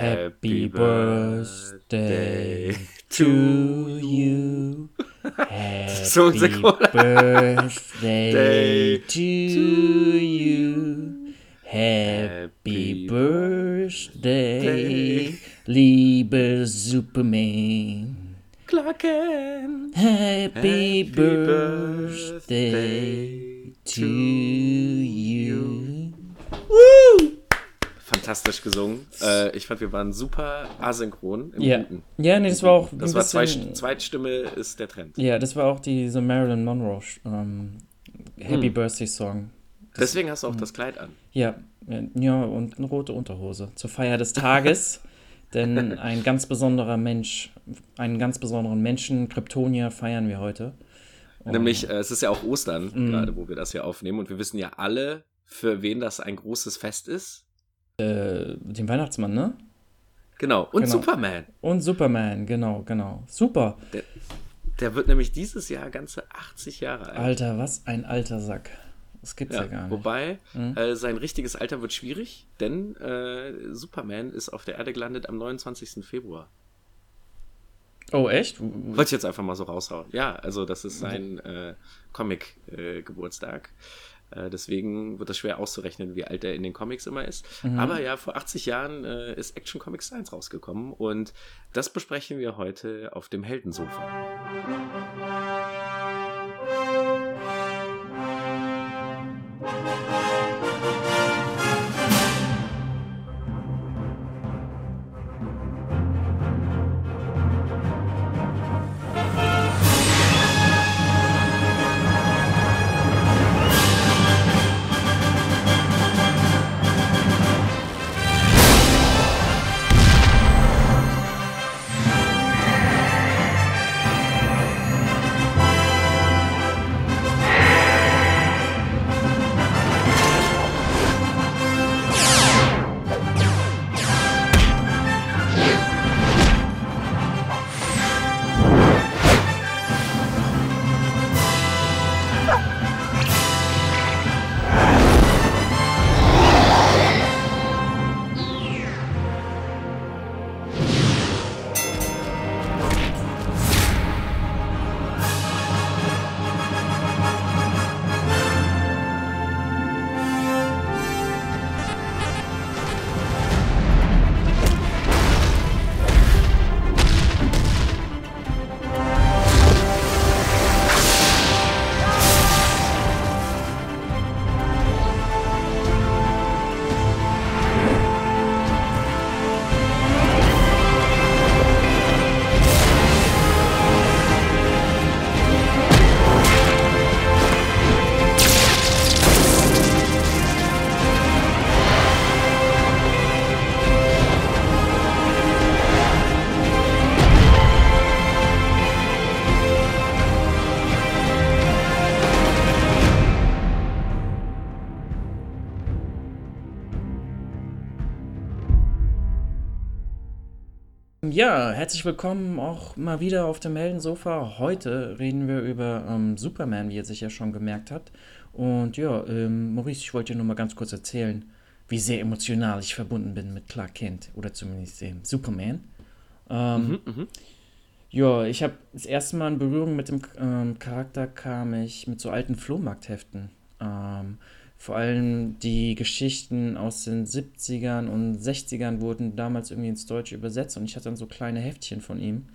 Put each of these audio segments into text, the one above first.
Happy birthday to you. Happy So unser Chor. birthday to you. Happy birthday, liebe Superman. Clark Kent. Happy Happy birthday birthday to you. Fantastisch gesungen. Äh, ich fand, wir waren super asynchron im Ja. Guten. Ja, nee, das war auch Das war zwei, Zweitstimme ist der Trend. Ja, das war auch diese Marilyn Monroe ähm, Happy Hm. Birthday Song. Deswegen hast du auch das Kleid an. Ja, ja, und eine rote Unterhose zur Feier des Tages. denn ein ganz besonderer Mensch, einen ganz besonderen Menschen, Kryptonier, feiern wir heute. Und- Nämlich, äh, es ist ja auch Ostern, Mhm. gerade wo wir das hier aufnehmen. Und wir wissen ja alle, für wen das ein großes Fest ist. Äh, den Weihnachtsmann, ne? Genau. Und Genau. Superman. Und Superman, genau, genau. Super. Der wird nämlich dieses Jahr ganze 80 Jahre alt. Alter, was ein alter Sack. Das gibt's ja, Ja, gar nicht. wobei Mhm. äh, sein richtiges Alter wird schwierig, denn äh, Superman ist auf der Erde gelandet am 29. Februar. Oh, echt? Wollte ich jetzt einfach mal so raushauen. Ja, also das ist sein äh, Comic-Geburtstag. Äh, deswegen wird das schwer auszurechnen, wie alt er in den Comics immer ist. Mhm. Aber ja, vor 80 Jahren äh, ist Action Comics 1 rausgekommen und das besprechen wir heute auf dem Heldensofa. Ja, herzlich willkommen auch mal wieder auf dem Heldensofa. Heute reden wir über ähm, Superman, wie ihr sicher schon gemerkt habt. Und ja, ähm, Maurice, ich wollte dir nur mal ganz kurz erzählen, wie sehr emotional ich verbunden bin mit Clark Kent oder zumindest dem Superman. Ähm, Mhm, mhm. Ja, ich habe das erste Mal in Berührung mit dem ähm, Charakter kam ich mit so alten Flohmarktheften. Ähm, vor allem die Geschichten aus den 70ern und 60ern wurden damals irgendwie ins Deutsche übersetzt und ich hatte dann so kleine Heftchen von ihm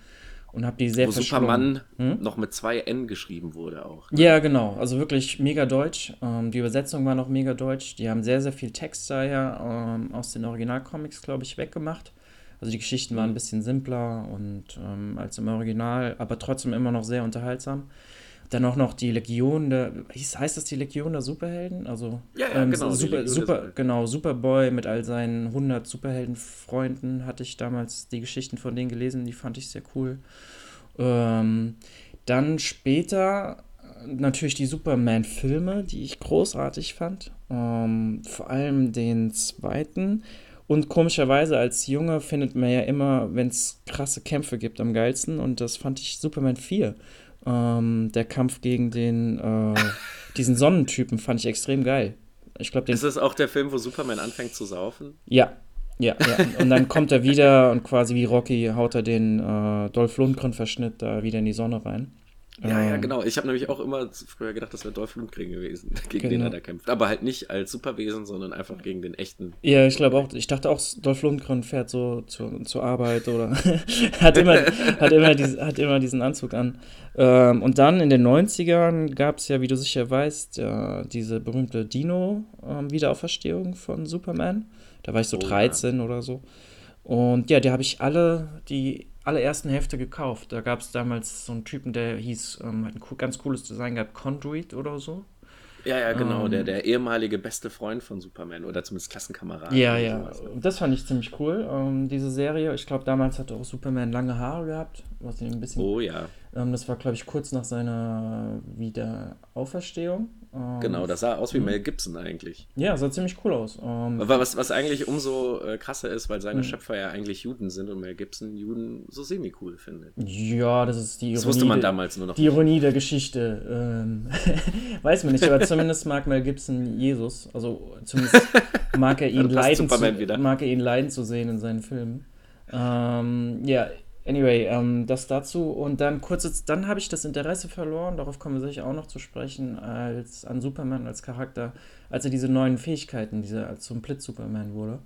und habe die sehr Wo. Superman Hm? noch mit zwei N geschrieben wurde auch. Ja, genau. Also wirklich mega deutsch. Ähm, die Übersetzung war noch mega deutsch. Die haben sehr, sehr viel Text daher ähm, aus den Originalcomics, glaube ich, weggemacht. Also die Geschichten waren ein bisschen simpler und ähm, als im Original, aber trotzdem immer noch sehr unterhaltsam. Dann auch noch die Legion der, heißt das die Legion der Superhelden? Also Ja, ja, genau, die Super, Super, genau, Superboy mit all seinen 100 Superheldenfreunden hatte ich damals die Geschichten von denen gelesen, die fand ich sehr cool. Ähm, dann später äh, natürlich die Superman-Filme, die ich großartig fand. Ähm, vor allem den zweiten. Und komischerweise als Junge findet man ja immer, wenn es krasse Kämpfe gibt, am geilsten. Und das fand ich Superman 4. Ähm, der Kampf gegen den, äh, diesen Sonnentypen fand ich extrem geil. Ich glaube, den. Ist das auch der Film, wo Superman anfängt zu saufen? Ja, Ja, ja. Und dann kommt er wieder und quasi wie Rocky haut er den äh, Dolph Lundgren-Verschnitt da wieder in die Sonne rein. Ja, ja, ähm. genau. Ich habe nämlich auch immer früher gedacht, das wäre Dolph Lundgren gewesen, gegen genau. den er da kämpft. Aber halt nicht als Superwesen, sondern einfach gegen den echten. Ja, ich glaube auch. Ich dachte auch, Dolph Lundgren fährt so zur, zur Arbeit oder hat, immer, hat, immer dies, hat immer diesen Anzug an. Ähm, und dann in den 90ern gab es ja, wie du sicher weißt, ja, diese berühmte Dino-Wiederauferstehung ähm, von Superman. Da war ich so oh, 13 ja. oder so. Und ja, die habe ich alle, die allerersten Hefte gekauft. Da gab es damals so einen Typen, der hieß, ähm, hat ein ganz cooles Design gehabt, Conduit oder so. Ja, ja, genau, ähm, der, der ehemalige beste Freund von Superman oder zumindest Klassenkamerad. Ja, ja, sowas. das fand ich ziemlich cool, ähm, diese Serie. Ich glaube, damals hatte auch Superman lange Haare gehabt, was ihn ein bisschen... Oh ja. Ähm, das war, glaube ich, kurz nach seiner Wiederauferstehung. Ähm, genau, das sah aus wie. Mel Gibson eigentlich. Ja, sah ziemlich cool aus. Ähm, was, was eigentlich umso äh, krasser ist, weil seine mhm. Schöpfer ja eigentlich Juden sind und Mel Gibson Juden so semi-cool findet. Ja, das ist die Ironie. Das wusste man damals nur noch. Die nicht. Ironie der Geschichte. Ähm, weiß man nicht, aber zumindest mag Mel Gibson Jesus. Also zumindest mag er ihn, leiden, zu, mag er ihn leiden zu sehen in seinen Filmen. Ähm, ja, Anyway, ähm, das dazu. Und dann kurz, dann habe ich das Interesse verloren, darauf kommen wir sicher auch noch zu sprechen, als an Superman als Charakter, als er diese neuen Fähigkeiten, diese als zum Blitz-Superman wurde.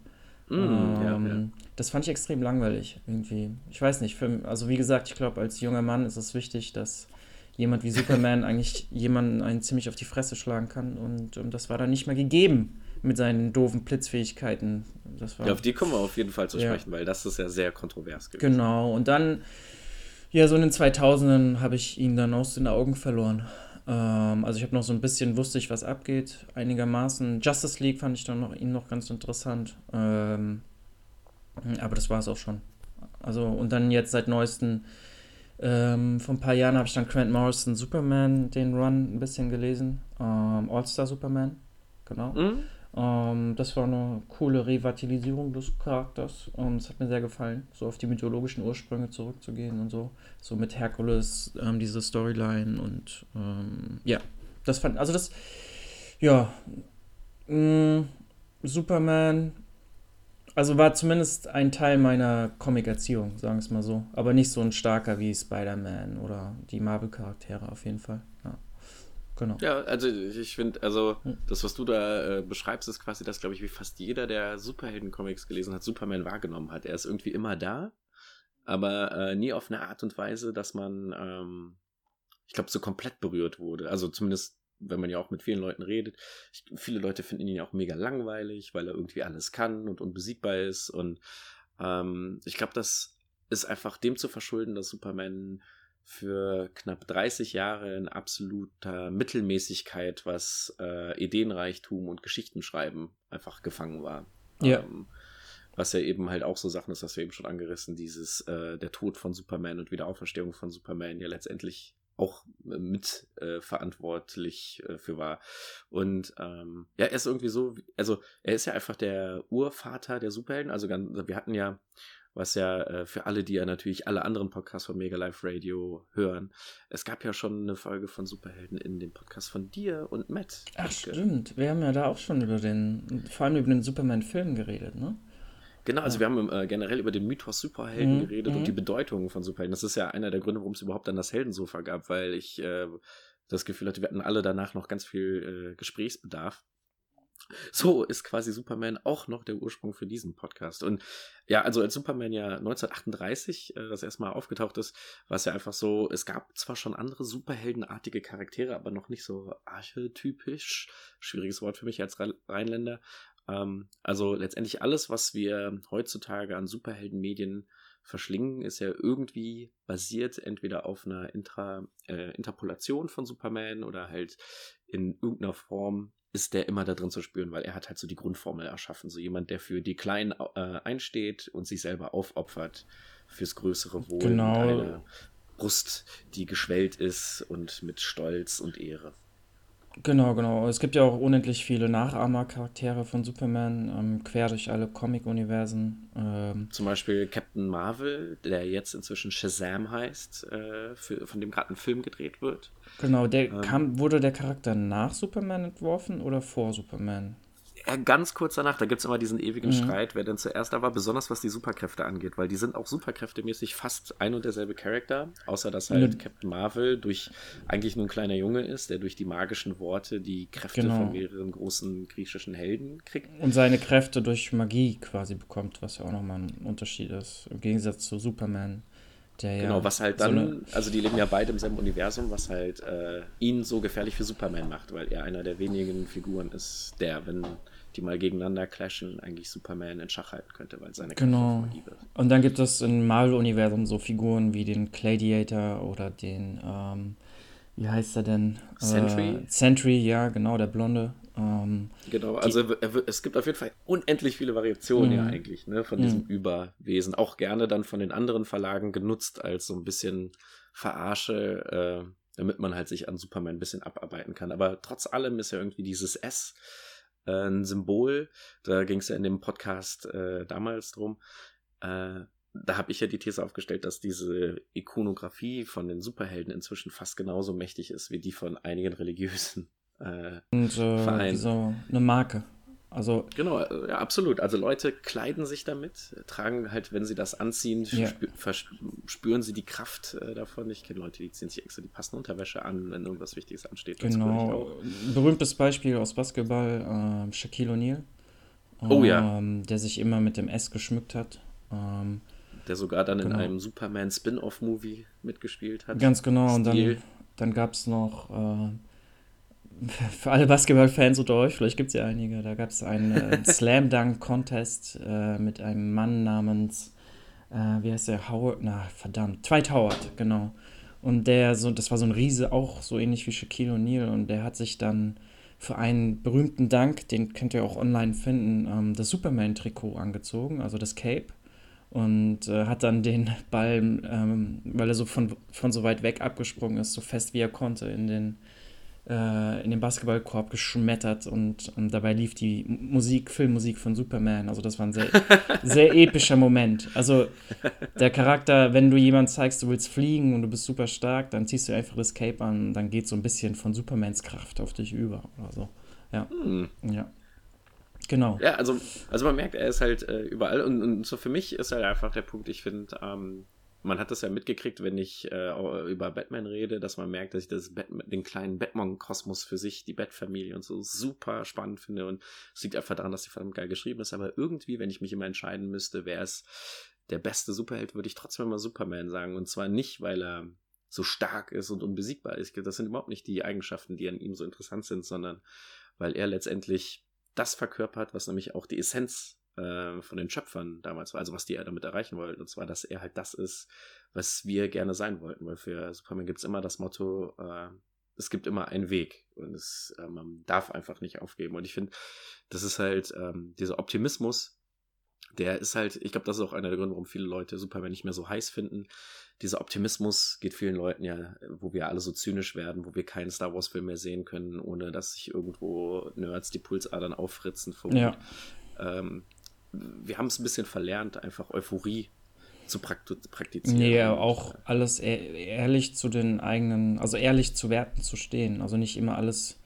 Mm, ähm, ja, ja. Das fand ich extrem langweilig, irgendwie. Ich weiß nicht, für, also wie gesagt, ich glaube, als junger Mann ist es wichtig, dass jemand wie Superman eigentlich jemanden einen ziemlich auf die Fresse schlagen kann. Und ähm, das war dann nicht mehr gegeben mit seinen doofen Blitzfähigkeiten. War, ja, auf die kommen wir auf jeden Fall zu ja. sprechen, weil das ist ja sehr kontrovers gewesen. Genau, und dann, ja, so in den 2000ern habe ich ihn dann aus den Augen verloren. Ähm, also ich habe noch so ein bisschen, wusste ich, was abgeht, einigermaßen. Justice League fand ich dann noch, ihn noch ganz interessant. Ähm, aber das war es auch schon. Also, und dann jetzt seit neuestem, ähm, vor ein paar Jahren habe ich dann Grant Morrison Superman, den Run ein bisschen gelesen. Ähm, All-Star Superman, genau. Mhm. Ähm, das war eine coole Revitalisierung des Charakters. Ähm, es hat mir sehr gefallen, so auf die mythologischen Ursprünge zurückzugehen und so. So mit Herkules, ähm, diese Storyline und ähm, ja, das fand, also das, ja, mh, mm, Superman, also war zumindest ein Teil meiner Comic-Erziehung, sagen wir es mal so. Aber nicht so ein starker wie Spider-Man oder die Marvel-Charaktere auf jeden Fall. Ja. Genau. Ja, also ich finde, also das, was du da äh, beschreibst, ist quasi das, glaube ich, wie fast jeder, der Superhelden-Comics gelesen hat, Superman wahrgenommen hat. Er ist irgendwie immer da, aber äh, nie auf eine Art und Weise, dass man, ähm, ich glaube, so komplett berührt wurde. Also zumindest, wenn man ja auch mit vielen Leuten redet. Ich, viele Leute finden ihn ja auch mega langweilig, weil er irgendwie alles kann und unbesiegbar ist. Und ähm, ich glaube, das ist einfach dem zu verschulden, dass Superman für knapp 30 Jahre in absoluter Mittelmäßigkeit, was äh, Ideenreichtum und Geschichtenschreiben einfach gefangen war. Ja. Ähm, was ja eben halt auch so Sachen ist, das wir eben schon angerissen, dieses äh, der Tod von Superman und Wiederauferstehung von Superman ja letztendlich auch mit äh, verantwortlich äh, für war. Und ähm, ja, er ist irgendwie so, also er ist ja einfach der Urvater der Superhelden. Also wir hatten ja was ja äh, für alle, die ja natürlich alle anderen Podcasts von Mega Life Radio hören, es gab ja schon eine Folge von Superhelden in dem Podcast von dir und Matt. Ach, stimmt. Wir haben ja da auch schon über den, vor allem über den Superman-Film geredet, ne? Genau, also wir haben äh, generell über den Mythos Superhelden mhm. geredet und mhm. die Bedeutung von Superhelden. Das ist ja einer der Gründe, warum es überhaupt dann das Heldensofa gab, weil ich äh, das Gefühl hatte, wir hatten alle danach noch ganz viel äh, Gesprächsbedarf. So ist quasi Superman auch noch der Ursprung für diesen Podcast. Und ja, also als Superman ja 1938 äh, das erstmal aufgetaucht ist, war es ja einfach so, es gab zwar schon andere superheldenartige Charaktere, aber noch nicht so archetypisch. Schwieriges Wort für mich als Rheinländer. Ähm, also letztendlich alles, was wir heutzutage an Superheldenmedien verschlingen, ist ja irgendwie basiert entweder auf einer Intra, äh, Interpolation von Superman oder halt in irgendeiner Form ist der immer da drin zu spüren, weil er hat halt so die Grundformel erschaffen. So jemand, der für die Kleinen äh, einsteht und sich selber aufopfert fürs größere Wohl. Genau. Eine Brust, die geschwellt ist und mit Stolz und Ehre. Genau, genau. Es gibt ja auch unendlich viele Nachahmercharaktere von Superman, ähm, quer durch alle Comic-Universen. Ähm. Zum Beispiel Captain Marvel, der jetzt inzwischen Shazam heißt, äh, für, von dem gerade ein Film gedreht wird. Genau, der ähm, kam, wurde der Charakter nach Superman entworfen oder vor Superman? Ja, ganz kurz danach, da gibt es immer diesen ewigen mhm. Streit, wer denn zuerst da war, besonders was die Superkräfte angeht, weil die sind auch superkräftemäßig fast ein und derselbe Charakter, außer dass halt mhm. Captain Marvel durch eigentlich nur ein kleiner Junge ist, der durch die magischen Worte die Kräfte genau. von mehreren großen griechischen Helden kriegt. Und seine Kräfte durch Magie quasi bekommt, was ja auch nochmal ein Unterschied ist, im Gegensatz zu Superman. Der genau, was halt dann, so also die leben ja beide im selben Universum, was halt äh, ihn so gefährlich für Superman macht, weil er einer der wenigen Figuren ist, der, wenn die mal gegeneinander clashen, eigentlich Superman in Schach halten könnte, weil seine genau. Magie wird. Und dann gibt es im Marvel-Universum so Figuren wie den Gladiator oder den, ähm, wie heißt er denn? Sentry? Äh, Sentry, ja, genau, der Blonde. Ähm, genau, also es gibt auf jeden Fall unendlich viele Variationen ja mhm. eigentlich, ne, von diesem mhm. Überwesen. Auch gerne dann von den anderen Verlagen genutzt als so ein bisschen Verarsche, äh, damit man halt sich an Superman ein bisschen abarbeiten kann. Aber trotz allem ist ja irgendwie dieses S äh, ein Symbol. Da ging es ja in dem Podcast äh, damals drum. Äh, da habe ich ja die These aufgestellt, dass diese Ikonografie von den Superhelden inzwischen fast genauso mächtig ist wie die von einigen religiösen äh, und äh, Verein. so eine Marke. Also genau, äh, ja, absolut. Also Leute kleiden sich damit, tragen halt, wenn sie das anziehen, ja. spüren sie die Kraft äh, davon. Ich kenne Leute, die ziehen sich extra die passende Unterwäsche an, wenn irgendwas Wichtiges ansteht. Genau. Berühmtes Beispiel aus Basketball, äh, Shaquille O'Neal. Oh ja. Ähm, der sich immer mit dem S geschmückt hat. Ähm, der sogar dann genau. in einem Superman Spin-off-Movie mitgespielt hat. Ganz genau. Stil. Und dann, dann gab es noch äh, für alle Basketballfans unter euch, vielleicht gibt es ja einige, da gab es einen äh, Slam Dunk Contest äh, mit einem Mann namens, äh, wie heißt der, Howard, na verdammt, Dwight Howard, genau. Und der, so, das war so ein Riese, auch so ähnlich wie Shaquille O'Neal. Und der hat sich dann für einen berühmten Dank, den könnt ihr auch online finden, ähm, das Superman-Trikot angezogen, also das Cape. Und äh, hat dann den Ball, ähm, weil er so von, von so weit weg abgesprungen ist, so fest wie er konnte, in den äh, in den Basketballkorb geschmettert und, und, dabei lief die Musik, Filmmusik von Superman. Also das war ein sehr, sehr epischer Moment. Also der Charakter, wenn du jemand zeigst, du willst fliegen und du bist super stark, dann ziehst du einfach das Cape an und dann geht so ein bisschen von Supermans Kraft auf dich über oder so. Ja. Hm. Ja. Genau. Ja, also, also man merkt, er ist halt äh, überall und, und so für mich ist halt einfach der Punkt, ich finde, ähm, man hat das ja mitgekriegt, wenn ich äh, über Batman rede, dass man merkt, dass ich das Batman, den kleinen Batman-Kosmos für sich, die Bat-Familie und so super spannend finde. Und es liegt einfach daran, dass die verdammt geil geschrieben ist. Aber irgendwie, wenn ich mich immer entscheiden müsste, wer ist der beste Superheld, würde ich trotzdem immer Superman sagen. Und zwar nicht, weil er so stark ist und unbesiegbar ist. Das sind überhaupt nicht die Eigenschaften, die an ihm so interessant sind, sondern weil er letztendlich das verkörpert, was nämlich auch die Essenz äh, von den Schöpfern damals war, also was die damit erreichen wollten. Und zwar, dass er halt das ist, was wir gerne sein wollten. Weil für Superman gibt es immer das Motto, äh, es gibt immer einen Weg und es, äh, man darf einfach nicht aufgeben. Und ich finde, das ist halt ähm, dieser Optimismus, der ist halt, ich glaube, das ist auch einer der Gründe, warum viele Leute Superman nicht mehr so heiß finden. Dieser Optimismus geht vielen Leuten ja, wo wir alle so zynisch werden, wo wir keinen Star Wars-Film mehr sehen können, ohne dass sich irgendwo Nerds die Pulsadern auffritzen. Ja. Ähm, wir haben es ein bisschen verlernt, einfach Euphorie zu praktizieren. Nee, auch alles ehrlich zu den eigenen, also ehrlich zu Werten zu stehen. Also nicht immer alles.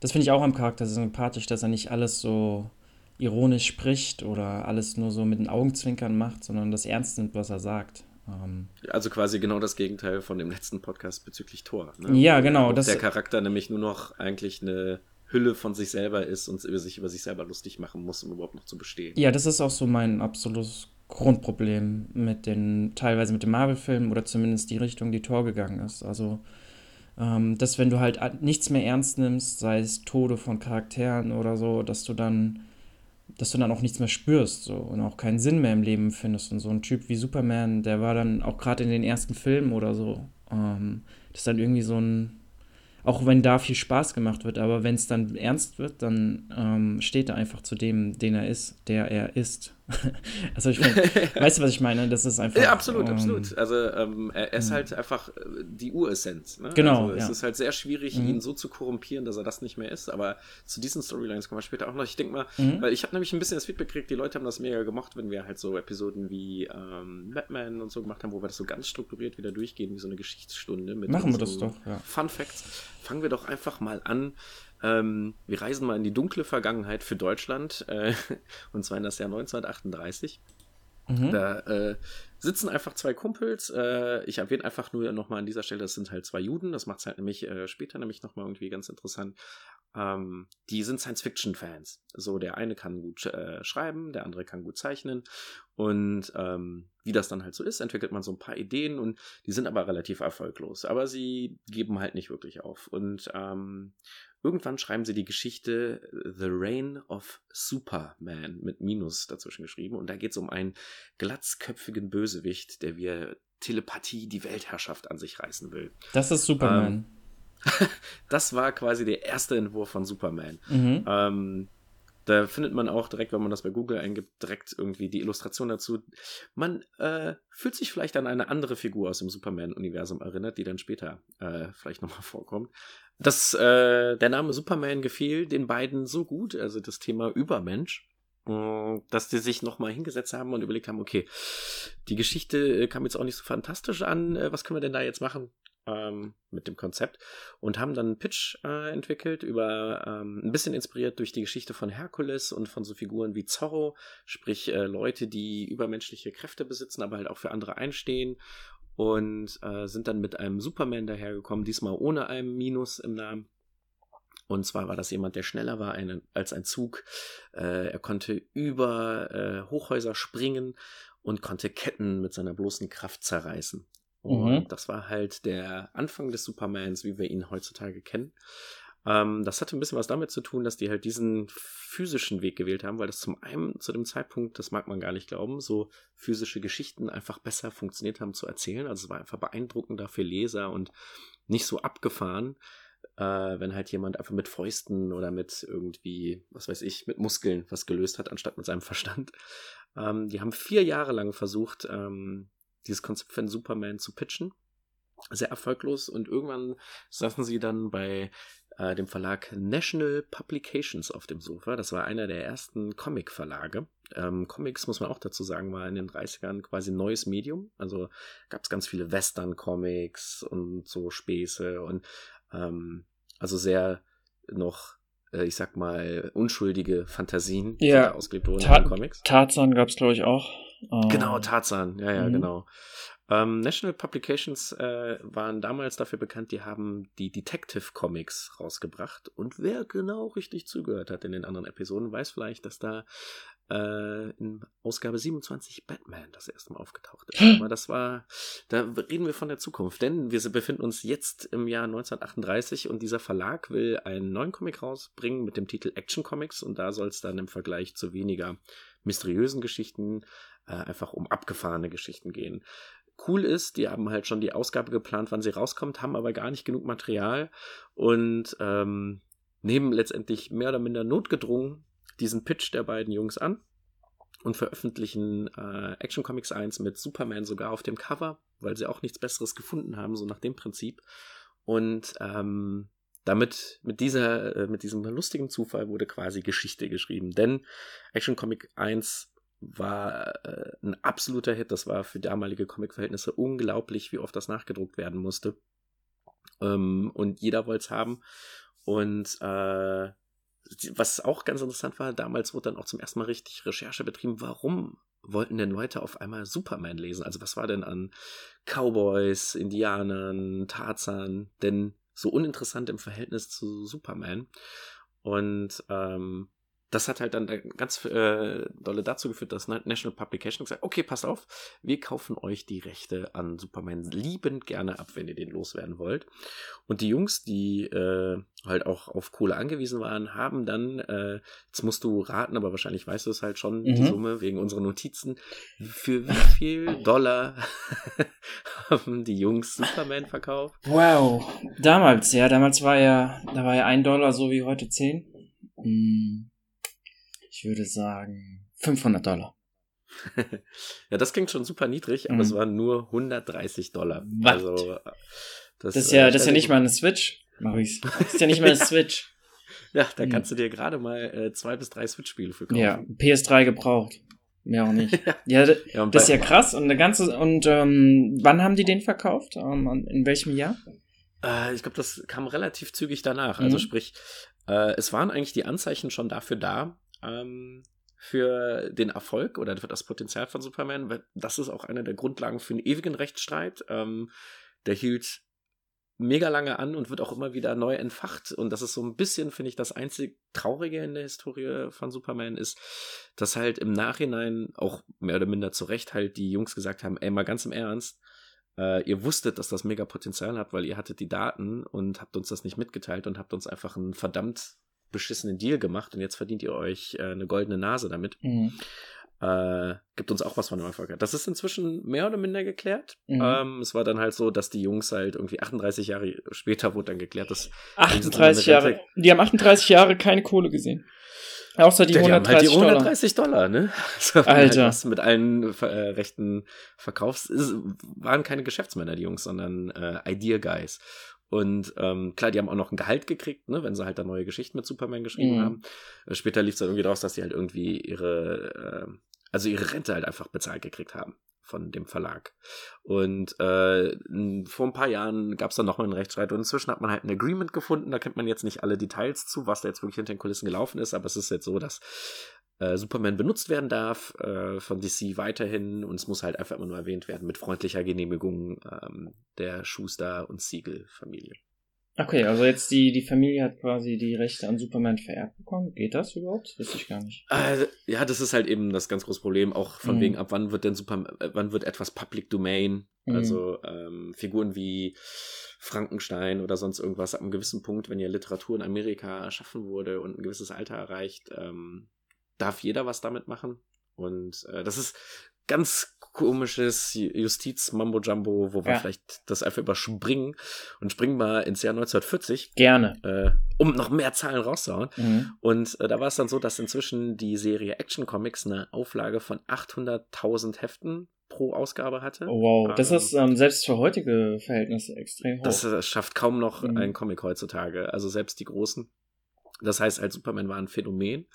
Das finde ich auch am Charakter sympathisch, dass er nicht alles so ironisch spricht oder alles nur so mit den Augenzwinkern macht, sondern das ernst nimmt, was er sagt. Ähm, also quasi genau das Gegenteil von dem letzten Podcast bezüglich Thor. Ne? Ja, genau. Der Charakter nämlich nur noch eigentlich eine Hülle von sich selber ist und sich über sich selber lustig machen muss, um überhaupt noch zu bestehen. Ja, das ist auch so mein absolutes Grundproblem mit den, teilweise mit den Marvel-Filmen oder zumindest die Richtung, die Tor gegangen ist. Also, ähm, dass wenn du halt nichts mehr ernst nimmst, sei es Tode von Charakteren oder so, dass du dann, dass du dann auch nichts mehr spürst so, und auch keinen Sinn mehr im Leben findest. Und so ein Typ wie Superman, der war dann auch gerade in den ersten Filmen oder so, ähm, das ist dann irgendwie so ein auch wenn da viel Spaß gemacht wird, aber wenn es dann ernst wird, dann ähm, steht er einfach zu dem, den er ist, der er ist. also ich meine, weißt du, was ich meine? Das ist einfach. Ja, absolut, ähm, absolut. Also ähm, er ist halt einfach äh, die Uressenz. Ne? Genau. Also, es ja. ist halt sehr schwierig, mhm. ihn so zu korrumpieren, dass er das nicht mehr ist. Aber zu diesen Storylines kommen wir später auch noch. Ich denke mal, mhm. weil ich habe nämlich ein bisschen das Feedback gekriegt, die Leute haben das mega gemocht, wenn wir halt so Episoden wie ähm, Batman und so gemacht haben, wo wir das so ganz strukturiert wieder durchgehen, wie so eine Geschichtsstunde mit Machen wir das doch, ja. Fun Facts. Fangen wir doch einfach mal an Ähm, wir reisen mal in die dunkle Vergangenheit für Deutschland, äh, und zwar in das Jahr 1938. Mhm. Da äh, sitzen einfach zwei Kumpels. Äh, ich erwähne einfach nur nochmal an dieser Stelle, das sind halt zwei Juden. Das macht es halt nämlich äh, später nämlich nochmal irgendwie ganz interessant. Ähm, die sind Science-Fiction-Fans. So, der eine kann gut äh, schreiben, der andere kann gut zeichnen. Und ähm, wie das dann halt so ist, entwickelt man so ein paar Ideen und die sind aber relativ erfolglos. Aber sie geben halt nicht wirklich auf. Und ähm, Irgendwann schreiben sie die Geschichte äh, The Reign of Superman mit Minus dazwischen geschrieben. Und da geht es um einen glatzköpfigen Bösewicht, der wie Telepathie die Weltherrschaft an sich reißen will. Das ist Superman. Ähm, das war quasi der erste Entwurf von Superman. Mhm. Ähm, da findet man auch direkt, wenn man das bei Google eingibt, direkt irgendwie die Illustration dazu. Man äh, fühlt sich vielleicht an eine andere Figur aus dem Superman-Universum erinnert, die dann später äh, vielleicht nochmal vorkommt. Das, äh, der Name Superman gefiel den beiden so gut, also das Thema Übermensch, mm, dass die sich nochmal hingesetzt haben und überlegt haben, okay, die Geschichte kam jetzt auch nicht so fantastisch an, äh, was können wir denn da jetzt machen? ähm, mit dem Konzept und haben dann einen Pitch äh, entwickelt über ähm, ein bisschen inspiriert durch die Geschichte von Herkules und von so Figuren wie Zorro, sprich äh, Leute, die übermenschliche Kräfte besitzen, aber halt auch für andere einstehen und äh, sind dann mit einem Superman dahergekommen, diesmal ohne einem Minus im Namen. Und zwar war das jemand, der schneller war ein, als ein Zug. Äh, er konnte über äh, Hochhäuser springen und konnte Ketten mit seiner bloßen Kraft zerreißen. Und mhm. das war halt der Anfang des Supermans, wie wir ihn heutzutage kennen. Ähm, das hatte ein bisschen was damit zu tun, dass die halt diesen physischen Weg gewählt haben, weil das zum einen zu dem Zeitpunkt, das mag man gar nicht glauben, so physische Geschichten einfach besser funktioniert haben zu erzählen. Also es war einfach beeindruckender für Leser und nicht so abgefahren, äh, wenn halt jemand einfach mit Fäusten oder mit irgendwie, was weiß ich, mit Muskeln was gelöst hat, anstatt mit seinem Verstand. Ähm, die haben vier Jahre lang versucht, ähm, dieses Konzept von Superman zu pitchen. Sehr erfolglos und irgendwann saßen sie dann bei äh, dem Verlag National Publications auf dem Sofa. Das war einer der ersten Comic-Verlage. Ähm, Comics, muss man auch dazu sagen, war in den 30ern quasi ein neues Medium. Also gab es ganz viele Western-Comics und so Späße und ähm, also sehr noch äh, ich sag mal, unschuldige Fantasien, ja. die da ausgelebt wurden Ta in Comics. Tarzan gab es, glaube ich, auch. Genau, ähm, Tarzan, ja, ja, mhm. genau. Ähm, National Publications äh, waren damals dafür bekannt, die haben die Detective Comics rausgebracht. Und wer genau richtig zugehört hat in den anderen Episoden, weiß vielleicht, dass da äh, in Ausgabe 27 Batman das erste Mal aufgetaucht ist. Aber das war, da reden wir von der Zukunft, denn wir befinden uns jetzt im Jahr 1938 und dieser Verlag will einen neuen Comic rausbringen mit dem Titel Action Comics und da soll es dann im Vergleich zu weniger mysteriösen Geschichten äh, einfach um abgefahrene Geschichten gehen. Cool ist, die haben halt schon die Ausgabe geplant, wann sie rauskommt, haben aber gar nicht genug Material und ähm, nehmen letztendlich mehr oder minder notgedrungen diesen Pitch der beiden Jungs an und veröffentlichen äh, Action Comics 1 mit Superman sogar auf dem Cover, weil sie auch nichts Besseres gefunden haben, so nach dem Prinzip. Und ähm, damit, mit dieser, äh, mit diesem lustigen Zufall wurde quasi Geschichte geschrieben. Denn Action Comic 1 war äh, ein absoluter Hit. Das war für damalige Comic-Verhältnisse unglaublich, wie oft das nachgedruckt werden musste. Ähm, und jeder wollte es haben. Und äh, was auch ganz interessant war, damals wurde dann auch zum ersten Mal richtig Recherche betrieben, warum wollten denn Leute auf einmal Superman lesen? Also was war denn an Cowboys, Indianern, Tarzan denn so uninteressant im Verhältnis zu Superman? Und ähm, das hat halt dann ganz äh, dolle dazu geführt, dass National Publication gesagt okay, passt auf, wir kaufen euch die Rechte an Superman liebend gerne ab, wenn ihr den loswerden wollt. Und die Jungs, die äh, halt auch auf Kohle angewiesen waren, haben dann, äh, jetzt musst du raten, aber wahrscheinlich weißt du es halt schon, mhm. die Summe wegen unserer Notizen, für wie viel Dollar haben die Jungs Superman verkauft? Wow, damals, ja, damals war ja, da war ja ein Dollar so wie heute zehn. Mhm. Ich würde sagen 500 Dollar. ja, das klingt schon super niedrig, aber mhm. es waren nur 130 Dollar. Was? Also, das, das, ist ja, äh, das ist ja nicht mal eine Switch, Maurice. Das ist ja nicht mal eine Switch. ja, da mhm. kannst du dir gerade mal äh, zwei bis drei Switch-Spiele für kaufen. Ja, PS3 gebraucht. Mehr auch nicht. ja, ja das ist ja krass. Und eine ganze, und ähm, wann haben die den verkauft? Ähm, in welchem Jahr? Äh, ich glaube, das kam relativ zügig danach. Also mhm. Also sprich, Äh, es waren eigentlich die Anzeichen schon dafür da, ähm, für den Erfolg oder für das Potenzial von Superman, weil das ist auch eine der Grundlagen für einen ewigen Rechtsstreit. Ähm, der hielt mega lange an und wird auch immer wieder neu entfacht. Und das ist so ein bisschen, finde ich, das einzig Traurige in der Historie von Superman ist, dass halt im Nachhinein auch mehr oder minder zu Recht halt die Jungs gesagt haben, ey, mal ganz im Ernst, äh, ihr wusstet, dass das mega Potenzial hat, weil ihr hattet die Daten und habt uns das nicht mitgeteilt und habt uns einfach einen verdammt beschissenen Deal gemacht und jetzt verdient ihr euch äh, eine goldene Nase damit. Mhm. Äh, gibt uns auch was von dem Erfolg. Das ist inzwischen mehr oder minder geklärt. Mhm. Ähm, es war dann halt so, dass die Jungs halt irgendwie 38 Jahre später wurde dann geklärt, dass 38 Jahre. Die haben 38 Jahre keine Kohle gesehen. Außer die 130 halt die 130 Dollar, Dollar ne? So, Alter. Halt was mit allen äh, Rechten verkaufst. Es waren keine Geschäftsmänner, die Jungs, sondern äh, Idea Guys. Und ähm, klar, die haben auch noch ein Gehalt gekriegt, ne, wenn sie halt da neue Geschichten mit Superman geschrieben mhm. haben. Äh, später lief es dann irgendwie raus, dass sie halt irgendwie ihre, äh, also ihre Rente halt einfach bezahlt gekriegt haben von dem Verlag. Und äh, vor ein paar Jahren gab es dann nochmal einen Rechtsstreit und inzwischen hat man halt ein Agreement gefunden. Da kennt man jetzt nicht alle Details zu, was da jetzt wirklich hinter den Kulissen gelaufen ist, aber es ist jetzt so, dass äh, Superman benutzt werden darf äh, von DC weiterhin und es muss halt einfach immer nur erwähnt werden mit freundlicher Genehmigung ähm, der Schuster- und Siegel-Familie. Okay, also jetzt die, die Familie hat quasi die Rechte an Superman vererbt bekommen. Geht das überhaupt? Wüsste ich gar nicht. Äh, ja, das ist halt eben das ganz große Problem, auch von mhm. wegen, ab wann wird denn Superman, äh, wann wird etwas Public Domain? Mhm. Also ähm, Figuren wie Frankenstein oder sonst irgendwas ab einem gewissen Punkt, wenn ja Literatur in Amerika erschaffen wurde und ein gewisses Alter erreicht, ähm, darf jeder was damit machen. Und äh, das ist ganz komisches Justiz-Mambo-Jumbo, wo wir ja. vielleicht das einfach überspringen und springen mal ins Jahr 1940. Gerne. Äh, um noch mehr Zahlen rauszuhauen. Mhm. Und äh, da war es dann so, dass inzwischen die Serie Action Comics eine Auflage von 800.000 Heften pro Ausgabe hatte. Oh, wow, das ähm, ist ähm, selbst für heutige Verhältnisse extrem hoch. Das, das schafft kaum noch mhm. ein Comic heutzutage. Also selbst die großen. Das heißt halt, Superman war ein Phänomen.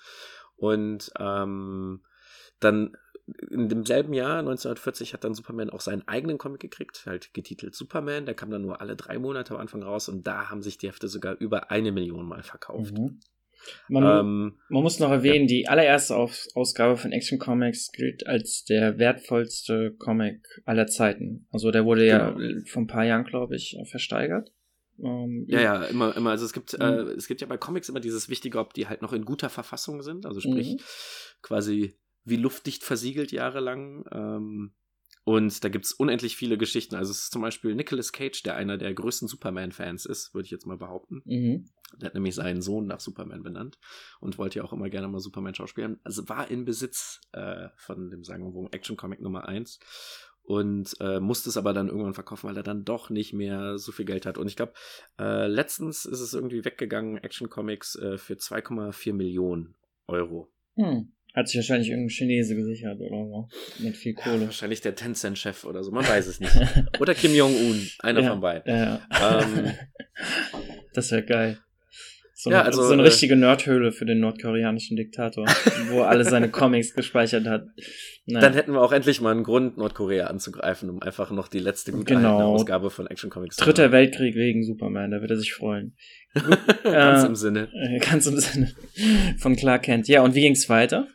Und ähm, dann in demselben Jahr, 1940, hat dann Superman auch seinen eigenen Comic gekriegt, halt getitelt Superman. Der kam dann nur alle drei Monate am Anfang raus und da haben sich die Hefte sogar über eine Million Mal verkauft. Mhm. Man, ähm, man, muss noch erwähnen, ja. die allererste Aus Ausgabe von Action Comics gilt als der wertvollste Comic aller Zeiten. Also der wurde genau. ja vor ein paar Jahren, glaube ich, versteigert. Ähm, ja, ja, immer, immer. Also es gibt, mhm. äh, es gibt ja bei Comics immer dieses Wichtige, ob die halt noch in guter Verfassung sind. Also sprich, mhm. quasi wie luftdicht versiegelt jahrelang. Ähm, und da gibt es unendlich viele Geschichten. Also es ist zum Beispiel Nicolas Cage, der einer der größten Superman-Fans ist, würde ich jetzt mal behaupten. Mhm. Der hat nämlich seinen Sohn nach Superman benannt und wollte ja auch immer gerne mal Superman schauspielen. Also war in Besitz äh, von dem sagenumwogen Action-Comic Nummer 1 und äh, musste es aber dann irgendwann verkaufen, weil er dann doch nicht mehr so viel Geld hat. Und ich glaube, äh, letztens ist es irgendwie weggegangen, Action Comics, äh, für 2,4 Millionen Euro. Hm. Hat sich wahrscheinlich irgendein Chinese gesichert oder so. Mit viel Kohle. Ja, wahrscheinlich der Tencent-Chef oder so, man weiß es nicht. oder Kim Jong-un, einer ja, von beiden. Ja. Ähm, das wäre geil. So, ja, also, so eine äh, richtige Nerdhöhle für den nordkoreanischen Diktator, wo alle seine Comics gespeichert hat. Naja. Dann hätten wir auch endlich mal einen Grund, Nordkorea anzugreifen, um einfach noch die letzte gute genau. Ausgabe von Action Comics zu Dritter Weltkrieg wegen Superman, da wird er sich freuen. ganz äh, im Sinne. Äh, ganz im Sinne von Clark Kent. Ja, und wie ging's weiter?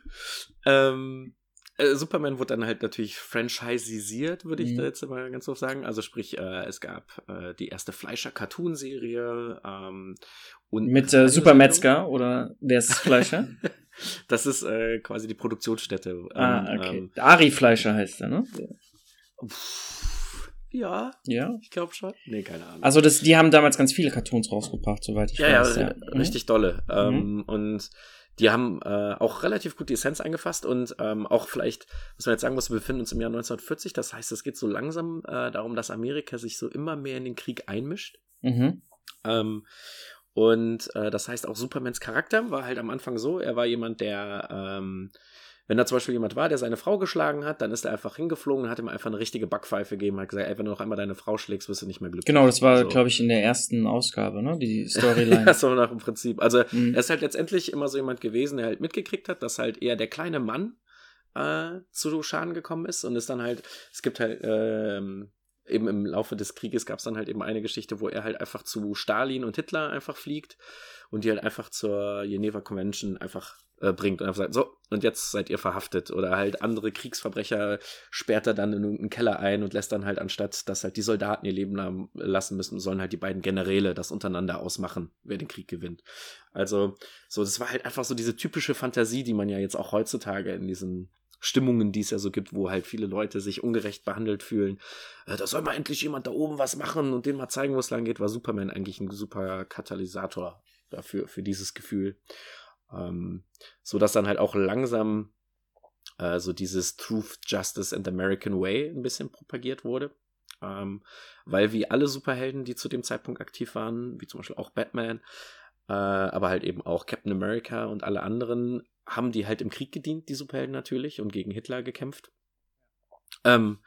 Ähm, äh, Superman wurde dann halt natürlich franchisisiert, würde ich mhm. da jetzt mal ganz so sagen. Also sprich, äh, es gab äh, die erste Fleischer-Cartoon-Serie. Ähm, und Mit äh, Super Metzger oder wer ist Fleischer? das ist äh, quasi die Produktionsstätte. Ähm, ah, okay. Ähm, Ari Fleischer heißt er, ne? Ja. Ja. Ich glaube schon. Nee, keine Ahnung. Also das, die haben damals ganz viele Cartoons rausgebracht, soweit ich ja, weiß. Ja, ja, richtig mhm. dolle. Ähm, mhm. Und die haben äh, auch relativ gut die Essenz eingefasst und ähm, auch vielleicht, was man jetzt sagen muss, wir befinden uns im Jahr 1940. Das heißt, es geht so langsam äh, darum, dass Amerika sich so immer mehr in den Krieg einmischt. Mhm. Ähm, und äh, das heißt auch Supermans Charakter war halt am Anfang so, er war jemand, der ähm, wenn da zum Beispiel jemand war, der seine Frau geschlagen hat, dann ist er einfach hingeflogen und hat ihm einfach eine richtige Backpfeife gegeben, hat gesagt, ey, wenn du noch einmal deine Frau schlägst, wirst du nicht mehr glücklich. Genau, das war, so. glaube ich, in der ersten Ausgabe, ne, die Storyline. ja, so nach dem Prinzip. Also, mhm. er ist halt letztendlich immer so jemand gewesen, der halt mitgekriegt hat, dass halt eher der kleine Mann äh, zu Schaden gekommen ist und ist dann halt, es gibt halt, ähm, eben im Laufe des Krieges gab es dann halt eben eine Geschichte, wo er halt einfach zu Stalin und Hitler einfach fliegt und die halt einfach zur Geneva Convention einfach äh, bringt und einfach sagt, so, und jetzt seid ihr verhaftet. Oder halt andere Kriegsverbrecher sperrt er dann in irgendeinen Keller ein und lässt dann halt, anstatt dass halt die Soldaten ihr Leben lassen müssen, sollen halt die beiden Generäle das untereinander ausmachen, wer den Krieg gewinnt. Also, so, das war halt einfach so diese typische Fantasie, die man ja jetzt auch heutzutage in diesen Stimmungen, die es ja so gibt, wo halt viele Leute sich ungerecht behandelt fühlen. Äh, da soll mal endlich jemand da oben was machen und denen mal zeigen, wo es lang geht, war Superman eigentlich ein super Katalysator dafür, für dieses Gefühl. Ähm, so dass dann halt auch langsam äh, so dieses Truth, Justice and American Way ein bisschen propagiert wurde. Ähm, weil wie alle Superhelden, die zu dem Zeitpunkt aktiv waren, wie zum Beispiel auch Batman, äh, aber halt eben auch Captain America und alle anderen, haben die halt im Krieg gedient, die Superhelden natürlich, und gegen Hitler gekämpft. Ähm,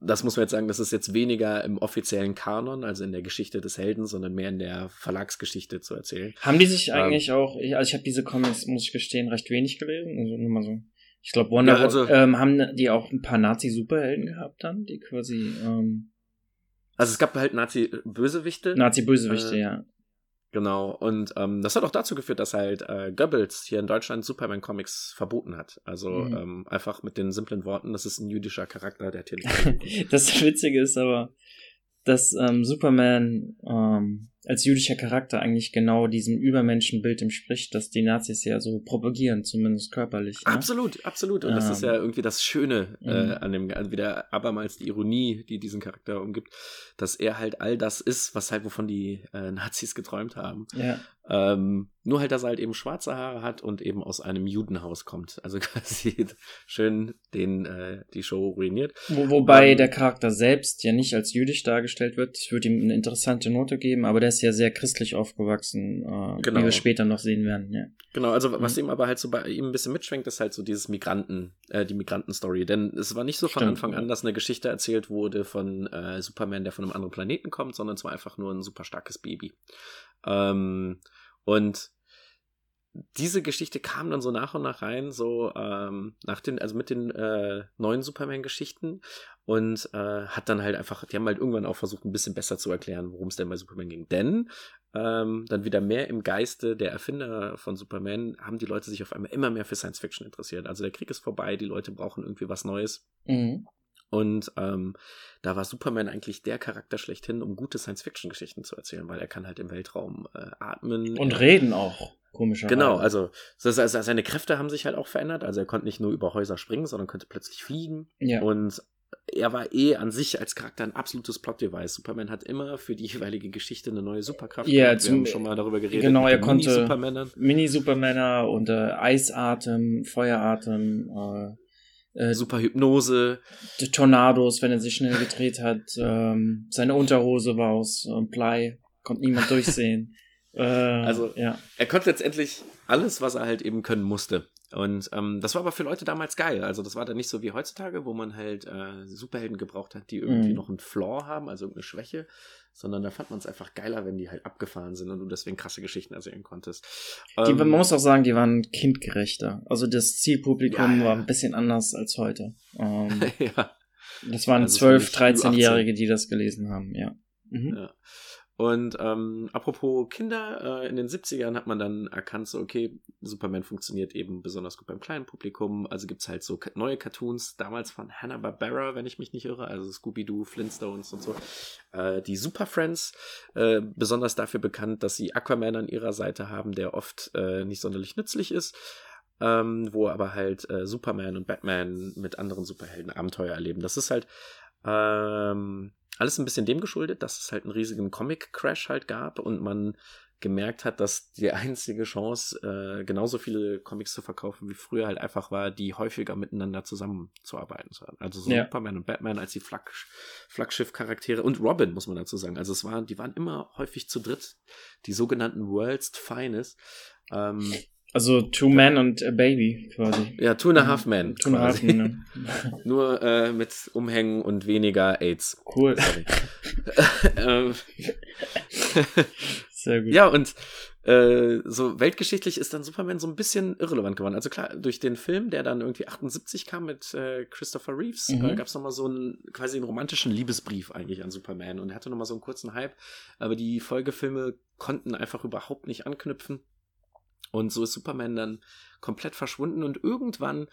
das muss man jetzt sagen, das ist jetzt weniger im offiziellen Kanon, also in der Geschichte des Helden, sondern mehr in der Verlagsgeschichte zu erzählen. Haben die sich ähm, eigentlich auch, also ich habe diese Comics, muss ich gestehen, recht wenig gelesen, also nur mal so. Ich glaube, Wonder ja, also, ähm, haben die auch ein paar Nazi-Superhelden gehabt dann, die quasi. Ähm, also es gab halt Nazi-Bösewichte. Nazi-Bösewichte, äh, ja. Genau, und ähm, das hat auch dazu geführt, dass halt äh, Goebbels hier in Deutschland Superman-Comics verboten hat. Also mhm. ähm, einfach mit den simplen Worten, das ist ein jüdischer Charakter, der hat hier nicht. das Witzige ist aber, dass ähm, Superman ähm, als jüdischer Charakter eigentlich genau diesem Übermenschenbild entspricht, das die Nazis ja so propagieren, zumindest körperlich. Ne? Absolut, absolut. Und ähm, das ist ja irgendwie das Schöne äh, mhm. an dem, also wieder abermals die Ironie, die diesen Charakter umgibt, dass er halt all das ist, was halt wovon die äh, Nazis geträumt haben. Ja. Ähm, nur halt, dass er halt eben schwarze Haare hat und eben aus einem Judenhaus kommt. Also quasi schön den, äh, die Show ruiniert. Wo, wobei ähm, der Charakter selbst ja nicht als jüdisch dargestellt wird. Ich würde ihm eine interessante Note geben, aber der ist ja sehr christlich aufgewachsen, äh, genau. wie wir später noch sehen werden. Ja. Genau, also was mhm. ihm aber halt so bei ihm ein bisschen mitschwenkt, ist halt so dieses Migranten, äh, die Migrantenstory. Denn es war nicht so von Stimmt, Anfang an, dass eine Geschichte erzählt wurde von äh, Superman, der von einem anderen Planeten kommt, sondern es war einfach nur ein super starkes Baby. Ähm, und diese Geschichte kam dann so nach und nach rein, so ähm, nach den, also mit den äh, neuen Superman-Geschichten und äh, hat dann halt einfach, die haben halt irgendwann auch versucht, ein bisschen besser zu erklären, worum es denn bei Superman ging. Denn ähm, dann wieder mehr im Geiste der Erfinder von Superman haben die Leute sich auf einmal immer mehr für Science Fiction interessiert. Also der Krieg ist vorbei, die Leute brauchen irgendwie was Neues. Mhm. Und ähm, da war Superman eigentlich der Charakter schlechthin, um gute Science-Fiction-Geschichten zu erzählen, weil er kann halt im Weltraum äh, atmen. Und reden auch, komischerweise. Genau, also seine Kräfte haben sich halt auch verändert. Also er konnte nicht nur über Häuser springen, sondern konnte plötzlich fliegen. Ja. Und er war eh an sich als Charakter ein absolutes Plot-Device. Superman hat immer für die jeweilige Geschichte eine neue Superkraft. Ja, gehabt. Wir haben schon mal darüber geredet. Genau, er konnte Mini-Supermänner und äh, Eisatem, Feueratem, äh, äh, Super Hypnose. Tornados, wenn er sich schnell gedreht hat. Ähm, seine Unterhose war aus äh, Blei, konnte niemand durchsehen. äh, also, ja. er konnte letztendlich alles, was er halt eben können musste. Und ähm, das war aber für Leute damals geil. Also das war dann nicht so wie heutzutage, wo man halt äh, Superhelden gebraucht hat, die irgendwie mm. noch einen Flaw haben, also irgendeine Schwäche, sondern da fand man es einfach geiler, wenn die halt abgefahren sind und du deswegen krasse Geschichten erzählen konntest. Die, ähm, man muss auch sagen, die waren kindgerechter. Also das Zielpublikum ja, war ein bisschen anders als heute. Ähm, ja. Das waren also 12, 13-Jährige, die das gelesen haben, ja. Mhm. ja. Und ähm, apropos Kinder, äh, in den 70ern hat man dann erkannt, so, okay, Superman funktioniert eben besonders gut beim kleinen Publikum. Also gibt's halt so neue Cartoons, damals von Hanna-Barbera, wenn ich mich nicht irre, also Scooby-Doo, Flintstones und so. Äh, die Super Friends, äh, besonders dafür bekannt, dass sie Aquaman an ihrer Seite haben, der oft äh, nicht sonderlich nützlich ist. Ähm, wo aber halt äh, Superman und Batman mit anderen Superhelden Abenteuer erleben. Das ist halt ähm, alles ein bisschen dem geschuldet, dass es halt einen riesigen Comic-Crash halt gab und man gemerkt hat, dass die einzige Chance, äh, genauso viele Comics zu verkaufen wie früher halt einfach war, die häufiger miteinander zusammenzuarbeiten. Also so ja. Superman und Batman als die Flagg Flaggschiff-Charaktere und Robin, muss man dazu sagen. Also es waren, die waren immer häufig zu dritt, die sogenannten World's Finest. Ähm, also Two Men und a Baby quasi. Ja, Two and a Half Men. Two and a Half Men. Nur äh, mit Umhängen und weniger AIDS. Cool. ähm, Sehr gut. Ja, und äh, so weltgeschichtlich ist dann Superman so ein bisschen irrelevant geworden. Also klar, durch den Film, der dann irgendwie 78 kam mit äh, Christopher Reeves, mhm. äh, gab es nochmal so einen quasi einen romantischen Liebesbrief eigentlich an Superman und er hatte nochmal so einen kurzen Hype. Aber die Folgefilme konnten einfach überhaupt nicht anknüpfen. Und so ist Superman dann komplett verschwunden und irgendwann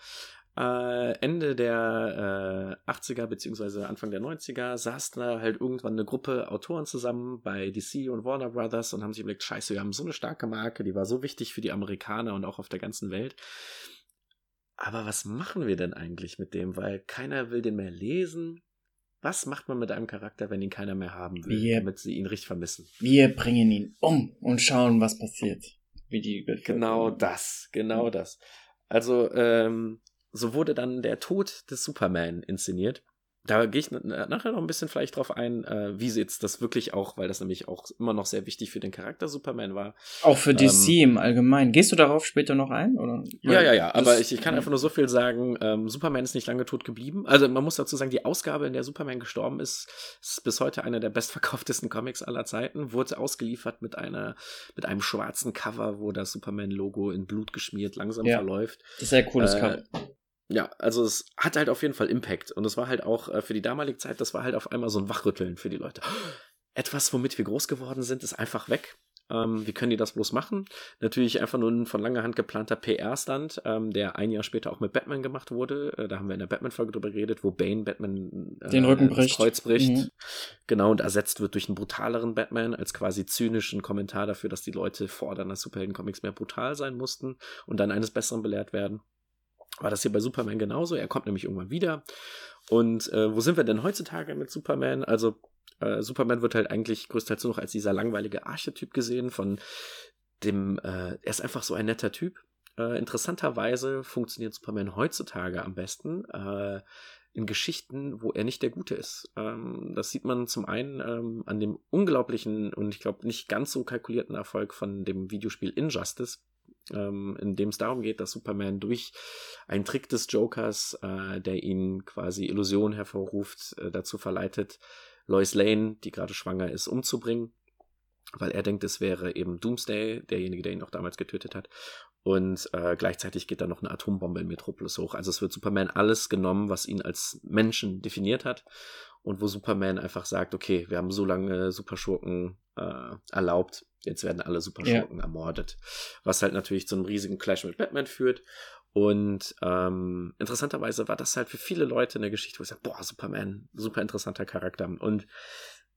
äh, Ende der äh, 80er beziehungsweise Anfang der 90er saß da halt irgendwann eine Gruppe Autoren zusammen bei DC und Warner Brothers und haben sich überlegt, scheiße, wir haben so eine starke Marke, die war so wichtig für die Amerikaner und auch auf der ganzen Welt. Aber was machen wir denn eigentlich mit dem? Weil keiner will den mehr lesen. Was macht man mit einem Charakter, wenn ihn keiner mehr haben will, wir, damit sie ihn richtig vermissen? Wir bringen ihn um und schauen, was passiert. Wie die genau das, genau das. Also, ähm, so wurde dann der Tod des Superman inszeniert. Da gehe ich nachher noch ein bisschen vielleicht drauf ein, äh, wie sie jetzt das wirklich auch, weil das nämlich auch immer noch sehr wichtig für den Charakter Superman war. Auch für DC ähm, im Allgemeinen. Gehst du darauf später noch ein? Oder? Ja, ja, ja. Aber ich, ich kann einfach nur so viel sagen, ähm, Superman ist nicht lange tot geblieben. Also man muss dazu sagen, die Ausgabe, in der Superman gestorben ist, ist bis heute einer der bestverkauftesten Comics aller Zeiten. Wurde ausgeliefert mit einer, mit einem schwarzen Cover, wo das Superman-Logo in Blut geschmiert langsam ja. verläuft. Das ist sehr cooles äh, Cover. Ja, also es hat halt auf jeden Fall Impact. Und es war halt auch äh, für die damalige Zeit, das war halt auf einmal so ein Wachrütteln für die Leute. Etwas, womit wir groß geworden sind, ist einfach weg. Ähm, wie können die das bloß machen? Natürlich einfach nur ein von langer Hand geplanter PR-Stand, ähm, der ein Jahr später auch mit Batman gemacht wurde. Äh, da haben wir in der Batman-Folge drüber geredet, wo Bane Batman äh, den Rücken bricht. Kreuz bricht. Mhm. Genau, und ersetzt wird durch einen brutaleren Batman als quasi zynischen Kommentar dafür, dass die Leute fordern, dass Superhelden-Comics mehr brutal sein mussten und dann eines Besseren belehrt werden war das hier bei Superman genauso. Er kommt nämlich irgendwann wieder. Und äh, wo sind wir denn heutzutage mit Superman? Also äh, Superman wird halt eigentlich größtenteils nur noch als dieser langweilige Archetyp gesehen von dem, äh, er ist einfach so ein netter Typ. Äh, interessanterweise funktioniert Superman heutzutage am besten äh, in Geschichten, wo er nicht der Gute ist. Ähm, das sieht man zum einen ähm, an dem unglaublichen und ich glaube nicht ganz so kalkulierten Erfolg von dem Videospiel Injustice, ähm, in dem es darum geht, dass Superman durch einen Trick des Jokers, äh, der ihn quasi Illusion hervorruft, äh, dazu verleitet, Lois Lane, die gerade schwanger ist, umzubringen, weil er denkt, es wäre eben Doomsday, derjenige, der ihn auch damals getötet hat. Und äh, gleichzeitig geht da noch eine Atombombe in Metropolis hoch. Also es wird Superman alles genommen, was ihn als Menschen definiert hat. Und wo Superman einfach sagt, okay, wir haben so lange Superschurken äh, erlaubt, Jetzt werden alle Superschurken ja. ermordet. Was halt natürlich zu einem riesigen Clash mit Batman führt. Und ähm, interessanterweise war das halt für viele Leute eine Geschichte, wo ich sage, boah, Superman, super interessanter Charakter. Und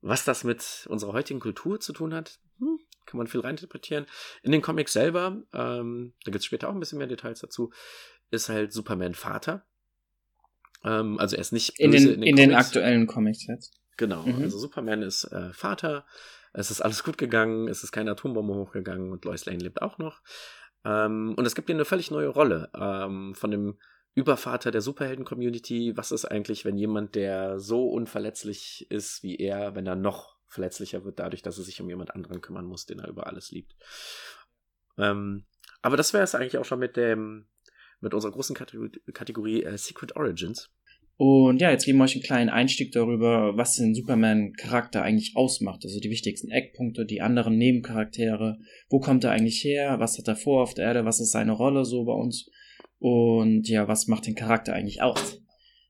was das mit unserer heutigen Kultur zu tun hat, hm, kann man viel reininterpretieren. In den Comics selber, ähm, da gibt es später auch ein bisschen mehr Details dazu, ist halt Superman Vater. Ähm, also er ist nicht in den, in den, in den aktuellen Comics jetzt. Genau, mhm. also Superman ist äh, Vater es ist alles gut gegangen, es ist keine Atombombe hochgegangen und Lois Lane lebt auch noch. Ähm, und es gibt ihr eine völlig neue Rolle ähm, von dem Übervater der Superhelden-Community. Was ist eigentlich, wenn jemand, der so unverletzlich ist wie er, wenn er noch verletzlicher wird, dadurch, dass er sich um jemand anderen kümmern muss, den er über alles liebt? Ähm, aber das wäre es eigentlich auch schon mit dem mit unserer großen Kategorie, Kategorie äh, Secret Origins. Und ja, jetzt geben wir euch einen kleinen Einstieg darüber, was den Superman-Charakter eigentlich ausmacht. Also die wichtigsten Eckpunkte, die anderen Nebencharaktere. Wo kommt er eigentlich her? Was hat er vor auf der Erde? Was ist seine Rolle so bei uns? Und ja, was macht den Charakter eigentlich aus?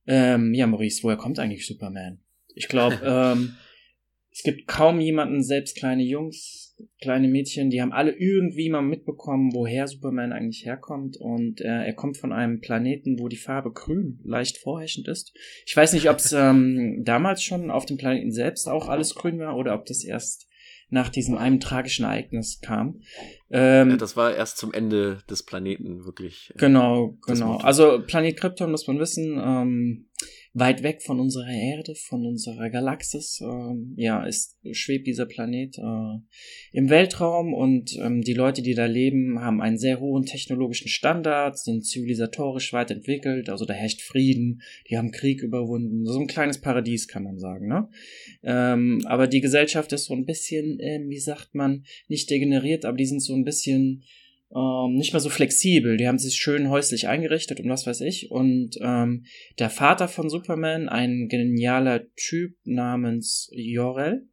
Ähm, ja, Maurice, woher kommt eigentlich Superman? Ich glaube, ähm, es gibt kaum jemanden, selbst kleine Jungs, kleine Mädchen, die haben alle irgendwie mal mitbekommen, woher Superman eigentlich herkommt. Und äh, er kommt von einem Planeten, wo die Farbe grün leicht vorherrschend ist. Ich weiß nicht, ob es ähm, damals schon auf dem Planeten selbst auch alles grün war oder ob das erst nach diesem einem tragischen Ereignis kam. Ähm, ja, das war erst zum Ende des Planeten wirklich. Äh, genau, genau. Also Planet Krypton muss man wissen. Ähm, weit weg von unserer Erde, von unserer Galaxis, ähm, ja, ist, schwebt dieser Planet äh, im Weltraum und ähm, die Leute, die da leben, haben einen sehr hohen technologischen Standard, sind zivilisatorisch weit entwickelt, also da herrscht Frieden, die haben Krieg überwunden, so ein kleines Paradies kann man sagen, ne? Ähm, aber die Gesellschaft ist so ein bisschen, äh, wie sagt man, nicht degeneriert, aber die sind so ein bisschen ähm, nicht mehr so flexibel. Die haben sich schön häuslich eingerichtet und was weiß ich. Und ähm, der Vater von Superman, ein genialer Typ namens Jorel.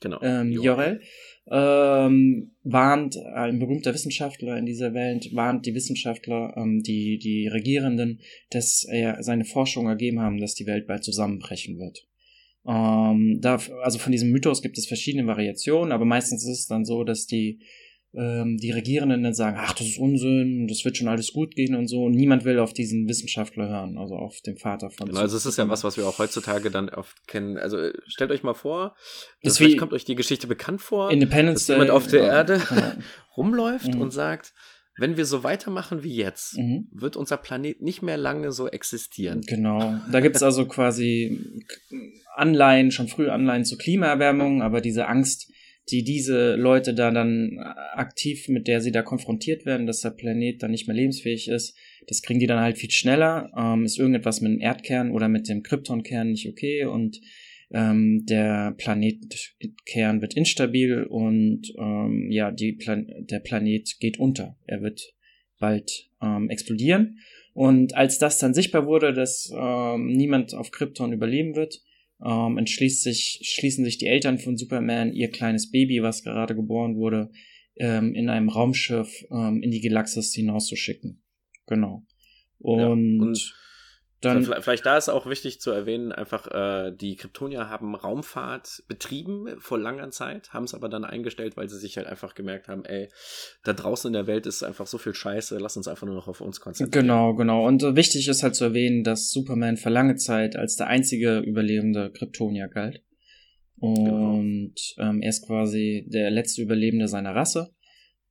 genau. ähm, Jorel, ähm, warnt, ein berühmter Wissenschaftler in dieser Welt, warnt die Wissenschaftler, ähm, die, die Regierenden, dass er seine Forschung ergeben haben, dass die Welt bald zusammenbrechen wird. Ähm, da, also von diesem Mythos gibt es verschiedene Variationen, aber meistens ist es dann so, dass die ähm, die Regierenden dann sagen, ach, das ist Unsinn, das wird schon alles gut gehen und so. Und niemand will auf diesen Wissenschaftler hören, also auf den Vater von. Genau, also es ist ja was, was wir auch heutzutage dann oft kennen. Also äh, stellt euch mal vor, das vielleicht kommt euch die Geschichte bekannt vor, Independence dass jemand auf der ja, Erde ja. rumläuft mhm. und sagt, wenn wir so weitermachen wie jetzt, mhm. wird unser Planet nicht mehr lange so existieren. Genau. Da gibt es also quasi Anleihen, schon früh Anleihen zur Klimaerwärmung, aber diese Angst, die diese Leute da dann aktiv, mit der sie da konfrontiert werden, dass der Planet dann nicht mehr lebensfähig ist, das kriegen die dann halt viel schneller. Ähm, ist irgendetwas mit dem Erdkern oder mit dem Kryptonkern nicht okay und ähm, der Planetkern wird instabil und ähm, ja, Plan der Planet geht unter. Er wird bald ähm, explodieren. Und als das dann sichtbar wurde, dass ähm, niemand auf Krypton überleben wird, ähm, entschließt sich, schließen sich die Eltern von Superman, ihr kleines Baby, was gerade geboren wurde, ähm, in einem Raumschiff ähm, in die Galaxis hinauszuschicken. Genau. Und, ja, und dann, vielleicht da ist auch wichtig zu erwähnen, einfach äh, die Kryptonier haben Raumfahrt betrieben vor langer Zeit, haben es aber dann eingestellt, weil sie sich halt einfach gemerkt haben, ey, da draußen in der Welt ist einfach so viel Scheiße, lass uns einfach nur noch auf uns konzentrieren. Genau, genau. Und äh, wichtig ist halt zu erwähnen, dass Superman für lange Zeit als der einzige überlebende Kryptonier galt. Genau. Und genau. ähm, er ist quasi der letzte Überlebende seiner Rasse.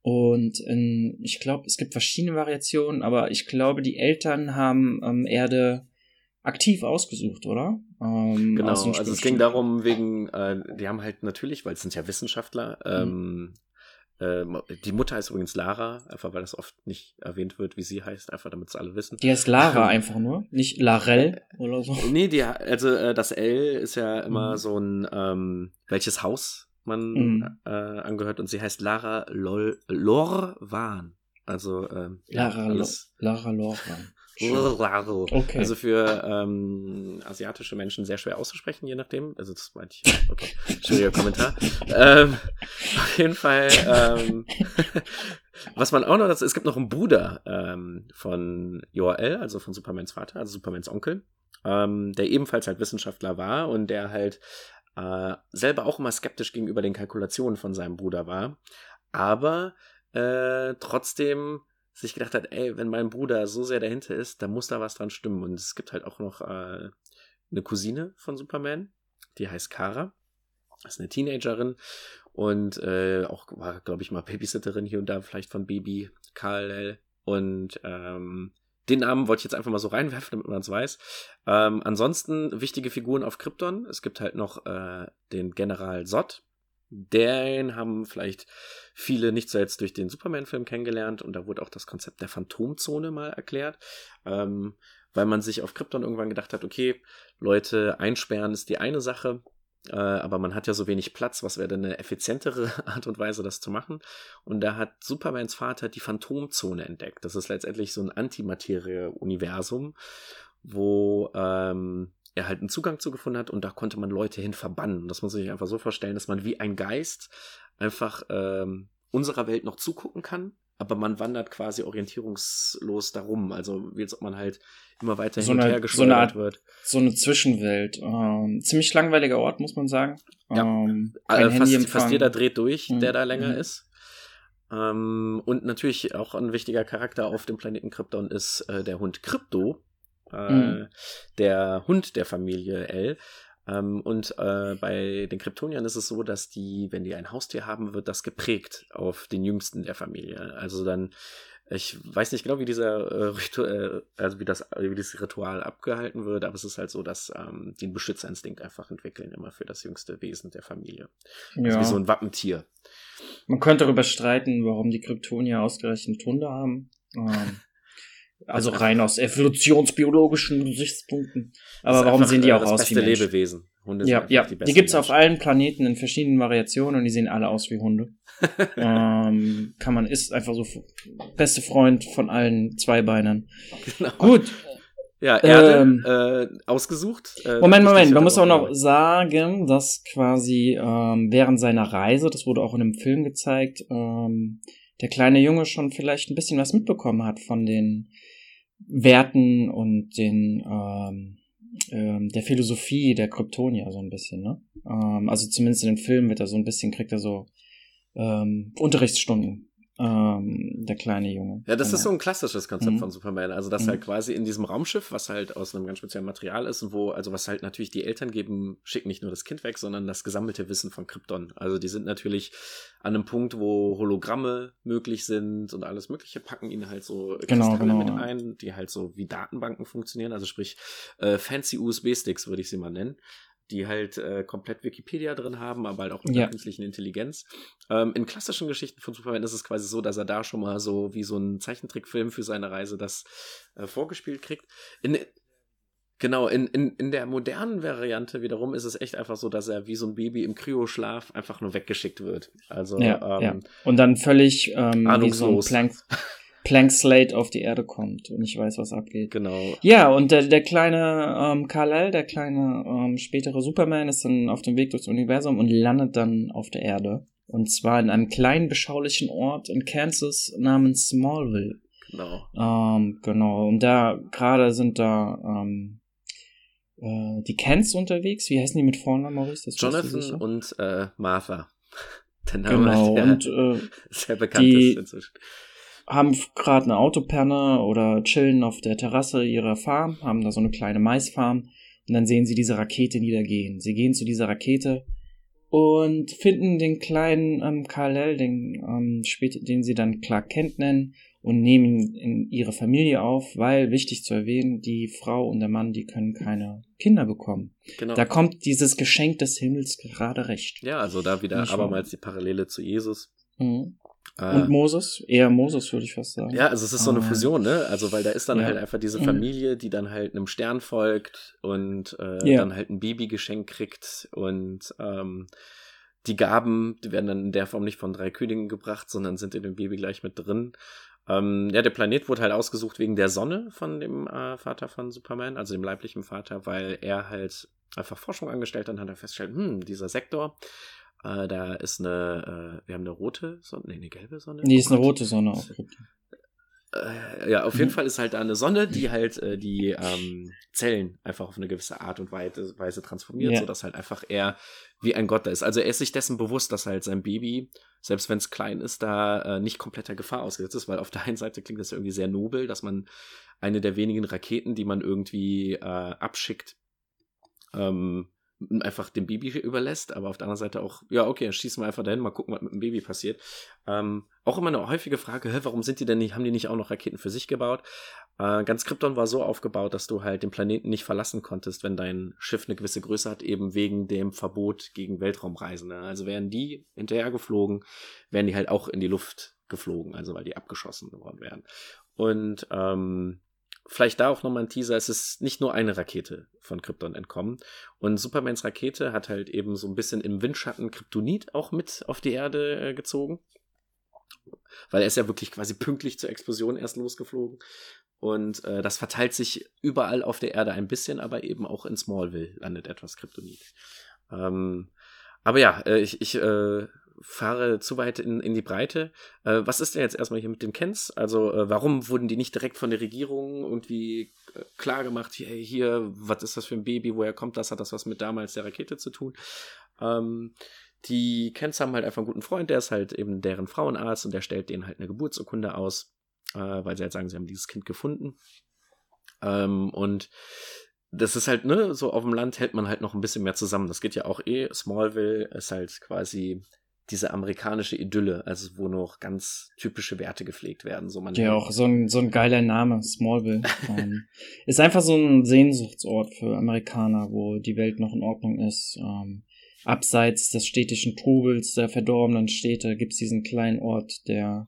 Und in, ich glaube, es gibt verschiedene Variationen, aber ich glaube, die Eltern haben ähm, Erde aktiv ausgesucht, oder? Ähm, genau, also es ging darum, wegen, äh, die haben halt natürlich, weil es sind ja Wissenschaftler, mhm. ähm, äh, die Mutter heißt übrigens Lara, einfach weil das oft nicht erwähnt wird, wie sie heißt, einfach damit es alle wissen. Die heißt Lara einfach nur, nicht Larell oder so. Nee, die, also äh, das L ist ja immer mhm. so ein, ähm, welches Haus man mhm. äh, angehört und sie heißt Lara Lol Lorwan. Also ähm, Lara, alles. Lara Lorwan. Okay. Also für ähm, asiatische Menschen sehr schwer auszusprechen, je nachdem. Also das meinte ich. Okay, schwieriger Kommentar. ähm, auf jeden Fall. Ähm, was man auch noch, das, es gibt noch einen Bruder ähm, von Joel, also von Supermans Vater, also Supermans Onkel, ähm, der ebenfalls halt Wissenschaftler war und der halt äh, selber auch immer skeptisch gegenüber den Kalkulationen von seinem Bruder war, aber äh, trotzdem sich gedacht hat, ey, wenn mein Bruder so sehr dahinter ist, dann muss da was dran stimmen. Und es gibt halt auch noch äh, eine Cousine von Superman, die heißt Kara. Ist eine Teenagerin und äh, auch war, glaube ich, mal Babysitterin hier und da, vielleicht von Baby Karl. Und ähm, den Namen wollte ich jetzt einfach mal so reinwerfen, damit man es weiß. Ähm, ansonsten wichtige Figuren auf Krypton. Es gibt halt noch äh, den General Zod. Den haben vielleicht viele nicht zuletzt durch den Superman-Film kennengelernt und da wurde auch das Konzept der Phantomzone mal erklärt, ähm, weil man sich auf Krypton irgendwann gedacht hat, okay, Leute einsperren ist die eine Sache, äh, aber man hat ja so wenig Platz, was wäre denn eine effizientere Art und Weise, das zu machen? Und da hat Supermans Vater die Phantomzone entdeckt. Das ist letztendlich so ein Antimaterie-Universum, wo ähm, er halt einen Zugang zu gefunden hat und da konnte man Leute hin verbannen. Das muss man sich einfach so vorstellen, dass man wie ein Geist einfach ähm, unserer Welt noch zugucken kann, aber man wandert quasi orientierungslos darum. Also wie als ob man halt immer weiter so hin und her geschleudert so Art, wird. So eine Zwischenwelt. Ähm, ziemlich langweiliger Ort, muss man sagen. Ja. Ähm, äh, fast, fast, jeder dreht durch, mhm. der da länger mhm. ist. Ähm, und natürlich auch ein wichtiger Charakter auf dem Planeten Krypton ist äh, der Hund Krypto. Äh, mhm. Der Hund der Familie L. Ähm, und äh, bei den Kryptoniern ist es so, dass die, wenn die ein Haustier haben, wird das geprägt auf den jüngsten der Familie. Also dann, ich weiß nicht genau, wie dieser äh, Ritual, äh, also wie das, wie dieses Ritual abgehalten wird, aber es ist halt so, dass ähm, die einen Beschützerinstinkt einfach entwickeln, immer für das jüngste Wesen der Familie. Ja. Also wie so ein Wappentier. Man könnte darüber streiten, warum die Kryptonier ausgerechnet Hunde haben. Ähm, also rein aus evolutionsbiologischen Gesichtspunkten. Aber warum sehen die auch aus wie Menschen? Lebewesen. Hunde ja, ja. Die, die gibt's auf allen Planeten in verschiedenen Variationen und die sehen alle aus wie Hunde. ähm, kann man, ist einfach so beste Freund von allen Zweibeinern. Genau. Gut. Ja, Erde ähm, äh, ausgesucht. Äh, Moment, Moment, man muss auch noch sagen, dass quasi ähm, während seiner Reise, das wurde auch in einem Film gezeigt, ähm, der kleine Junge schon vielleicht ein bisschen was mitbekommen hat von den Werten und den ähm, ähm, der Philosophie der Kryptonier so ein bisschen, ne? Ähm, also zumindest in den Filmen wird er so ein bisschen, kriegt er so ähm, Unterrichtsstunden ähm, der kleine Junge. Ja, das ist so ein klassisches Konzept mhm. von Superman. Also, dass mhm. halt quasi in diesem Raumschiff, was halt aus einem ganz speziellen Material ist und wo, also was halt natürlich die Eltern geben, schicken nicht nur das Kind weg, sondern das gesammelte Wissen von Krypton. Also, die sind natürlich an einem Punkt, wo Hologramme möglich sind und alles Mögliche, packen ihnen halt so genau, Kristalle genau, mit ein, die halt so wie Datenbanken funktionieren. Also, sprich, äh, fancy USB-Sticks würde ich sie mal nennen die halt äh, komplett Wikipedia drin haben, aber halt auch mit ja. der künstlichen Intelligenz. Ähm, in klassischen Geschichten von Superman ist es quasi so, dass er da schon mal so wie so ein Zeichentrickfilm für seine Reise das äh, vorgespielt kriegt. In, Genau, in, in, in der modernen Variante wiederum ist es echt einfach so, dass er wie so ein Baby im Kryoschlaf einfach nur weggeschickt wird. Also, ja, ähm, ja. Und dann völlig ähm, wie so ein Plank, Plank Slate auf die Erde kommt und ich weiß, was abgeht. Genau. Ja, und der, der kleine ähm, Kal-El, der kleine ähm, spätere Superman, ist dann auf dem Weg durchs Universum und landet dann auf der Erde. Und zwar in einem kleinen, beschaulichen Ort in Kansas namens Smallville. Genau. Ähm, genau. Und da gerade sind da ähm, äh, die Kents unterwegs. Wie heißen die mit Vornamen, Maurice? Das Jonathan und äh, Martha. Der Name genau, der und äh, sehr bekannt die, ist inzwischen haben gerade eine Autopanne oder chillen auf der Terrasse ihrer Farm, haben da so eine kleine Maisfarm und dann sehen sie diese Rakete niedergehen. Sie gehen zu dieser Rakete und finden den kleinen ähm, Kal-El, den, ähm, später, den sie dann Clark Kent nennen und nehmen ihn in ihre Familie auf, weil, wichtig zu erwähnen, die Frau und der Mann, die können keine Kinder bekommen. Genau. Da kommt dieses Geschenk des Himmels gerade recht. Ja, also da wieder abermals die Parallele zu Jesus. Mhm. Äh, und Moses? Eher Moses, würde ich fast sagen. Ja, also es ist so eine ah. Fusion, ne? Also, weil da ist dann ja. halt einfach diese mhm. Familie, die dann halt einem Stern folgt und äh, ja. dann halt ein Baby geschenkt kriegt und ähm, die Gaben, die werden dann in der Form nicht von drei Königen gebracht, sondern sind in dem Baby gleich mit drin. Ähm, ja, der Planet wurde halt ausgesucht wegen der Sonne von dem äh, Vater von Superman, also dem leiblichen Vater, weil er halt einfach Forschung angestellt hat und hat er festgestellt, hm, dieser Sektor, äh, da ist eine, äh, wir haben eine rote Sonne, nee, eine gelbe Sonne. Nee, ist eine rote Sonne auch. Äh, ja, auf jeden mhm. Fall ist halt da eine Sonne, die halt äh, die ähm, Zellen einfach auf eine gewisse Art und Weise transformiert, ja. sodass halt einfach er wie ein Gott da ist. Also er ist sich dessen bewusst, dass halt sein Baby, selbst wenn es klein ist, da äh, nicht kompletter Gefahr ausgesetzt ist, weil auf der einen Seite klingt das irgendwie sehr nobel, dass man eine der wenigen Raketen, die man irgendwie äh, abschickt, ähm, einfach dem Baby überlässt, aber auf der anderen Seite auch, ja, okay, dann schießen wir einfach dahin, mal gucken, was mit dem Baby passiert. Ähm, auch immer eine häufige Frage, warum sind die denn nicht, haben die nicht auch noch Raketen für sich gebaut? Äh, ganz Krypton war so aufgebaut, dass du halt den Planeten nicht verlassen konntest, wenn dein Schiff eine gewisse Größe hat, eben wegen dem Verbot gegen Weltraumreisen. Ne? Also wären die hinterher geflogen, wären die halt auch in die Luft geflogen, also weil die abgeschossen geworden wären. Und ähm, vielleicht da auch nochmal ein Teaser, es ist nicht nur eine Rakete von Krypton entkommen. Und Supermans Rakete hat halt eben so ein bisschen im Windschatten Kryptonit auch mit auf die Erde äh, gezogen. Weil er ist ja wirklich quasi pünktlich zur Explosion erst losgeflogen. Und äh, das verteilt sich überall auf der Erde ein bisschen, aber eben auch in Smallville landet etwas Kryptonit. Ähm, aber ja, äh, ich, ich äh, fahre zu weit in, in die Breite. Äh, was ist denn jetzt erstmal hier mit den Kens? Also, äh, warum wurden die nicht direkt von der Regierung irgendwie äh, klar gemacht, hier, hier, was ist das für ein Baby, woher kommt das, hat das was mit damals der Rakete zu tun? Ähm, die Kens haben halt einfach einen guten Freund, der ist halt eben deren Frauenarzt und der stellt denen halt eine Geburtsurkunde aus, äh, weil sie halt sagen, sie haben dieses Kind gefunden. Ähm, und das ist halt, ne, so auf dem Land hält man halt noch ein bisschen mehr zusammen. Das geht ja auch eh. Smallville ist halt quasi diese amerikanische Idylle, also wo noch ganz typische Werte gepflegt werden. So man ja, auch so ein, so ein geiler Name, Smallville. ähm, ist einfach so ein Sehnsuchtsort für Amerikaner, wo die Welt noch in Ordnung ist. Ähm, abseits des städtischen Trubels der verdorbenen Städte gibt's diesen kleinen Ort, der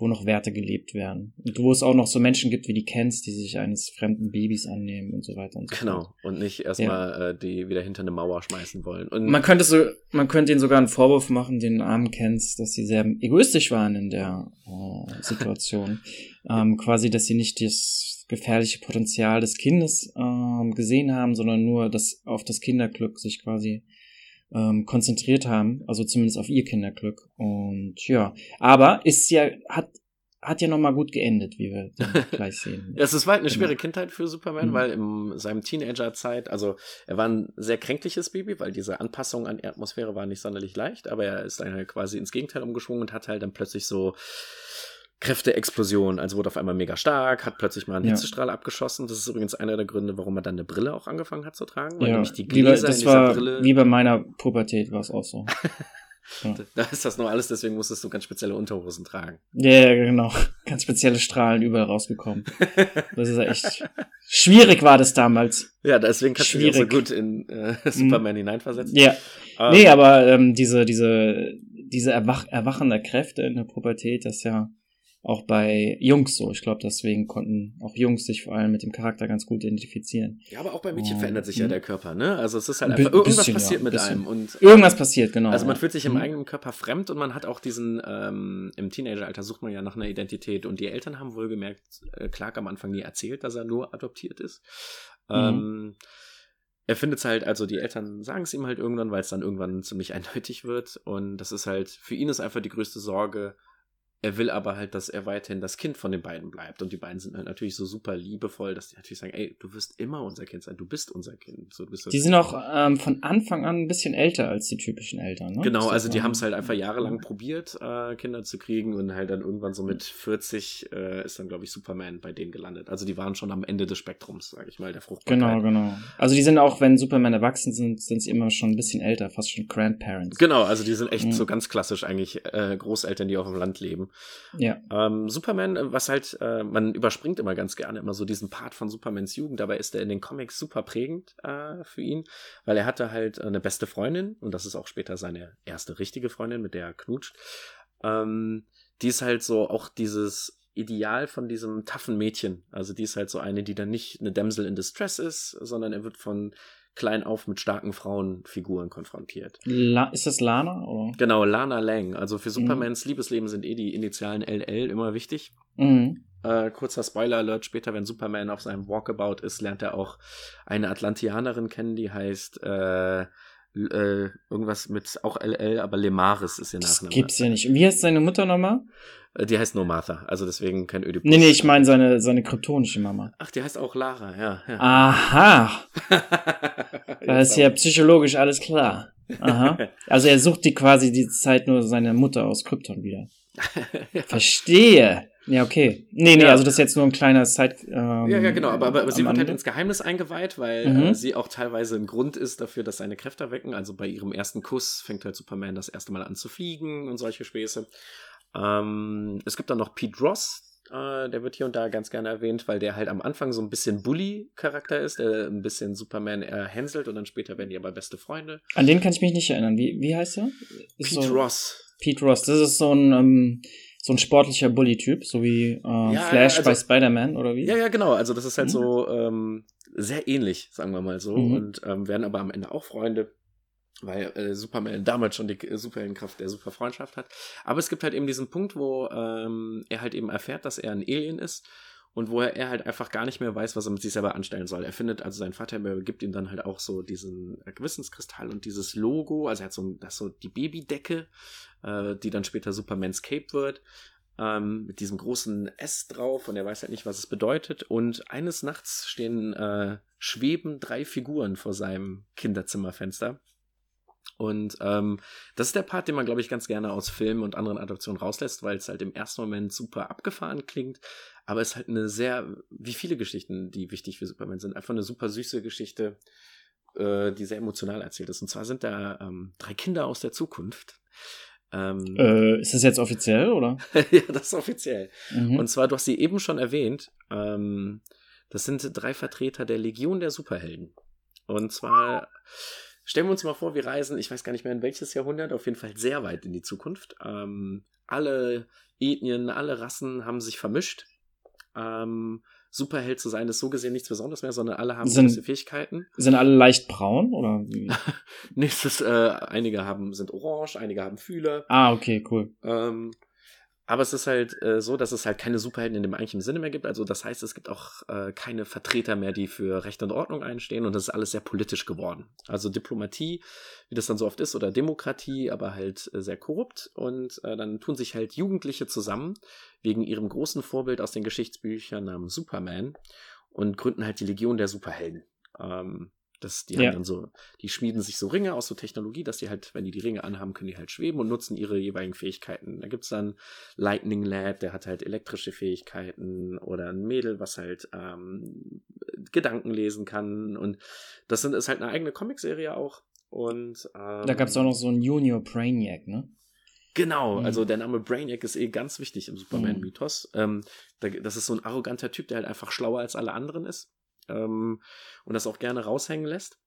wo noch Werte gelebt werden. Und wo es auch noch so Menschen gibt, wie die kennst, die sich eines fremden Babys annehmen und so weiter und so Genau. Fort. Und nicht erstmal ja. äh, die wieder hinter eine Mauer schmeißen wollen. Und man könnte so, man könnte ihnen sogar einen Vorwurf machen, den armen kennst, dass sie sehr egoistisch waren in der äh, Situation. ähm, quasi, dass sie nicht das gefährliche Potenzial des Kindes ähm, gesehen haben, sondern nur das auf das Kinderglück sich quasi ähm, konzentriert haben, also zumindest auf ihr Kinderglück. Und ja, aber ist ja, hat hat ja nochmal gut geendet, wie wir gleich sehen. ja, es war halt eine genau. schwere Kindheit für Superman, mhm. weil in seinem Teenagerzeit, also er war ein sehr kränkliches Baby, weil diese Anpassung an die Atmosphäre war nicht sonderlich leicht, aber er ist dann halt quasi ins Gegenteil umgeschwungen und hat halt dann plötzlich so Kräfteexplosion, also wurde auf einmal mega stark, hat plötzlich mal einen ja. Hitzestrahl abgeschossen. Das ist übrigens einer der Gründe, warum er dann eine Brille auch angefangen hat zu tragen, weil ja. nämlich die Gläser das in dieser war, Brille. Wie bei meiner Pubertät war es auch so. ja. Da ist das noch alles, deswegen musstest du ganz spezielle Unterhosen tragen. Ja, yeah, genau. Ganz spezielle Strahlen überall rausgekommen. Das ist ja echt schwierig war das damals. Ja, deswegen kannst schwierig. du dich so gut in äh, Superman mhm. hineinversetzen. Ja. Ähm, nee, aber ähm, diese, diese, diese Erwach Erwachen der Kräfte in der Pubertät, das ist ja auch bei Jungs so. Ich glaube, deswegen konnten auch Jungs sich vor allem mit dem Charakter ganz gut identifizieren. Ja, aber auch bei Mädchen oh, verändert sich ja der Körper, ne? Also es ist halt einfach, irgendwas bisschen, passiert ja, mit bisschen. einem. Und, irgendwas passiert, genau. Also man fühlt sich im mhm. eigenen Körper fremd und man hat auch diesen, ähm, im Teenageralter sucht man ja nach einer Identität und die Eltern haben wohlgemerkt, äh, Clark am Anfang nie erzählt, dass er nur adoptiert ist. Mhm. Ähm, er findet es halt, also die Eltern sagen es ihm halt irgendwann, weil es dann irgendwann ziemlich eindeutig wird und das ist halt, für ihn ist einfach die größte Sorge, er will aber halt, dass er weiterhin das Kind von den beiden bleibt. Und die beiden sind halt natürlich so super liebevoll, dass die natürlich sagen, ey, du wirst immer unser Kind sein, du bist unser Kind. So, bist die sind auch ähm, von Anfang an ein bisschen älter als die typischen Eltern. Ne? Genau, also die haben es halt einfach jahrelang probiert, äh, Kinder zu kriegen und halt dann irgendwann so mit 40 äh, ist dann, glaube ich, Superman bei denen gelandet. Also die waren schon am Ende des Spektrums, sage ich mal, der Fruchtbarkeit. Genau, genau. Also die sind auch, wenn Superman erwachsen sind, sind sie immer schon ein bisschen älter, fast schon Grandparents. Genau, also die sind echt mhm. so ganz klassisch eigentlich äh, Großeltern, die auf dem Land leben. Ja. Ähm, Superman, äh, was halt, äh, man überspringt immer ganz gerne immer so diesen Part von Supermans Jugend, dabei ist er in den Comics super prägend äh, für ihn, weil er hatte halt eine beste Freundin und das ist auch später seine erste richtige Freundin, mit der er knutscht. Ähm, die ist halt so auch dieses Ideal von diesem taffen Mädchen. Also die ist halt so eine, die dann nicht eine Damsel in Distress ist, sondern er wird von klein auf mit starken Frauenfiguren konfrontiert. La ist das Lana? Oder? Genau, Lana Lang. Also für mhm. Supermans mhm. Liebesleben sind eh die Initialen LL immer wichtig. Mhm. Äh, kurzer Spoiler-Alert, später, wenn Superman auf seinem Walkabout ist, lernt er auch eine Atlantianerin kennen, die heißt äh, äh, irgendwas mit auch LL, aber Lemaris ist ihr Nachname. Das gibt's ja nicht. Und wie heißt seine Mutter nochmal? Äh, die heißt nur Martha, also deswegen kein Ödipus. Nee, nee, ich meine seine, seine kryptonische Mama. Ach, die heißt auch Lara, ja. ja. Aha. da ist ja psychologisch alles klar. Aha. Also er sucht die quasi die Zeit nur seine Mutter aus Krypton wieder. Verstehe. Ja, okay. Nee, nee, ja. also das ist jetzt nur ein kleiner Side. Ähm, ja, ja, genau, aber, aber, aber sie wird halt ins Geheimnis eingeweiht, weil mhm. äh, sie auch teilweise ein Grund ist dafür, dass seine Kräfte wecken. Also bei ihrem ersten Kuss fängt halt Superman das erste Mal an zu fliegen und solche Späße. Ähm, es gibt dann noch Pete Ross, äh, der wird hier und da ganz gerne erwähnt, weil der halt am Anfang so ein bisschen Bully-Charakter ist, der ein bisschen Superman erhänselt und dann später werden die aber beste Freunde. An den kann ich mich nicht erinnern. Wie, wie heißt er? Ist Pete so, Ross. Pete Ross, das ist so ein, ähm, so ein sportlicher Bully-Typ, so wie äh, ja, Flash also, bei Spider-Man oder wie? Ja, ja, genau. Also das ist halt mhm. so ähm, sehr ähnlich, sagen wir mal so. Mhm. Und ähm, werden aber am Ende auch Freunde weil äh, Superman damals schon die Superheldenkraft der Superfreundschaft hat. Aber es gibt halt eben diesen Punkt, wo ähm, er halt eben erfährt, dass er ein Alien ist und wo er halt einfach gar nicht mehr weiß, was er mit sich selber anstellen soll. Er findet, also sein Vater gibt ihm dann halt auch so diesen Gewissenskristall und dieses Logo, also er hat so, das so die Babydecke, äh, die dann später Supermans Cape wird, ähm, mit diesem großen S drauf und er weiß halt nicht, was es bedeutet. Und eines Nachts stehen, äh, schweben drei Figuren vor seinem Kinderzimmerfenster und ähm, das ist der Part, den man, glaube ich, ganz gerne aus Filmen und anderen Adaptionen rauslässt, weil es halt im ersten Moment super abgefahren klingt. Aber es ist halt eine sehr, wie viele Geschichten, die wichtig für Superman sind, einfach eine super süße Geschichte, äh, die sehr emotional erzählt ist. Und zwar sind da ähm, drei Kinder aus der Zukunft. Ähm, äh, ist das jetzt offiziell, oder? ja, das ist offiziell. Mhm. Und zwar, du hast sie eben schon erwähnt, ähm, das sind drei Vertreter der Legion der Superhelden. Und zwar stellen wir uns mal vor, wir reisen, ich weiß gar nicht mehr in welches Jahrhundert, auf jeden Fall sehr weit in die Zukunft. Ähm, alle Ethnien, alle Rassen haben sich vermischt. Ähm, Superheld zu sein ist so gesehen nichts Besonderes mehr, sondern alle haben Sind- gewisse Fähigkeiten. Sind alle leicht braun oder wie? Nächstes, äh, einige haben, sind orange, einige haben Fühler. Ah, okay, cool. Ähm, aber es ist halt äh, so, dass es halt keine Superhelden in dem eigentlichen Sinne mehr gibt. Also das heißt, es gibt auch äh, keine Vertreter mehr, die für Recht und Ordnung einstehen und das ist alles sehr politisch geworden. Also Diplomatie, wie das dann so oft ist, oder Demokratie, aber halt äh, sehr korrupt. Und äh, dann tun sich halt Jugendliche zusammen wegen ihrem großen Vorbild aus den Geschichtsbüchern namens Superman und gründen halt die Legion der Superhelden. Ähm, das, die Ja. haben dann so, die schmieden sich so Ringe aus so Technologie, dass die halt, wenn die die Ringe anhaben, können die halt schweben und nutzen ihre jeweiligen Fähigkeiten. Da gibt's dann Lightning Lad, der hat halt elektrische Fähigkeiten oder ein Mädel, was halt ähm, Gedanken lesen kann und das sind, ist halt eine eigene Comicserie auch und ähm, Da gab es auch noch so einen Junior Brainiac, ne? Genau, Mhm. also der Name Brainiac ist eh ganz wichtig im Superman-Mythos. Ähm, da, das ist so ein arroganter Typ, der halt einfach schlauer als alle anderen ist ähm, und das auch gerne raushängen lässt.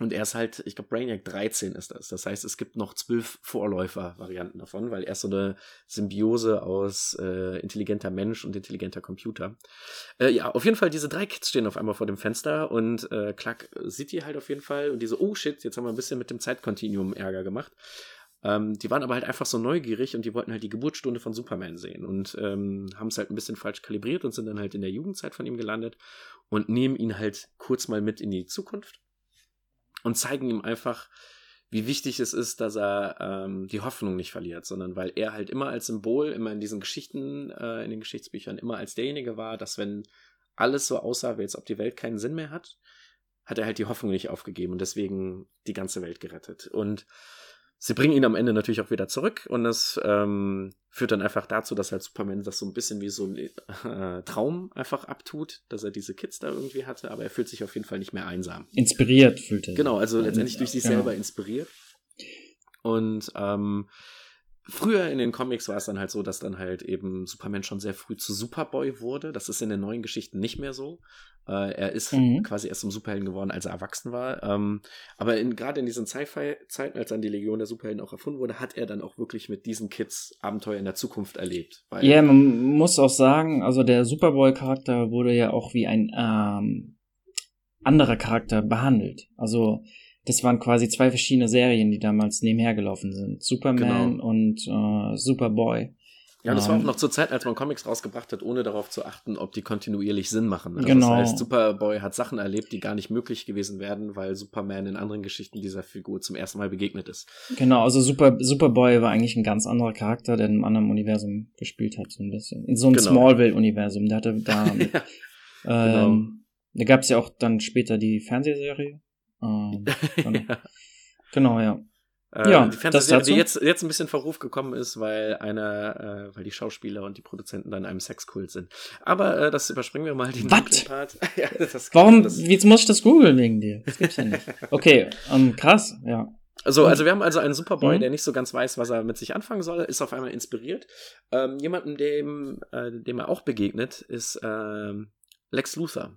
Und er ist halt, ich glaube, Brainiac 13 ist das. Das heißt, es gibt noch zwölf Vorläufer-Varianten davon, weil er ist so eine Symbiose aus äh, intelligenter Mensch und intelligenter Computer. Äh, ja, auf jeden Fall, diese drei Kids stehen auf einmal vor dem Fenster und äh, Clark sieht die halt auf jeden Fall und diese, oh shit, jetzt haben wir ein bisschen mit dem Zeitkontinuum Ärger gemacht. Ähm, die waren aber halt einfach so neugierig und die wollten halt die Geburtsstunde von Superman sehen und ähm, haben es halt ein bisschen falsch kalibriert und sind dann halt in der Jugendzeit von ihm gelandet und nehmen ihn halt kurz mal mit in die Zukunft und zeigen ihm einfach, wie wichtig es ist, dass er ähm, die Hoffnung nicht verliert, sondern weil er halt immer als Symbol, immer in diesen Geschichten, äh, in den Geschichtsbüchern, immer als derjenige war, dass wenn alles so aussah, wie als ob die Welt keinen Sinn mehr hat, hat er halt die Hoffnung nicht aufgegeben und deswegen die ganze Welt gerettet. Und sie bringen ihn am Ende natürlich auch wieder zurück und das ähm, führt dann einfach dazu, dass halt Superman das so ein bisschen wie so ein äh, Traum einfach abtut, dass er diese Kids da irgendwie hatte, aber er fühlt sich auf jeden Fall nicht mehr einsam. Inspiriert fühlt er sich. Genau, also letztendlich durch sich Genau. selber inspiriert. Und ähm, früher in den Comics war es dann halt so, dass dann halt eben Superman schon sehr früh zu Superboy wurde. Das ist in den neuen Geschichten nicht mehr so. Äh, er ist Mhm. quasi erst zum Superhelden geworden, als er erwachsen war. Ähm, aber gerade in diesen Sci-Fi-Zeiten, als dann die Legion der Superhelden auch erfunden wurde, hat er dann auch wirklich mit diesen Kids Abenteuer in der Zukunft erlebt. Ja, man muss auch sagen, also der Superboy-Charakter wurde ja auch wie ein ähm, anderer Charakter behandelt. Also das waren quasi zwei verschiedene Serien, die damals nebenher gelaufen sind. Superman Genau. und äh, Superboy. Ja, das war Ähm, auch noch zur Zeit, als man Comics rausgebracht hat, ohne darauf zu achten, ob die kontinuierlich Sinn machen. Also Genau. Das heißt, Superboy hat Sachen erlebt, die gar nicht möglich gewesen wären, weil Superman in anderen Geschichten dieser Figur zum ersten Mal begegnet ist. Genau, also Super, Superboy war eigentlich ein ganz anderer Charakter, der in einem anderen Universum gespielt hat, so ein bisschen. In so einem Genau. Smallville-Universum. Der hatte da, ja, ähm, da gab es ja auch dann später die Fernsehserie. Ähm, genau. ja. genau, ja. Äh, Ja, die das Fernsehserie, die jetzt, jetzt ein bisschen Verruf gekommen ist, weil einer, äh, weil die Schauspieler und die Produzenten dann in einem Sexkult sind. Aber äh, das überspringen wir mal den Part. ja, Warum, Das, jetzt muss ich das googeln wegen dir? Das gibt's ja nicht. Okay, ähm, krass, ja. Also, also wir haben also einen Superboy, Mhm. der nicht so ganz weiß, was er mit sich anfangen soll, ist auf einmal inspiriert. Ähm, jemanden, dem, äh, dem er auch begegnet, ist ähm, Lex Luthor.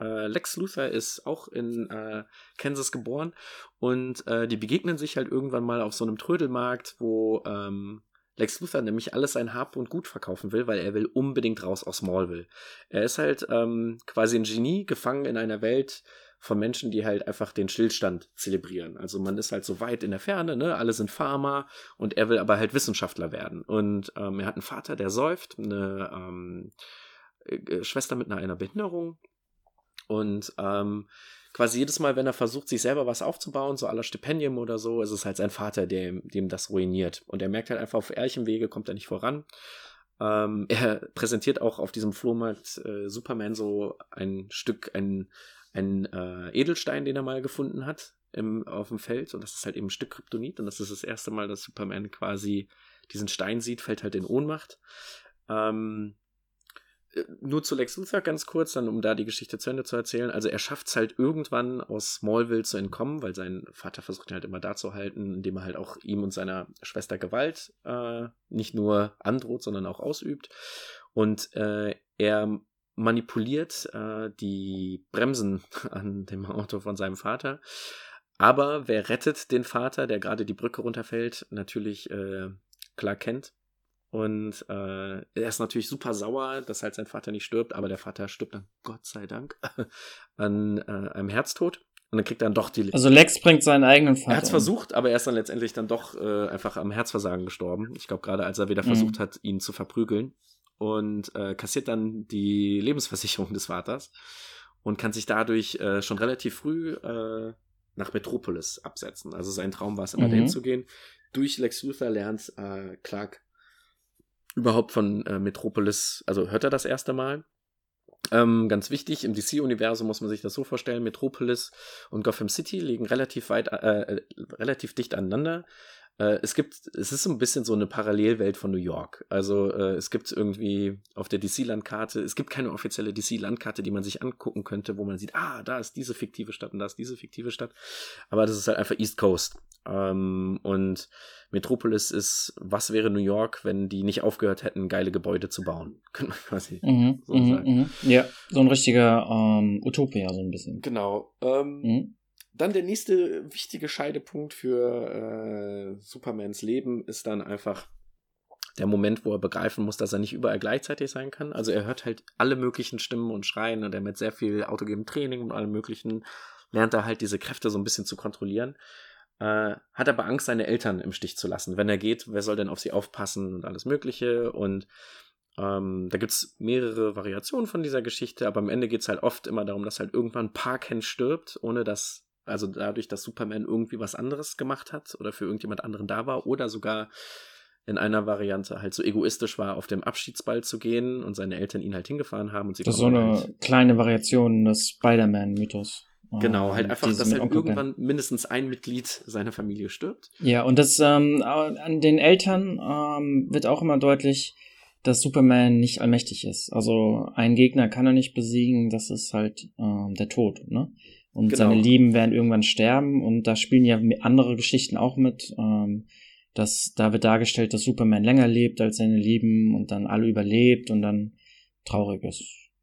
Äh, Lex Luthor ist auch in äh, Kansas geboren und äh, die begegnen sich halt irgendwann mal auf so einem Trödelmarkt, wo ähm, Lex Luthor nämlich alles sein Hab und Gut verkaufen will, weil er will unbedingt raus aus Smallville. Er ist halt ähm, quasi ein Genie, gefangen in einer Welt, von Menschen, die halt einfach den Stillstand zelebrieren. Also man ist halt so weit in der Ferne, ne? Alle sind Farmer und er will aber halt Wissenschaftler werden. Und ähm, er hat einen Vater, der säuft, eine ähm, äh, Schwester mit einer, einer Behinderung. Und ähm, quasi jedes Mal, wenn er versucht, sich selber was aufzubauen, so aller Stipendium oder so, ist es halt sein Vater, der dem das ruiniert. Und er merkt halt einfach, auf ehrlichem Wege kommt er nicht voran. Ähm, er präsentiert auch auf diesem Flohmarkt äh, Superman so ein Stück, ein, ein äh, Edelstein, den er mal gefunden hat im, auf dem Feld. Und das ist halt eben ein Stück Kryptonit. Und das ist das erste Mal, dass Superman quasi diesen Stein sieht, fällt halt in Ohnmacht. Ähm, äh, nur zu Lex Luthor ganz kurz, dann um da die Geschichte zu Ende zu erzählen. Also er schafft es halt irgendwann aus Smallville zu entkommen, weil sein Vater versucht ihn halt immer da zu halten, indem er halt auch ihm und seiner Schwester Gewalt äh, nicht nur androht, sondern auch ausübt. Und äh, er manipuliert äh, die Bremsen an dem Auto von seinem Vater. aber wer rettet den Vater, der gerade die Brücke runterfällt? Natürlich äh, Clark Kent. Und äh, er ist natürlich super sauer, dass halt sein Vater nicht stirbt, aber der Vater stirbt dann, Gott sei Dank, an äh, einem Herztod. Und dann kriegt er dann doch die. Also Lex bringt seinen eigenen Vater. Er hat es versucht, aber er ist dann letztendlich dann doch äh, einfach am Herzversagen gestorben. Ich glaube, gerade als er wieder mhm. versucht hat, ihn zu verprügeln. Und äh, kassiert dann die Lebensversicherung des Vaters und kann sich dadurch äh, schon relativ früh äh, nach Metropolis absetzen. Also sein Traum war es immer, mhm. dahin zu gehen. Durch Lex Luthor lernt äh, Clark überhaupt von äh, Metropolis, also hört er das erste Mal. Ähm, ganz wichtig, im DC-Universum muss man sich das so vorstellen, Metropolis und Gotham City liegen relativ weit, äh, äh relativ dicht aneinander. Äh, es gibt, es ist so ein bisschen so eine Parallelwelt von New York. Also äh, es gibt irgendwie auf der DC-Landkarte, es gibt keine offizielle DC-Landkarte, die man sich angucken könnte, wo man sieht, ah, da ist diese fiktive Stadt und da ist diese fiktive Stadt. Aber das ist halt einfach East Coast. Ähm, und Metropolis ist, was wäre New York, wenn die nicht aufgehört hätten, geile Gebäude zu bauen? Könnte man quasi mhm, so mhm, sagen. Mhm. Ja, so ein richtiger ähm, Utopia, so ein bisschen. Genau. Ähm, mhm. Dann der nächste wichtige Scheidepunkt für äh, Supermans Leben ist dann einfach der Moment, wo er begreifen muss, dass er nicht überall gleichzeitig sein kann. Also er hört halt alle möglichen Stimmen und Schreien und er mit sehr viel autogenem Training und allem möglichen lernt er halt diese Kräfte so ein bisschen zu kontrollieren. Äh, hat aber Angst, seine Eltern im Stich zu lassen. Wenn er geht, wer soll denn auf sie aufpassen und alles Mögliche und ähm, da gibt's mehrere Variationen von dieser Geschichte, aber am Ende geht's halt oft immer darum, dass halt irgendwann Parken stirbt, ohne dass also dadurch, dass Superman irgendwie was anderes gemacht hat oder für irgendjemand anderen da war oder sogar in einer Variante halt so egoistisch war, auf dem Abschiedsball zu gehen und seine Eltern ihn halt hingefahren haben. Und sie das ist so eine halt kleine Variation des Spider-Man-Mythos. Genau, halt einfach, dass halt irgendwann mindestens ein Mitglied seiner Familie stirbt. Ja, und das ähm, an den Eltern ähm, wird auch immer deutlich, dass Superman nicht allmächtig ist. Also ein Gegner kann er nicht besiegen, das ist halt ähm, der Tod, ne? Und genau. seine Lieben werden irgendwann sterben und da spielen ja andere Geschichten auch mit. Ähm, dass da wird dargestellt, dass Superman länger lebt als seine Lieben und dann alle überlebt und dann traurig ist.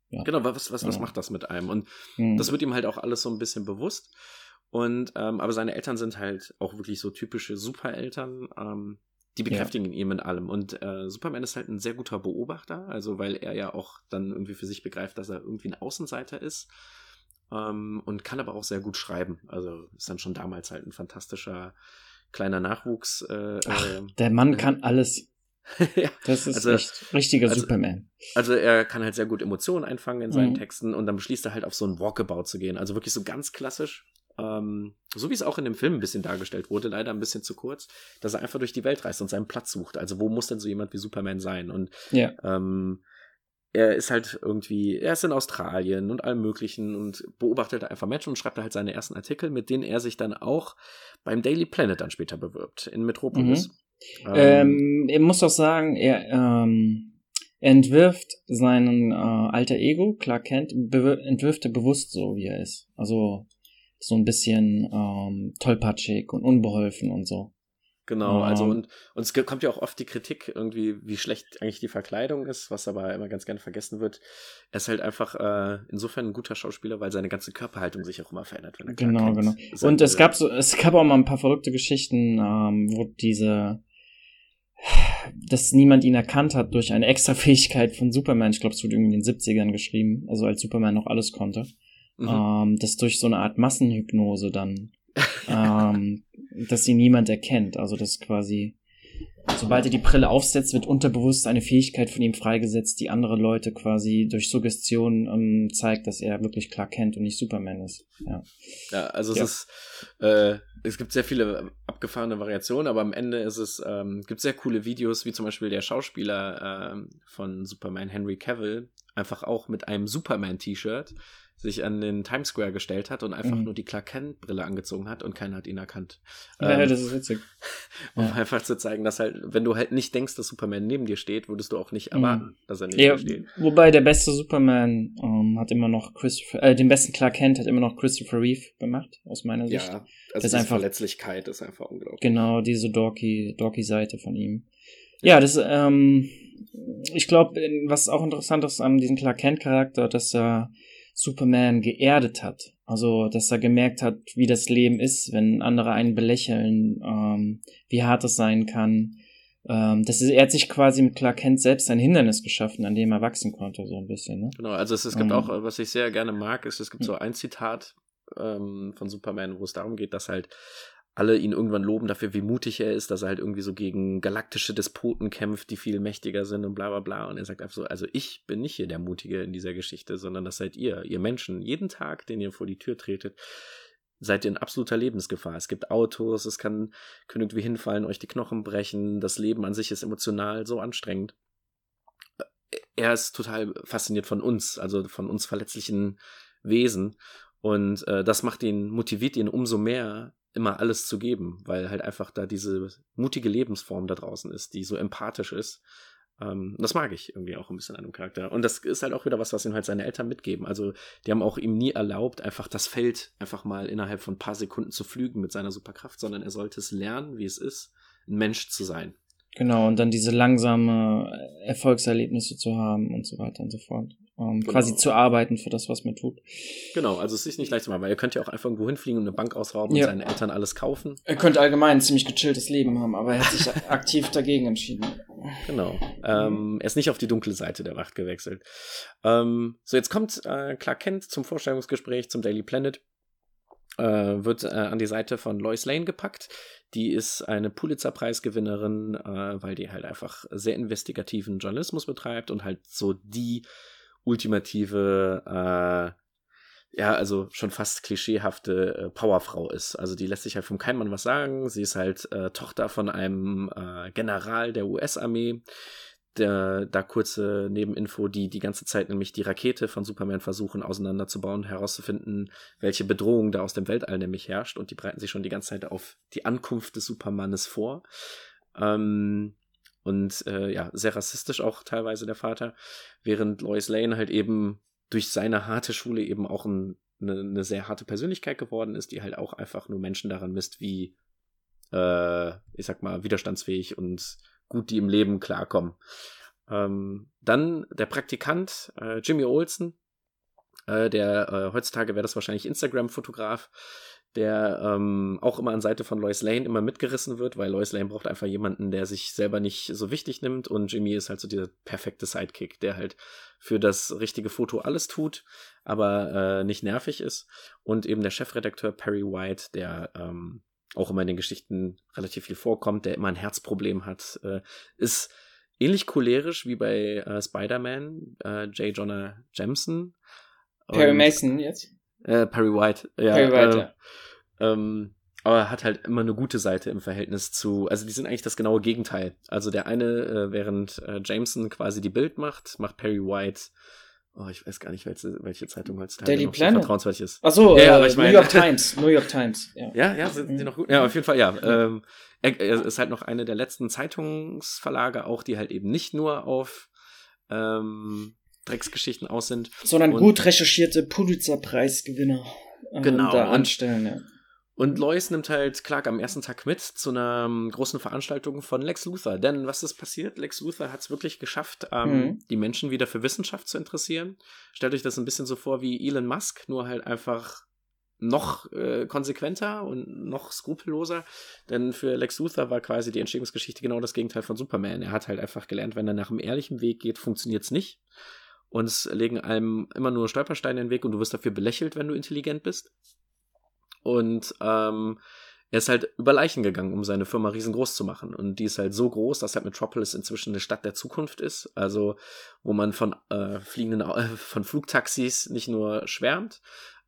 Ja. Genau, was, was, was macht das mit einem? Und mhm. das wird ihm halt auch alles so ein bisschen bewusst. Und ähm, aber seine Eltern sind halt auch wirklich so typische Supereltern. Ähm, die bekräftigen ja. ihn in allem. Und äh, Superman ist halt ein sehr guter Beobachter, also weil er ja auch dann irgendwie für sich begreift, dass er irgendwie ein Außenseiter ist ähm, und kann aber auch sehr gut schreiben. Also ist dann schon damals halt ein fantastischer kleiner Nachwuchs. Äh, Ach, äh, der Mann äh, kann alles. ja, das ist also, echt richtiger also, Superman. Also er kann halt sehr gut Emotionen einfangen in seinen mhm. Texten und dann beschließt er halt auf so ein Walkabout zu gehen. Also wirklich so ganz klassisch. Ähm, so wie es auch in dem Film ein bisschen dargestellt wurde, leider ein bisschen zu kurz, dass er einfach durch die Welt reist und seinen Platz sucht. Also wo muss denn so jemand wie Superman sein? Und ja. ähm, er ist halt irgendwie, er ist in Australien und allem möglichen und beobachtet einfach Menschen und schreibt da halt seine ersten Artikel, mit denen er sich dann auch beim Daily Planet dann später bewirbt, in Metropolis. Mhm. Ähm, ähm, er muss doch sagen, er, ähm, entwirft seinen äh, alter Ego, Clark Kent, entwirft er bewusst so, wie er ist. Also so ein bisschen ähm, tollpatschig und unbeholfen und so. Genau, also und, und es kommt ja auch oft die Kritik irgendwie, wie schlecht eigentlich die Verkleidung ist, was aber immer ganz gerne vergessen wird. Er ist halt einfach äh, insofern ein guter Schauspieler, weil seine ganze Körperhaltung sich auch immer verändert. Wenn er genau, genau. Und es gab so, es gab auch mal ein paar verrückte Geschichten, ähm, wo diese, dass niemand ihn erkannt hat durch eine extra Fähigkeit von Superman. Ich glaube, es wurde irgendwie in den 70ern geschrieben, also als Superman noch alles konnte. Mhm. Ähm, das durch so eine Art Massenhypnose dann ähm, dass sie niemand erkennt. Also das quasi, sobald er die Brille aufsetzt, wird unterbewusst eine Fähigkeit von ihm freigesetzt, die andere Leute quasi durch Suggestion ähm, zeigt, dass er wirklich klar kennt und nicht Superman ist. Ja, ja also es ja. ist, äh, es gibt sehr viele abgefahrene Variationen, aber am Ende ist es, ähm, gibt sehr coole Videos, wie zum Beispiel der Schauspieler ähm, von Superman Henry Cavill, einfach auch mit einem Superman-T-Shirt sich an den Times Square gestellt hat und einfach mhm. nur die Clark Kent Brille angezogen hat und keiner hat ihn erkannt. Ja, ähm, das ist witzig. Um ja. einfach zu zeigen, dass halt, wenn du halt nicht denkst, dass Superman neben dir steht, würdest du auch nicht mhm. erwarten, mhm. dass er neben ja, dir steht. Wobei der beste Superman ähm, hat immer noch Christopher, äh, den besten Clark Kent hat immer noch Christopher Reeve gemacht, aus meiner Sicht. Ja, also die Verletzlichkeit ist einfach unglaublich. Genau, diese dorky, dorky Seite von ihm. Ja, das, ähm, ich glaube, was auch interessant ist an diesem Clark Kent Charakter, dass er Superman geerdet hat. Also, dass er gemerkt hat, wie das Leben ist, wenn andere einen belächeln, ähm, wie hart es sein kann. Ähm, das ist, er hat sich quasi mit Clark Kent selbst ein Hindernis geschaffen, an dem er wachsen konnte, so ein bisschen. Ne? Genau, also es, es gibt ähm, auch, was ich sehr gerne mag, ist, es gibt so ein Zitat ähm, von Superman, wo es darum geht, dass halt alle ihn irgendwann loben dafür, wie mutig er ist, dass er halt irgendwie so gegen galaktische Despoten kämpft, die viel mächtiger sind und bla bla bla. Und er sagt einfach so, also ich bin nicht hier der Mutige in dieser Geschichte, sondern das seid ihr, ihr Menschen. Jeden Tag, den ihr vor die Tür tretet, seid ihr in absoluter Lebensgefahr. Es gibt Autos, es kann, können irgendwie hinfallen, euch die Knochen brechen, das Leben an sich ist emotional so anstrengend. Er ist total fasziniert von uns, also von uns verletzlichen Wesen. Und äh, das macht ihn, motiviert ihn umso mehr, immer alles zu geben, weil halt einfach da diese mutige Lebensform da draußen ist, die so empathisch ist. Ähm, das mag ich irgendwie auch ein bisschen an dem Charakter. Und das ist halt auch wieder was, was ihm halt seine Eltern mitgeben. Also die haben auch ihm nie erlaubt, einfach das Feld einfach mal innerhalb von ein paar Sekunden zu flügen mit seiner Superkraft, sondern er sollte es lernen, wie es ist, ein Mensch zu sein. Genau, und dann diese langsame Erfolgserlebnisse zu haben und so weiter und so fort ähm, genau. quasi zu arbeiten für das, was man tut. Genau, also es ist nicht leicht zu machen, weil ihr könnt ja auch einfach irgendwo hinfliegen und eine Bank ausrauben ja. und seinen Eltern alles kaufen. Er könnte allgemein ein ziemlich gechilltes Leben haben, aber er hat sich aktiv dagegen entschieden. Genau. Ähm, er ist nicht auf die dunkle Seite der Wacht gewechselt. Ähm, so, jetzt kommt äh, Clark Kent zum Vorstellungsgespräch zum Daily Planet. Äh, wird äh, an die Seite von Lois Lane gepackt. Die ist eine Pulitzer-Preisgewinnerin, äh, weil die halt einfach sehr investigativen Journalismus betreibt und halt so die ultimative, äh, ja, also schon fast klischeehafte äh, Powerfrau ist. Also die lässt sich halt vom keinem Mann was sagen. Sie ist halt äh, Tochter von einem äh, General der US-Armee. Da kurze Nebeninfo, die die ganze Zeit nämlich die Rakete von Superman versuchen auseinanderzubauen, herauszufinden, welche Bedrohung da aus dem Weltall nämlich herrscht und die bereiten sich schon die ganze Zeit auf die Ankunft des Supermannes vor. Ähm, und äh, ja, sehr rassistisch auch teilweise der Vater, während Lois Lane halt eben durch seine harte Schule eben auch ein, eine, eine, sehr harte Persönlichkeit geworden ist, die halt auch einfach nur Menschen daran misst, wie, äh, ich sag mal, widerstandsfähig und gut die im Leben klarkommen. Ähm, dann der Praktikant äh, Jimmy Olsen, äh, der äh, heutzutage wäre das wahrscheinlich Instagram-Fotograf, der ähm, auch immer an Seite von Lois Lane immer mitgerissen wird, weil Lois Lane braucht einfach jemanden, der sich selber nicht so wichtig nimmt und Jimmy ist halt so dieser perfekte Sidekick, der halt für das richtige Foto alles tut, aber äh, nicht nervig ist und eben der Chefredakteur Perry White, der ähm, auch immer in den Geschichten relativ viel vorkommt, der immer ein Herzproblem hat, äh, ist ähnlich cholerisch wie bei äh, Spider-Man, äh, J. Jonah Jameson. Perry Mason jetzt? Äh, Perry White, ja. Perry White, äh, ja. Ähm, aber er hat halt immer eine gute Seite im Verhältnis zu, also die sind eigentlich das genaue Gegenteil. Also der eine, äh, während äh, Jameson quasi die Bild macht, macht Perry White Oh, ich weiß gar nicht, welche, welche Zeitung heutzutage Daily noch Planet? so vertrauenswürdig ist. Ach so, ja, äh, ich mein, New York Times. New York Times. Ja, ja, ja sind die mhm. noch gut? Ja, auf jeden Fall, ja. Ähm, er, er, ist halt noch eine der letzten Zeitungsverlage, auch die halt eben nicht nur auf ähm, Drecksgeschichten aus sind. Sondern und, gut recherchierte Pulitzer-Preisgewinner äh, genau, da anstellen, ja. Und Lois nimmt halt Clark am ersten Tag mit zu einer um, großen Veranstaltung von Lex Luthor. Denn was ist passiert? Lex Luthor hat es wirklich geschafft, ähm, mhm. die Menschen wieder für Wissenschaft zu interessieren. Stellt euch das ein bisschen so vor wie Elon Musk, nur halt einfach noch äh, konsequenter und noch skrupelloser. Denn für Lex Luthor war quasi die Entstehungsgeschichte genau das Gegenteil von Superman. Er hat halt einfach gelernt, wenn er nach einem ehrlichen Weg geht, funktioniert es nicht. Und es legen einem immer nur Stolpersteine in den Weg und du wirst dafür belächelt, wenn du intelligent bist. Und ähm, er ist halt über Leichen gegangen, um seine Firma riesengroß zu machen. Und die ist halt so groß, dass halt Metropolis inzwischen eine Stadt der Zukunft ist. Also, wo man von äh, fliegenden, äh, von Flugtaxis nicht nur schwärmt,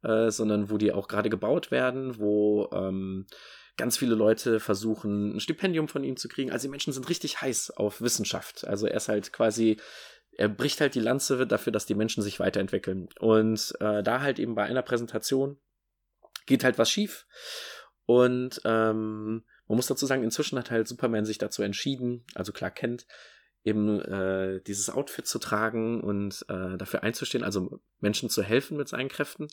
äh, sondern wo die auch gerade gebaut werden, wo ähm, ganz viele Leute versuchen, ein Stipendium von ihm zu kriegen. Also die Menschen sind richtig heiß auf Wissenschaft. Also er ist halt quasi er bricht halt die Lanze dafür, dass die Menschen sich weiterentwickeln. Und äh, da halt eben bei einer Präsentation geht halt was schief. Und ähm, man muss dazu sagen, inzwischen hat halt Superman sich dazu entschieden, also klar kennt, eben äh, dieses Outfit zu tragen und äh, dafür einzustehen, also Menschen zu helfen mit seinen Kräften.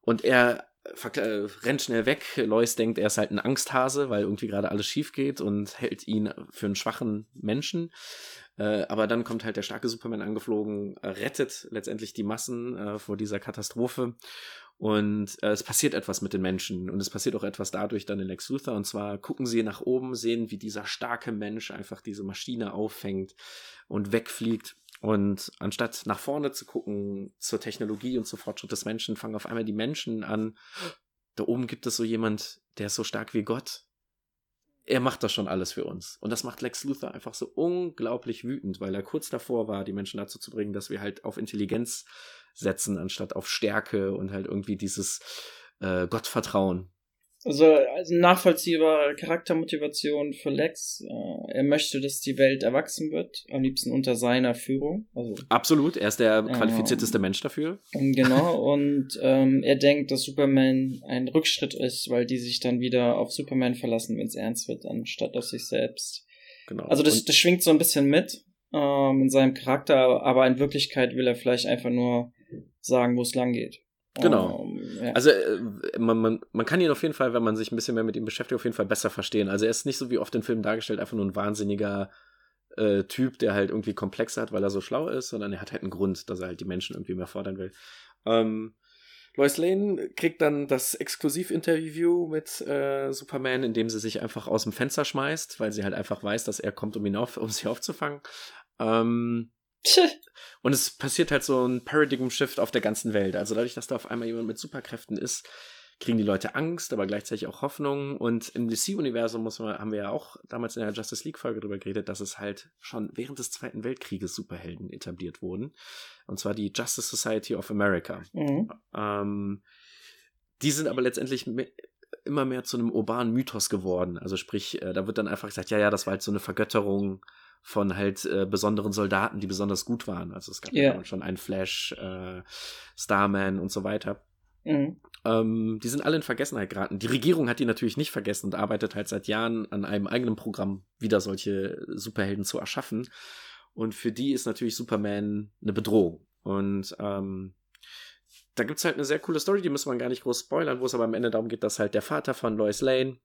Und er äh, rennt schnell weg. Lois denkt, er ist halt ein Angsthase, weil irgendwie gerade alles schief geht und hält ihn für einen schwachen Menschen. Äh, aber dann kommt halt der starke Superman angeflogen, rettet letztendlich die Massen äh, vor dieser Katastrophe Und äh, es passiert etwas mit den Menschen und es passiert auch etwas dadurch dann in Lex Luthor. Und zwar gucken sie nach oben, sehen, wie dieser starke Mensch einfach diese Maschine auffängt und wegfliegt. Und anstatt nach vorne zu gucken zur Technologie und zum Fortschritt des Menschen, fangen auf einmal die Menschen an. Da oben gibt es so jemand, der ist so stark wie Gott. Er macht das schon alles für uns. Und das macht Lex Luthor einfach so unglaublich wütend, weil er kurz davor war, die Menschen dazu zu bringen, dass wir halt auf Intelligenz setzen, anstatt auf Stärke und halt irgendwie dieses äh, Gottvertrauen. Also, also nachvollziehbare Charaktermotivation für Lex. Äh, er möchte, dass die Welt erwachsen wird, am liebsten unter seiner Führung. Also, Absolut, er ist der qualifizierteste Mensch dafür. Genau, und ähm, er denkt, dass Superman ein Rückschritt ist, weil die sich dann wieder auf Superman verlassen, wenn es ernst wird, anstatt auf sich selbst. Genau. Also das, das schwingt so ein bisschen mit ähm, in seinem Charakter, aber in Wirklichkeit will er vielleicht einfach nur sagen, wo es lang geht. Genau. Um, ja. Also äh, man, man, man kann ihn auf jeden Fall, wenn man sich ein bisschen mehr mit ihm beschäftigt, auf jeden Fall besser verstehen. Also er ist nicht so wie oft in Filmen dargestellt, einfach nur ein wahnsinniger äh, Typ, der halt irgendwie Komplexe hat, weil er so schlau ist, sondern er hat halt einen Grund, dass er halt die Menschen irgendwie mehr fordern will. Ähm, Lois Lane kriegt dann das Exklusivinterview mit äh, Superman, in dem sie sich einfach aus dem Fenster schmeißt, weil sie halt einfach weiß, dass er kommt, um ihn auf, um sie aufzufangen. Ähm, und es passiert halt so ein Paradigm-Shift auf der ganzen Welt. Also dadurch, dass da auf einmal jemand mit Superkräften ist, kriegen die Leute Angst, aber gleichzeitig auch Hoffnung. Und im DC-Universum haben wir ja auch damals in der Justice League-Folge darüber geredet, dass es halt schon während des Zweiten Weltkrieges Superhelden etabliert wurden. Und zwar die Justice Society of America. Mhm. Ähm, die sind aber letztendlich immer mehr zu einem urbanen Mythos geworden. Also sprich, äh, da wird dann einfach gesagt, ja, ja, das war halt so eine Vergötterung von halt äh, besonderen Soldaten, die besonders gut waren. Also es gab yeah. ja schon einen Flash, äh, Starman und so weiter. Mhm. Ähm, die sind alle in Vergessenheit geraten. Die Regierung hat die natürlich nicht vergessen und arbeitet halt seit Jahren an einem eigenen Programm, wieder solche Superhelden zu erschaffen. Und für die ist natürlich Superman eine Bedrohung. Und ähm, da gibt's halt eine sehr coole Story, die muss man gar nicht groß spoilern, wo es aber am Ende darum geht, dass halt der Vater von Lois Lane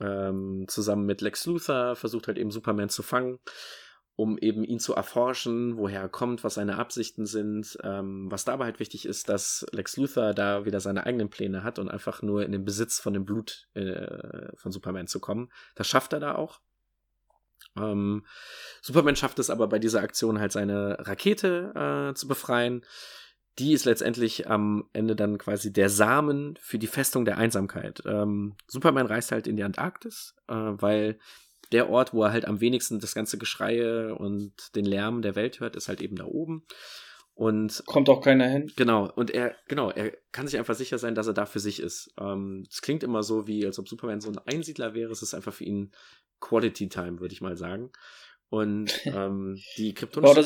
ähm, zusammen mit Lex Luthor versucht halt eben Superman zu fangen, um eben ihn zu erforschen, woher er kommt, was seine Absichten sind. Ähm, was dabei halt wichtig ist, dass Lex Luthor da wieder seine eigenen Pläne hat und einfach nur in den Besitz von dem Blut äh, von Superman zu kommen. Das schafft er da auch. Ähm, Superman schafft es aber bei dieser Aktion halt seine Rakete äh, zu befreien die ist letztendlich am Ende dann quasi der Samen für die Festung der Einsamkeit. Ähm, Superman reist halt in die Antarktis, äh, weil der Ort, wo er halt am wenigsten das ganze Geschreie und den Lärm der Welt hört, ist halt eben da oben. Und kommt auch keiner hin. Genau, und er, genau, er kann sich einfach sicher sein, dass er da für sich ist. Ähm, es klingt immer so, wie als ob Superman so ein Einsiedler wäre. Es ist einfach für ihn Quality Time, würde ich mal sagen. Und ähm, die kryptonische. Baut er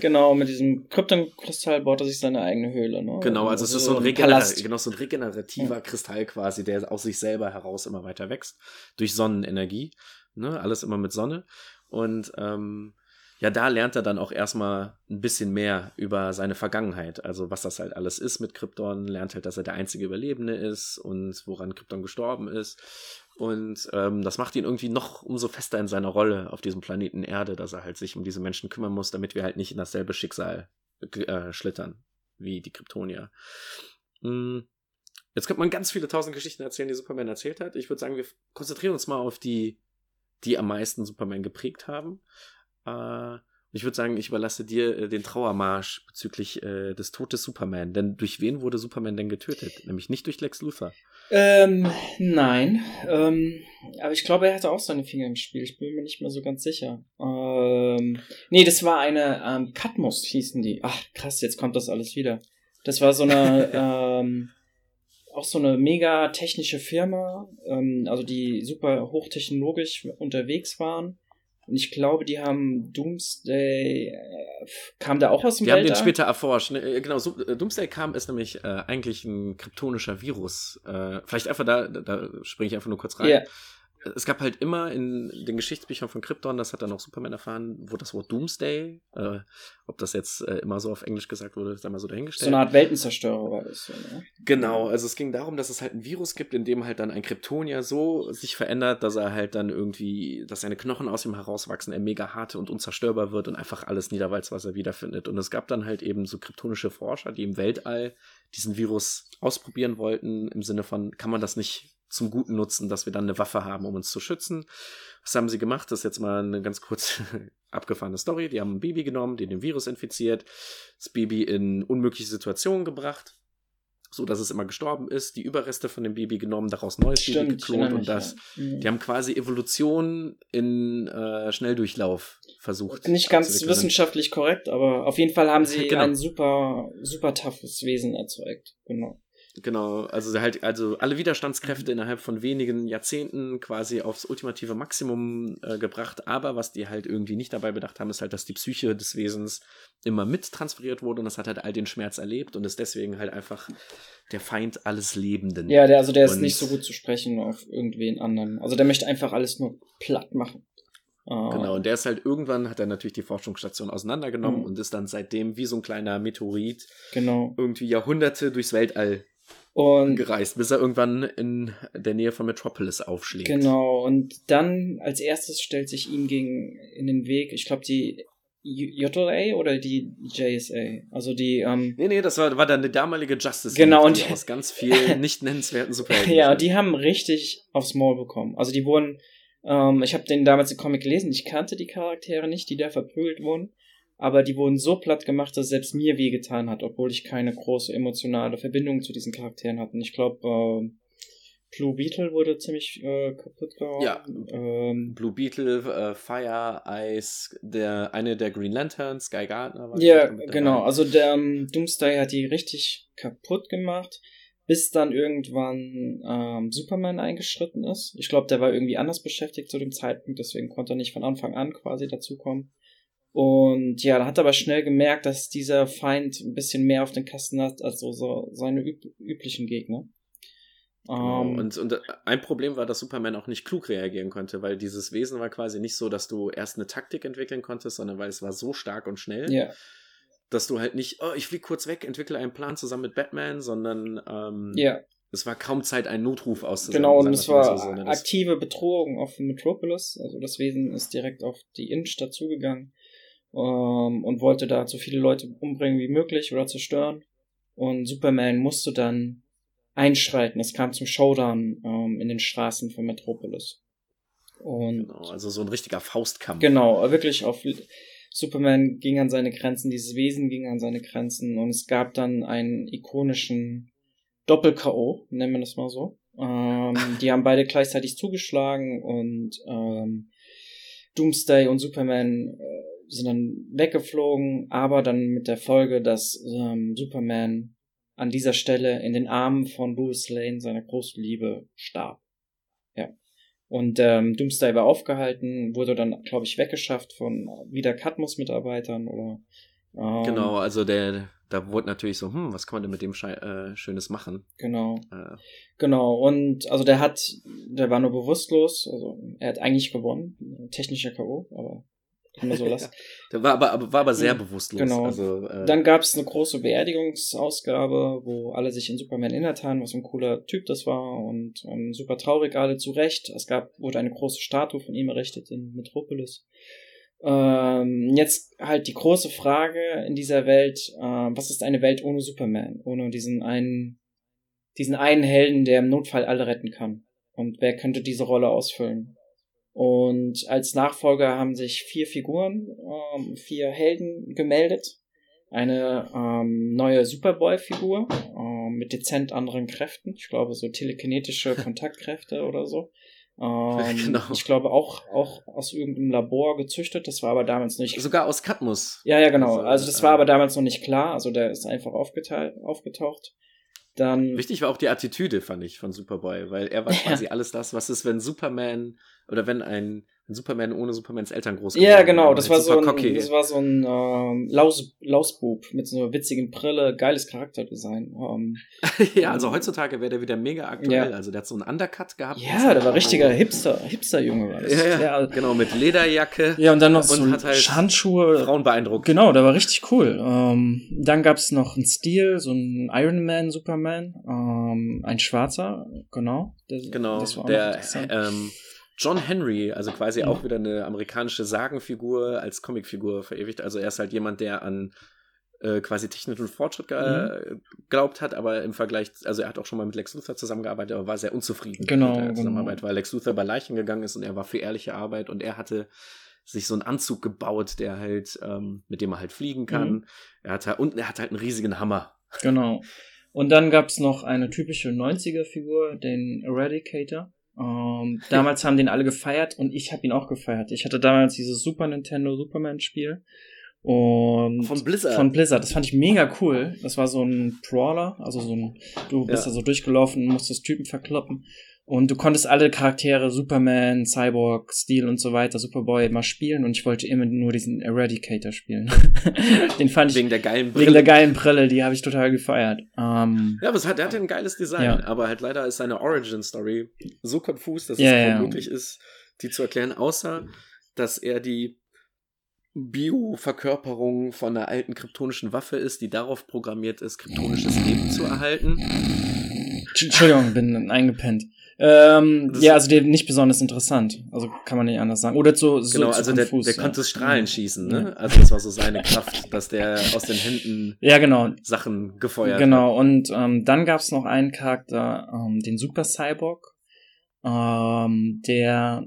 Genau, mit diesem Kryptonkristall baut er sich seine eigene Höhle. Ne? Genau, also, es ist so ein, Regener genau, so ein regenerativer ja. Kristall quasi, der aus sich selber heraus immer weiter wächst. Durch Sonnenenergie. Ne? Alles immer mit Sonne. Und ähm, ja, da lernt er dann auch erstmal ein bisschen mehr über seine Vergangenheit. Also was das halt alles ist mit Krypton, lernt halt, dass er der einzige Überlebende ist und woran Krypton gestorben ist. Und ähm, das macht ihn irgendwie noch umso fester in seiner Rolle auf diesem Planeten Erde, dass er halt sich um diese Menschen kümmern muss, damit wir halt nicht in dasselbe Schicksal äh, schlittern wie die Kryptonier. Mhm. Jetzt könnte man ganz viele tausend Geschichten erzählen, die Superman erzählt hat. Ich würde sagen, wir konzentrieren uns mal auf die, die am meisten Superman geprägt haben. Äh, ich würde sagen, ich überlasse dir äh, den Trauermarsch bezüglich äh, des Todes Superman. Denn durch wen wurde Superman denn getötet? Nämlich nicht durch Lex Luthor. Ähm, nein. Ähm, aber ich glaube, er hatte auch seine Finger im Spiel. Ich bin mir nicht mehr so ganz sicher. Ähm, nee, das war eine ähm, Katmos hießen die. Ach, krass, jetzt kommt das alles wieder. Das war so eine, ähm, auch so eine mega technische Firma, ähm, also die super hochtechnologisch unterwegs waren und ich glaube, die haben Doomsday, äh, kam da auch aus dem Wir haben den später erforscht. Ne? Äh, genau, so, äh, Doomsday kam, ist nämlich äh, eigentlich ein kryptonischer Virus. Äh, vielleicht einfach da, da springe ich einfach nur kurz rein. Yeah. Es gab halt immer in den Geschichtsbüchern von Krypton, das hat dann auch Superman erfahren, wo das Wort Doomsday, äh, ob das jetzt äh, immer so auf Englisch gesagt wurde, ist da mal so dahingestellt. So eine Art Weltenzerstörer war das. So, ne? Genau, also es ging darum, dass es halt ein Virus gibt, in dem halt dann ein Kryptonier so sich verändert, dass er halt dann irgendwie, dass seine Knochen aus ihm herauswachsen, er mega hart und unzerstörbar wird und einfach alles niederwalzt, was er wiederfindet. Und es gab dann halt eben so kryptonische Forscher, die im Weltall diesen Virus ausprobieren wollten, im Sinne von, kann man das nicht zum Guten nutzen, dass wir dann eine Waffe haben, um uns zu schützen. Was haben sie gemacht? Das ist jetzt mal eine ganz kurz abgefahrene Story. Die haben ein Baby genommen, die den Virus infiziert, das Baby in unmögliche Situationen gebracht, so dass es immer gestorben ist, die Überreste von dem Baby genommen, daraus neues Stimmt, Baby geklont und das. Ja. Mhm. Die haben quasi Evolution in äh, Schnelldurchlauf versucht. Nicht ganz wissenschaftlich korrekt, aber auf jeden Fall haben sie genau. ein super, super toughes Wesen erzeugt. Genau. Genau, also halt, also alle Widerstandskräfte mhm. innerhalb von wenigen Jahrzehnten quasi aufs ultimative Maximum äh, gebracht, aber was die halt irgendwie nicht dabei bedacht haben, ist halt, dass die Psyche des Wesens immer mit transferiert wurde und das hat halt all den Schmerz erlebt und ist deswegen halt einfach der Feind alles Lebenden. Ja, der, also der ist nicht so gut zu sprechen auf irgendwen anderen. Also der möchte einfach alles nur platt machen. Genau, und der ist halt irgendwann, hat er natürlich die Forschungsstation auseinandergenommen mhm. und ist dann seitdem wie so ein kleiner Meteorit genau. irgendwie Jahrhunderte durchs Weltall und gereist, bis er irgendwann in der Nähe von Metropolis aufschlägt. Genau, und dann als erstes stellt sich ihm gegen in den Weg, ich glaube, die JLA oder die JSA? Also die, ähm, Nee, nee, das war, war dann die damalige Justice genau, und aus ganz vielen nicht nennenswerten Superhelden. ja, die haben richtig aufs Maul bekommen. Also die wurden, ähm, ich habe den damals im Comic gelesen, ich kannte die Charaktere nicht, die da verprügelt wurden aber die wurden so platt gemacht, dass selbst mir wehgetan hat, obwohl ich keine große emotionale Verbindung zu diesen Charakteren hatte. Und ich glaube, äh, Blue Beetle wurde ziemlich äh, kaputt gehauen. Ja, ähm, Blue Beetle, äh, Fire, Ice, der, eine der Green Lanterns, Guy Gardner war Ja, genau, also der ähm, Doomsday hat die richtig kaputt gemacht, bis dann irgendwann ähm, Superman eingeschritten ist. Ich glaube, der war irgendwie anders beschäftigt zu dem Zeitpunkt, deswegen konnte er nicht von Anfang an quasi dazukommen. Und ja, da hat er aber schnell gemerkt, dass dieser Feind ein bisschen mehr auf den Kasten hat als so, so seine üb üblichen Gegner. Genau. Um, ähm, und, und ein Problem war, dass Superman auch nicht klug reagieren konnte, weil dieses Wesen war quasi nicht so, dass du erst eine Taktik entwickeln konntest, sondern weil es war so stark und schnell, yeah. dass du halt nicht, oh, ich fliege kurz weg, entwickle einen Plan zusammen mit Batman, sondern ähm, yeah. es war kaum Zeit, einen Notruf auszusenden. Genau, und es war so, ne? aktive Bedrohung auf Metropolis, also das Wesen ist direkt auf die Innenstadt zugegangen ähm, und wollte da so viele Leute umbringen wie möglich oder zerstören. Und Superman musste dann einschreiten. Es kam zum Showdown ähm, in den Straßen von Metropolis. Und genau, also so ein richtiger Faustkampf. Genau, wirklich auf Superman ging an seine Grenzen, dieses Wesen ging an seine Grenzen und es gab dann einen ikonischen Doppel-K.O., nennen wir das mal so. Ähm, die haben beide gleichzeitig zugeschlagen und ähm, Doomsday und Superman äh, sind dann weggeflogen, aber dann mit der Folge, dass ähm, Superman an dieser Stelle in den Armen von Louis Lane, seiner großen Liebe, starb. Ja. Und ähm, Doomsday war aufgehalten, wurde dann, glaube ich, weggeschafft von wieder Cadmus-Mitarbeitern oder ähm, Genau, also der, da wurde natürlich so, hm, was kann man denn mit dem Schei äh, Schönes machen? Genau. Äh. Genau, und also der hat, der war nur bewusstlos, also er hat eigentlich gewonnen, technischer K.O., aber kann man so lassen. Der war aber, war aber sehr bewusstlos. Genau. Also, äh, Dann gab es eine große Beerdigungsausgabe, wo alle sich in Superman erinnert haben, was ein cooler Typ das war und ähm, super traurig alle zu Recht. Es gab, wurde eine große Statue von ihm errichtet in Metropolis. Ähm, jetzt halt die große Frage in dieser Welt, äh, was ist eine Welt ohne Superman? Ohne diesen einen, diesen einen Helden, der im Notfall alle retten kann. Und wer könnte diese Rolle ausfüllen? Und als Nachfolger haben sich vier Figuren, ähm, vier Helden gemeldet. Eine ähm, neue Superboy-Figur ähm, mit dezent anderen Kräften. Ich glaube, so telekinetische Kontaktkräfte oder so. Ähm, genau. Ich glaube auch, auch aus irgendeinem Labor gezüchtet. Das war aber damals nicht. Sogar aus Cadmus. Ja, ja, genau. Also, also das war äh, aber damals noch nicht klar. Also der ist einfach aufgetaucht. Dann. Wichtig war auch die Attitüde, fand ich, von Superboy, weil er war quasi alles das, was ist, wenn Superman oder wenn ein Superman ohne Supermans Eltern groß geworden Ja, genau, das war, so ein, das war so ein ähm, Laus, Lausbub mit so einer witzigen Brille, geiles Charakterdesign. Ähm, ja, also heutzutage wäre der wieder mega aktuell. Ja. Also der hat so einen Undercut gehabt. Ja, der war richtiger Hipster, Hipster-Junge. War das. Ja, ja, ja, genau, mit Lederjacke. Ja, und dann noch und so hat halt Handschuhe. Frauen beeindruckt. Genau, der war richtig cool. Ähm, dann gab's noch einen Stil, so ein Iron Man, Superman, ähm, ein Schwarzer, genau. Genau, das der ähm, John Henry, also quasi auch wieder eine amerikanische Sagenfigur als Comicfigur verewigt. Also er ist halt jemand, der an äh, quasi technischen Fortschritt ge mhm. glaubt hat, aber im Vergleich, also er hat auch schon mal mit Lex Luthor zusammengearbeitet, aber war sehr unzufrieden genau, mit der genau. Zusammenarbeit, genau. weil Lex Luthor bei Leichen gegangen ist und er war für ehrliche Arbeit und er hatte sich so einen Anzug gebaut, der halt, ähm, mit dem er halt fliegen kann. Mhm. Er hat halt, und er hat halt einen riesigen Hammer. Genau. Und dann gab's noch eine typische 90er-Figur, den Eradicator. Ähm, damals haben den alle gefeiert und ich habe ihn auch gefeiert. Ich hatte damals dieses Super Nintendo Superman Spiel und von Blizzard. Von Blizzard. Das fand ich mega cool. Das war so ein Brawler, also so ein du bist ja. da so durchgelaufen, musstest Typen verkloppen und du konntest alle Charaktere, Superman, Cyborg, Steel und so weiter, Superboy mal spielen und ich wollte immer nur diesen Eradicator spielen. Den fand ich. Wegen der geilen Brille. Wegen der geilen Brille, die habe ich total gefeiert. Ähm, ja, aber es hat, er hat ein geiles Design, ja. aber halt leider ist seine Origin-Story so konfus, dass ja, es ja. möglich ist, die zu erklären, außer dass er die Bio-Verkörperung von einer alten kryptonischen Waffe ist, die darauf programmiert ist, kryptonisches Leben zu erhalten. Entschuldigung, bin eingepennt. Ähm, ja, also der nicht besonders interessant. Also kann man nicht anders sagen. Oder so, so Genau, also der, der konnte Strahlen schießen, ne? Also das war so seine Kraft, dass der aus den Händen ja, genau. Sachen gefeuert genau. hat. Genau, und ähm, dann gab es noch einen Charakter, ähm, den Super Cyborg. Ähm, der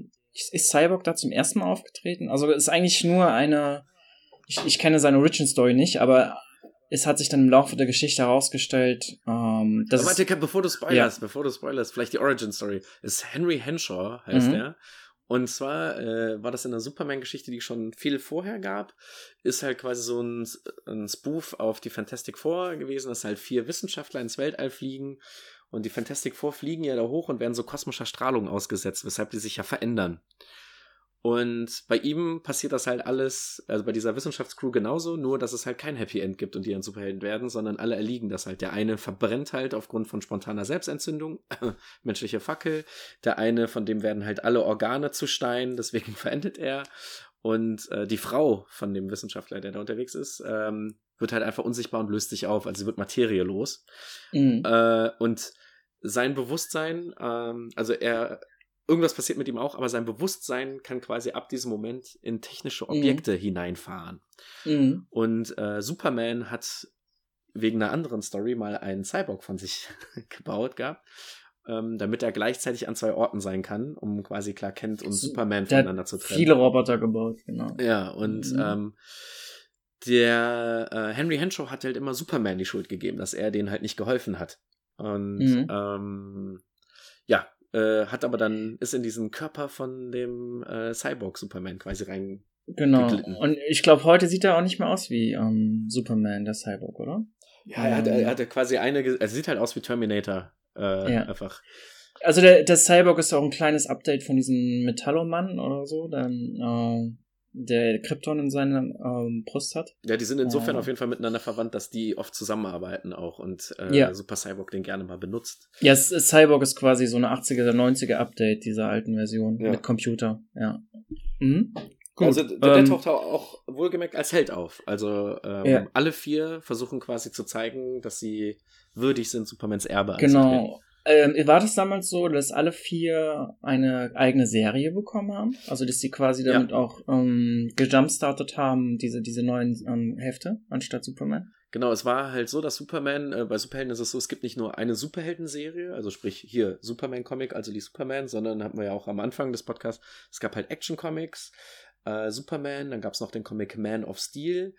ist Cyborg da zum ersten Mal aufgetreten? Also ist eigentlich nur eine. Ich, ich kenne seine Origin Story nicht, aber es hat sich dann im Laufe der Geschichte herausgestellt, ähm, dass. Aber warte, bevor du spoilerst, ja. bevor du spoilerst, vielleicht die Origin Story. Ist Henry Henshaw, heißt mhm. er. Und zwar äh, war das in der Superman-Geschichte, die schon viel vorher gab, ist halt quasi so ein, ein Spoof auf die Fantastic Four gewesen, dass halt vier Wissenschaftler ins Weltall fliegen und die Fantastic Four fliegen ja da hoch und werden so kosmischer Strahlung ausgesetzt, weshalb die sich ja verändern. Und bei ihm passiert das halt alles, also bei dieser Wissenschaftscrew genauso, nur dass es halt kein Happy End gibt und die dann Superhelden werden, sondern alle erliegen das halt. Der eine verbrennt halt aufgrund von spontaner Selbstentzündung, menschliche Fackel. Der eine, von dem werden halt alle Organe zu Stein, deswegen verendet er. Und äh, die Frau von dem Wissenschaftler, der da unterwegs ist, ähm, wird halt einfach unsichtbar und löst sich auf. Also sie wird materielos. Mhm. Äh, und sein Bewusstsein, ähm, also er irgendwas passiert mit ihm auch, aber sein Bewusstsein kann quasi ab diesem Moment in technische mhm. Objekte mhm. hineinfahren. Mhm. Und äh, Superman hat wegen einer anderen Story mal einen Cyborg von sich gebaut gehabt, ähm, damit er gleichzeitig an zwei Orten sein kann, um quasi Clark Kent und Superman voneinander zu trennen. Viele Roboter gebaut, genau. Ja, und mhm. ähm, der äh, Henry Henshaw hat halt immer Superman die Schuld gegeben, dass er denen halt nicht geholfen hat. Und mhm. ähm, ja, äh, hat aber dann, ist in diesen Körper von dem äh, Cyborg-Superman quasi rein. Genau. Geglitten. Und ich glaube, heute sieht er auch nicht mehr aus wie ähm, Superman, der Cyborg, oder? Ja, er hat, er hat quasi eine, er sieht halt aus wie Terminator. Äh, ja. Einfach. Also der, der Cyborg ist auch ein kleines Update von diesem Metalloman oder so. Dann, äh, der Krypton in seiner ähm, Brust hat. Ja, die sind insofern äh, auf jeden Fall miteinander verwandt, dass die oft zusammenarbeiten auch und äh, ja. Super Cyborg den gerne mal benutzt. Ja, es, es, Cyborg ist quasi so eine 80er, 90er Update dieser alten Version ja. mit Computer, ja. Mhm. Gut, also der, der ähm, taucht auch wohlgemerkt als Held auf. Also ähm, ja. alle vier versuchen quasi zu zeigen, dass sie würdig sind, Supermans Erbe Genau. Ähm, war das damals so, dass alle vier eine eigene Serie bekommen haben? Also, dass sie quasi damit ja. auch ähm, gejumpstartet haben, diese, diese neuen ähm, Hefte, anstatt Superman? Genau, es war halt so, dass Superman, äh, bei Superhelden ist es so, es gibt nicht nur eine Superhelden-Serie, also sprich hier Superman-Comic, also die Superman, sondern hatten wir ja auch am Anfang des Podcasts, es gab halt Action-Comics, äh, Superman, dann gab es noch den Comic Man of Steel,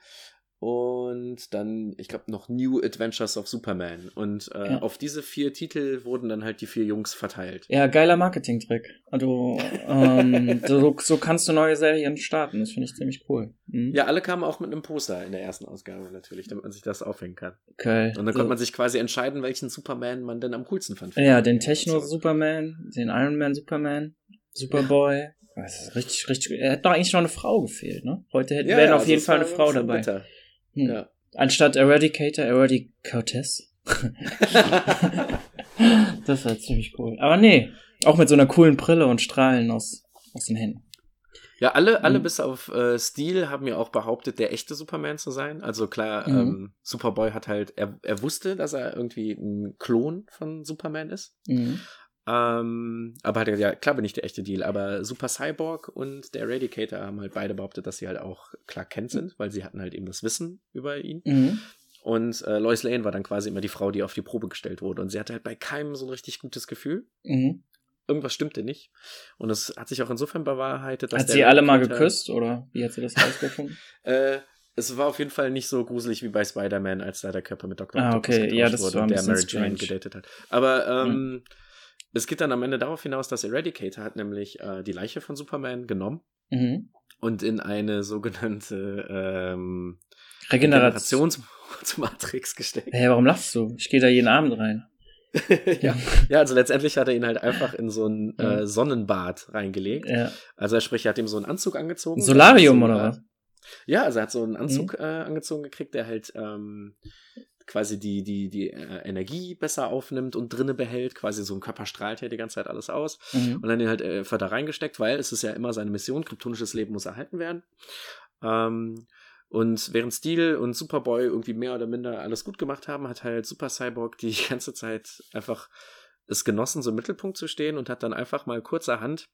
und dann, ich glaube, noch New Adventures of Superman. Und äh, ja. auf diese vier Titel wurden dann halt die vier Jungs verteilt. Ja, geiler Marketing-Trick. Also, ähm, so, so kannst du neue Serien starten. Das finde ich ziemlich cool. Mhm. Ja, alle kamen auch mit einem Poster in der ersten Ausgabe natürlich, damit man sich das aufhängen kann. Okay. Und dann so. konnte man sich quasi entscheiden, welchen Superman man denn am coolsten fand. Ja, den Techno-Superman, den Iron Man-Superman, Superboy. Das ist richtig, richtig. Er hat doch eigentlich noch eine Frau gefehlt, ne? Heute hätte, ja, wäre ja, auf also jeden Fall eine Frau dabei. Hm. Ja. Anstatt Eradicator, Eradicates. das war ziemlich cool. Aber nee, auch mit so einer coolen Brille und Strahlen aus, aus den Händen. Ja, alle, alle mhm. bis auf äh, Steel haben ja auch behauptet, der echte Superman zu sein. Also klar, mhm. ähm, Superboy hat halt, er, er wusste, dass er irgendwie ein Klon von Superman ist. Mhm. Ähm, aber hat er ja, klar bin ich der echte Deal, aber Super Cyborg und der Eradicator haben halt beide behauptet, dass sie halt auch Clark Kent sind, weil sie hatten halt eben das Wissen über ihn. Mhm. Und äh, Lois Lane war dann quasi immer die Frau, die auf die Probe gestellt wurde. Und sie hatte halt bei keinem so ein richtig gutes Gefühl. Mhm. Irgendwas stimmte nicht. Und es hat sich auch insofern bewahrheitet, dass. Hat sie alle mal geküsst oder wie hat sie das rausgefunden? äh, es war auf jeden Fall nicht so gruselig wie bei Spider-Man, als da der Körper mit Dr. Ah, okay, ja, das wurde war und der Mary Jane gedatet hat. Aber ähm, mhm. Es geht dann am Ende darauf hinaus, dass Eradicator hat nämlich äh, die Leiche von Superman genommen mhm. und in eine sogenannte ähm, Regenerationsmatrix gesteckt. Hey, warum lachst du? Ich gehe da jeden Abend rein. ja. ja, also letztendlich hat er ihn halt einfach in so ein äh, Sonnenbad reingelegt. Ja. Also sprich, er hat ihm so einen Anzug angezogen. Solarium oder was? Ja, also er hat so einen Anzug mhm. äh, angezogen gekriegt, der halt ähm, quasi die, die, die äh, Energie besser aufnimmt und drinne behält. Quasi so ein Körper strahlt ja die ganze Zeit alles aus. Mhm. Und dann den halt äh, da reingesteckt, weil es ist ja immer seine Mission, kryptonisches Leben muss erhalten werden. Ähm, und während Steel und Superboy irgendwie mehr oder minder alles gut gemacht haben, hat halt Super Cyborg die ganze Zeit einfach es genossen, so im Mittelpunkt zu stehen und hat dann einfach mal kurzerhand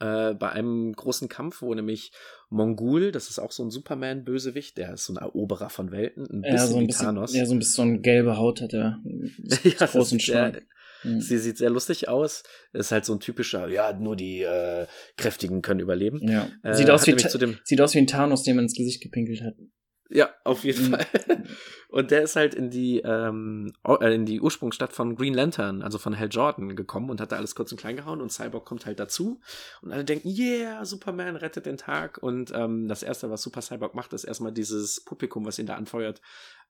äh, bei einem großen Kampf, wo nämlich Mongul, das ist auch so ein Superman-Bösewicht, der ist so ein Eroberer von Welten, ein ja, bisschen so ein bisschen, Thanos. Ja, so ein bisschen so eine gelbe Haut hat er. ja, großen Schwank. Mhm. Sie sieht sehr lustig aus. Ist halt so ein typischer, ja, nur die äh, Kräftigen können überleben. Ja. Äh, sieht, aus wie sieht aus wie ein Thanos, dem man ins Gesicht gepinkelt hat. Ja, auf jeden mhm. Fall. Und der ist halt in die, ähm, äh, in die Ursprungsstadt von Green Lantern, also von Hal Jordan, gekommen und hat da alles kurz und klein gehauen und Cyborg kommt halt dazu. Und alle denken, yeah, Superman rettet den Tag. Und ähm, das Erste, was Super Cyborg macht, ist erstmal dieses Publikum, was ihn da anfeuert,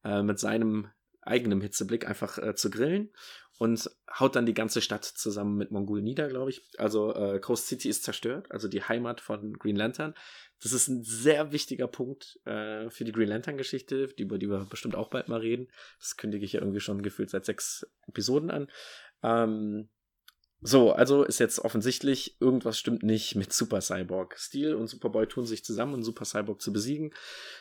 äh, mit seinem eigenen Hitzeblick einfach äh, zu grillen und haut dann die ganze Stadt zusammen mit Mongol nieder, glaube ich. Also äh, Coast City ist zerstört, also die Heimat von Green Lantern. Das ist ein sehr wichtiger Punkt äh, für die Green Lantern-Geschichte, über die wir bestimmt auch bald mal reden. Das kündige ich ja irgendwie schon gefühlt seit sechs Episoden an. Ähm, so, also ist jetzt offensichtlich, irgendwas stimmt nicht mit Super Cyborg. Steel und Superboy tun sich zusammen, um Super Cyborg zu besiegen,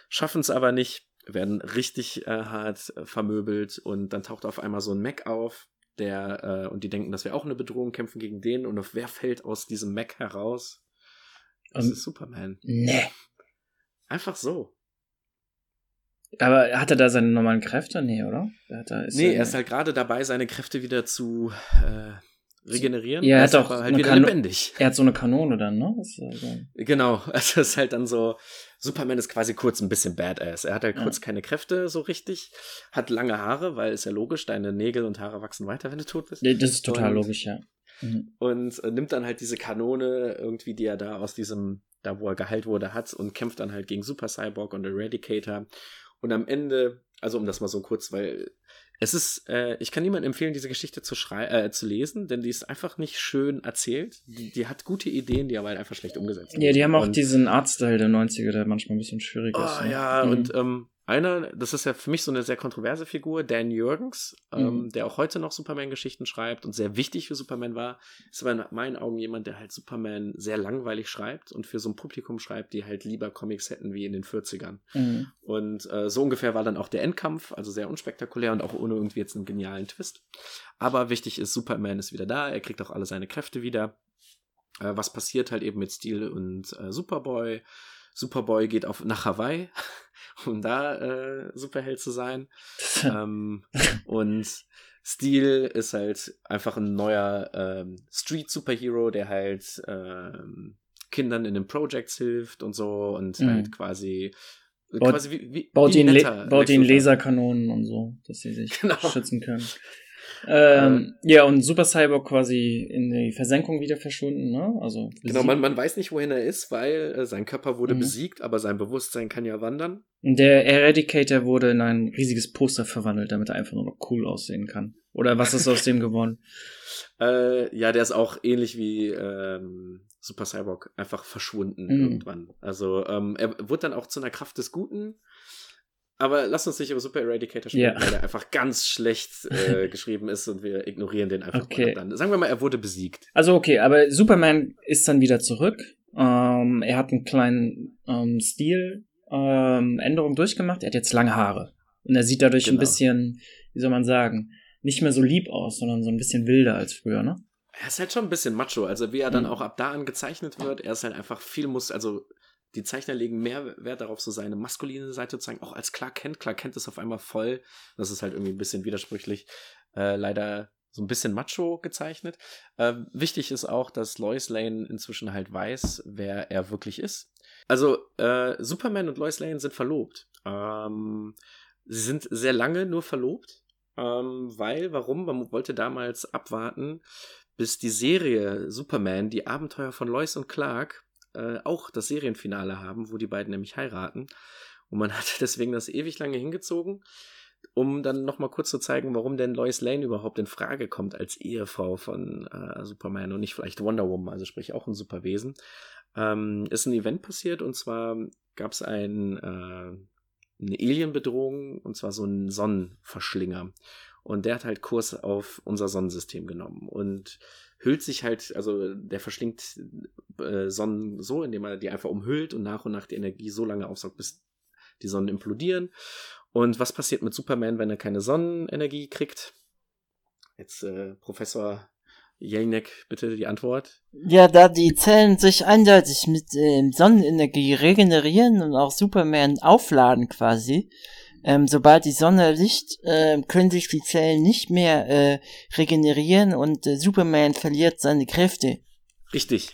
schaffen es aber nicht, werden richtig äh, hart äh, vermöbelt und dann taucht auf einmal so ein Mac auf, der, äh, und die denken, das wäre auch eine Bedrohung, kämpfen gegen den und auf wer fällt aus diesem Mac heraus? Das um, ist Superman. Nee. Einfach so. Aber hat er da seine normalen Kräfte? Nee, oder? Da, nee, er ist halt gerade dabei, seine Kräfte wieder zu äh, regenerieren. Ja, er hat auch halt wieder lebendig. Er hat so eine Kanone dann, ne? Also genau, also es ist halt dann so, Superman ist quasi kurz ein bisschen badass. Er hat halt ja. kurz keine Kräfte so richtig, hat lange Haare, weil ist ja logisch, deine Nägel und Haare wachsen weiter, wenn du tot bist. Ja, das ist total und, logisch, ja. Mhm. Und äh, nimmt dann halt diese Kanone irgendwie, die er da aus diesem, da wo er geheilt wurde, hat und kämpft dann halt gegen Super Cyborg und Eradicator. Und am Ende, also um das mal so kurz, weil es ist, äh, ich kann niemandem empfehlen, diese Geschichte zu, äh, zu lesen, denn die ist einfach nicht schön erzählt. Die, die hat gute Ideen, die aber halt einfach schlecht umgesetzt sind. Ja, die haben auch und, diesen Artstyle der 90er, der manchmal ein bisschen schwierig oh, ist. Ne? Ja, mhm. und ähm, einer, das ist ja für mich so eine sehr kontroverse Figur, Dan Jürgens, mhm. ähm, der auch heute noch Superman-Geschichten schreibt und sehr wichtig für Superman war, ist aber in meinen Augen jemand, der halt Superman sehr langweilig schreibt und für so ein Publikum schreibt, die halt lieber Comics hätten wie in den 40ern. Mhm. Und äh, so ungefähr war dann auch der Endkampf, also sehr unspektakulär und auch ohne irgendwie jetzt einen genialen Twist. Aber wichtig ist, Superman ist wieder da, er kriegt auch alle seine Kräfte wieder. Äh, was passiert halt eben mit Steel und äh, Superboy? Superboy geht auf, nach Hawaii, um da äh, Superheld zu sein. ähm, und Steel ist halt einfach ein neuer ähm, Street-Superhero, der halt ähm, Kindern in den Projects hilft und so und mhm. halt quasi baut, quasi wie, wie, baut wie ihnen, baut ihnen Laserkanonen und so, dass sie sich genau. schützen können. Ähm, ja, und Super Cyborg quasi in die Versenkung wieder verschwunden, ne? Also genau, man, man weiß nicht, wohin er ist, weil äh, sein Körper wurde mhm. besiegt, aber sein Bewusstsein kann ja wandern. Der Eradicator wurde in ein riesiges Poster verwandelt, damit er einfach nur noch cool aussehen kann. Oder was ist aus dem geworden? Äh, ja, der ist auch ähnlich wie ähm, Super Cyborg einfach verschwunden mhm. irgendwann. Also ähm, er wurde dann auch zu einer Kraft des Guten. Aber lass uns nicht über Super Eradicator sprechen, yeah. weil der einfach ganz schlecht äh, geschrieben ist und wir ignorieren den einfach okay. dann. Sagen wir mal, er wurde besiegt. Also okay, aber Superman ist dann wieder zurück. Ähm, er hat einen kleinen ähm, Stil ähm, Änderung durchgemacht. Er hat jetzt lange Haare. Und er sieht dadurch genau. ein bisschen, wie soll man sagen, nicht mehr so lieb aus, sondern so ein bisschen wilder als früher, ne? Er ist halt schon ein bisschen macho. Also wie er dann mhm. auch ab da an gezeichnet wird, er ist halt einfach viel muss, also die Zeichner legen mehr Wert darauf, so seine maskuline Seite zu zeigen, auch als Clark Kent. Clark Kent ist auf einmal voll, das ist halt irgendwie ein bisschen widersprüchlich, äh, leider so ein bisschen macho gezeichnet. Äh, wichtig ist auch, dass Lois Lane inzwischen halt weiß, wer er wirklich ist. Also äh, Superman und Lois Lane sind verlobt. Ähm, sie sind sehr lange nur verlobt, ähm, weil, warum? Man wollte damals abwarten, bis die Serie Superman, die Abenteuer von Lois und Clark, äh, auch das Serienfinale haben, wo die beiden nämlich heiraten. Und man hat deswegen das ewig lange hingezogen, um dann nochmal kurz zu zeigen, warum denn Lois Lane überhaupt in Frage kommt als Ehefrau von äh, Superman und nicht vielleicht Wonder Woman, also sprich auch ein Superwesen. Ähm, ist ein Event passiert und zwar gab es ein, äh, eine Alienbedrohung und zwar so einen Sonnenverschlinger. Und der hat halt Kurs auf unser Sonnensystem genommen und hüllt sich halt, also der verschlingt äh, Sonnen so, indem er die einfach umhüllt und nach und nach die Energie so lange aufsaugt, bis die Sonnen implodieren. Und was passiert mit Superman, wenn er keine Sonnenenergie kriegt? Jetzt äh, Professor Jelinek, bitte die Antwort. Ja, da die Zellen sich eindeutig mit äh, Sonnenenergie regenerieren und auch Superman aufladen quasi, ähm, sobald die Sonne Licht, äh, können sich die Zellen nicht mehr äh, regenerieren und äh, Superman verliert seine Kräfte. Richtig.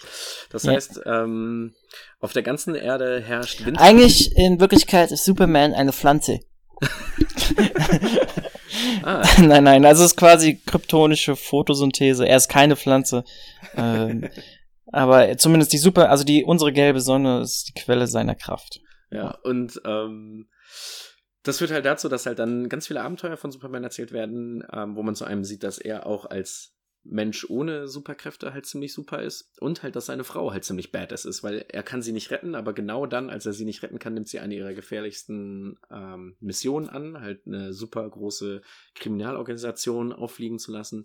Das ja. heißt, ähm, auf der ganzen Erde herrscht Wind. Eigentlich in Wirklichkeit ist Superman eine Pflanze. ah. Nein, nein, also es ist quasi kryptonische Photosynthese. Er ist keine Pflanze. ähm, aber zumindest die Super, also die unsere gelbe Sonne ist die Quelle seiner Kraft. Ja, und ähm, das führt halt dazu, dass halt dann ganz viele Abenteuer von Superman erzählt werden, ähm, wo man zu einem sieht, dass er auch als Mensch ohne Superkräfte halt ziemlich super ist und halt, dass seine Frau halt ziemlich badass ist, weil er kann sie nicht retten, aber genau dann, als er sie nicht retten kann, nimmt sie eine ihrer gefährlichsten ähm, Missionen an, halt eine super große Kriminalorganisation auffliegen zu lassen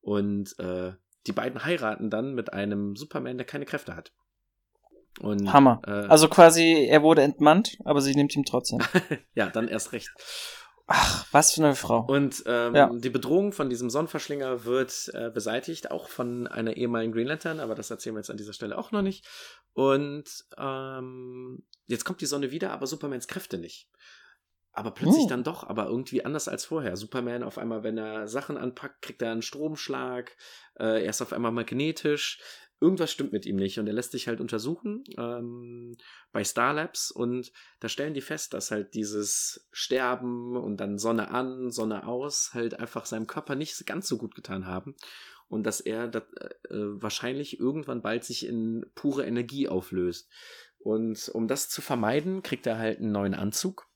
und äh, die beiden heiraten dann mit einem Superman, der keine Kräfte hat. Und, Hammer. Äh, also quasi, er wurde entmannt, aber sie nimmt ihm trotzdem. ja, dann erst recht. Ach, was für eine Frau. Und ähm, ja. die Bedrohung von diesem Sonnenverschlinger wird äh, beseitigt, auch von einer ehemaligen Green Lantern, aber das erzählen wir jetzt an dieser Stelle auch noch nicht. Und ähm, jetzt kommt die Sonne wieder, aber Supermans Kräfte nicht. Aber plötzlich oh. dann doch, aber irgendwie anders als vorher. Superman auf einmal, wenn er Sachen anpackt, kriegt er einen Stromschlag. Äh, er ist auf einmal magnetisch irgendwas stimmt mit ihm nicht. Und er lässt sich halt untersuchen ähm, bei Starlabs und da stellen die fest, dass halt dieses Sterben und dann Sonne an, Sonne aus halt einfach seinem Körper nicht ganz so gut getan haben. Und dass er das, äh, wahrscheinlich irgendwann bald sich in pure Energie auflöst. Und um das zu vermeiden, kriegt er halt einen neuen Anzug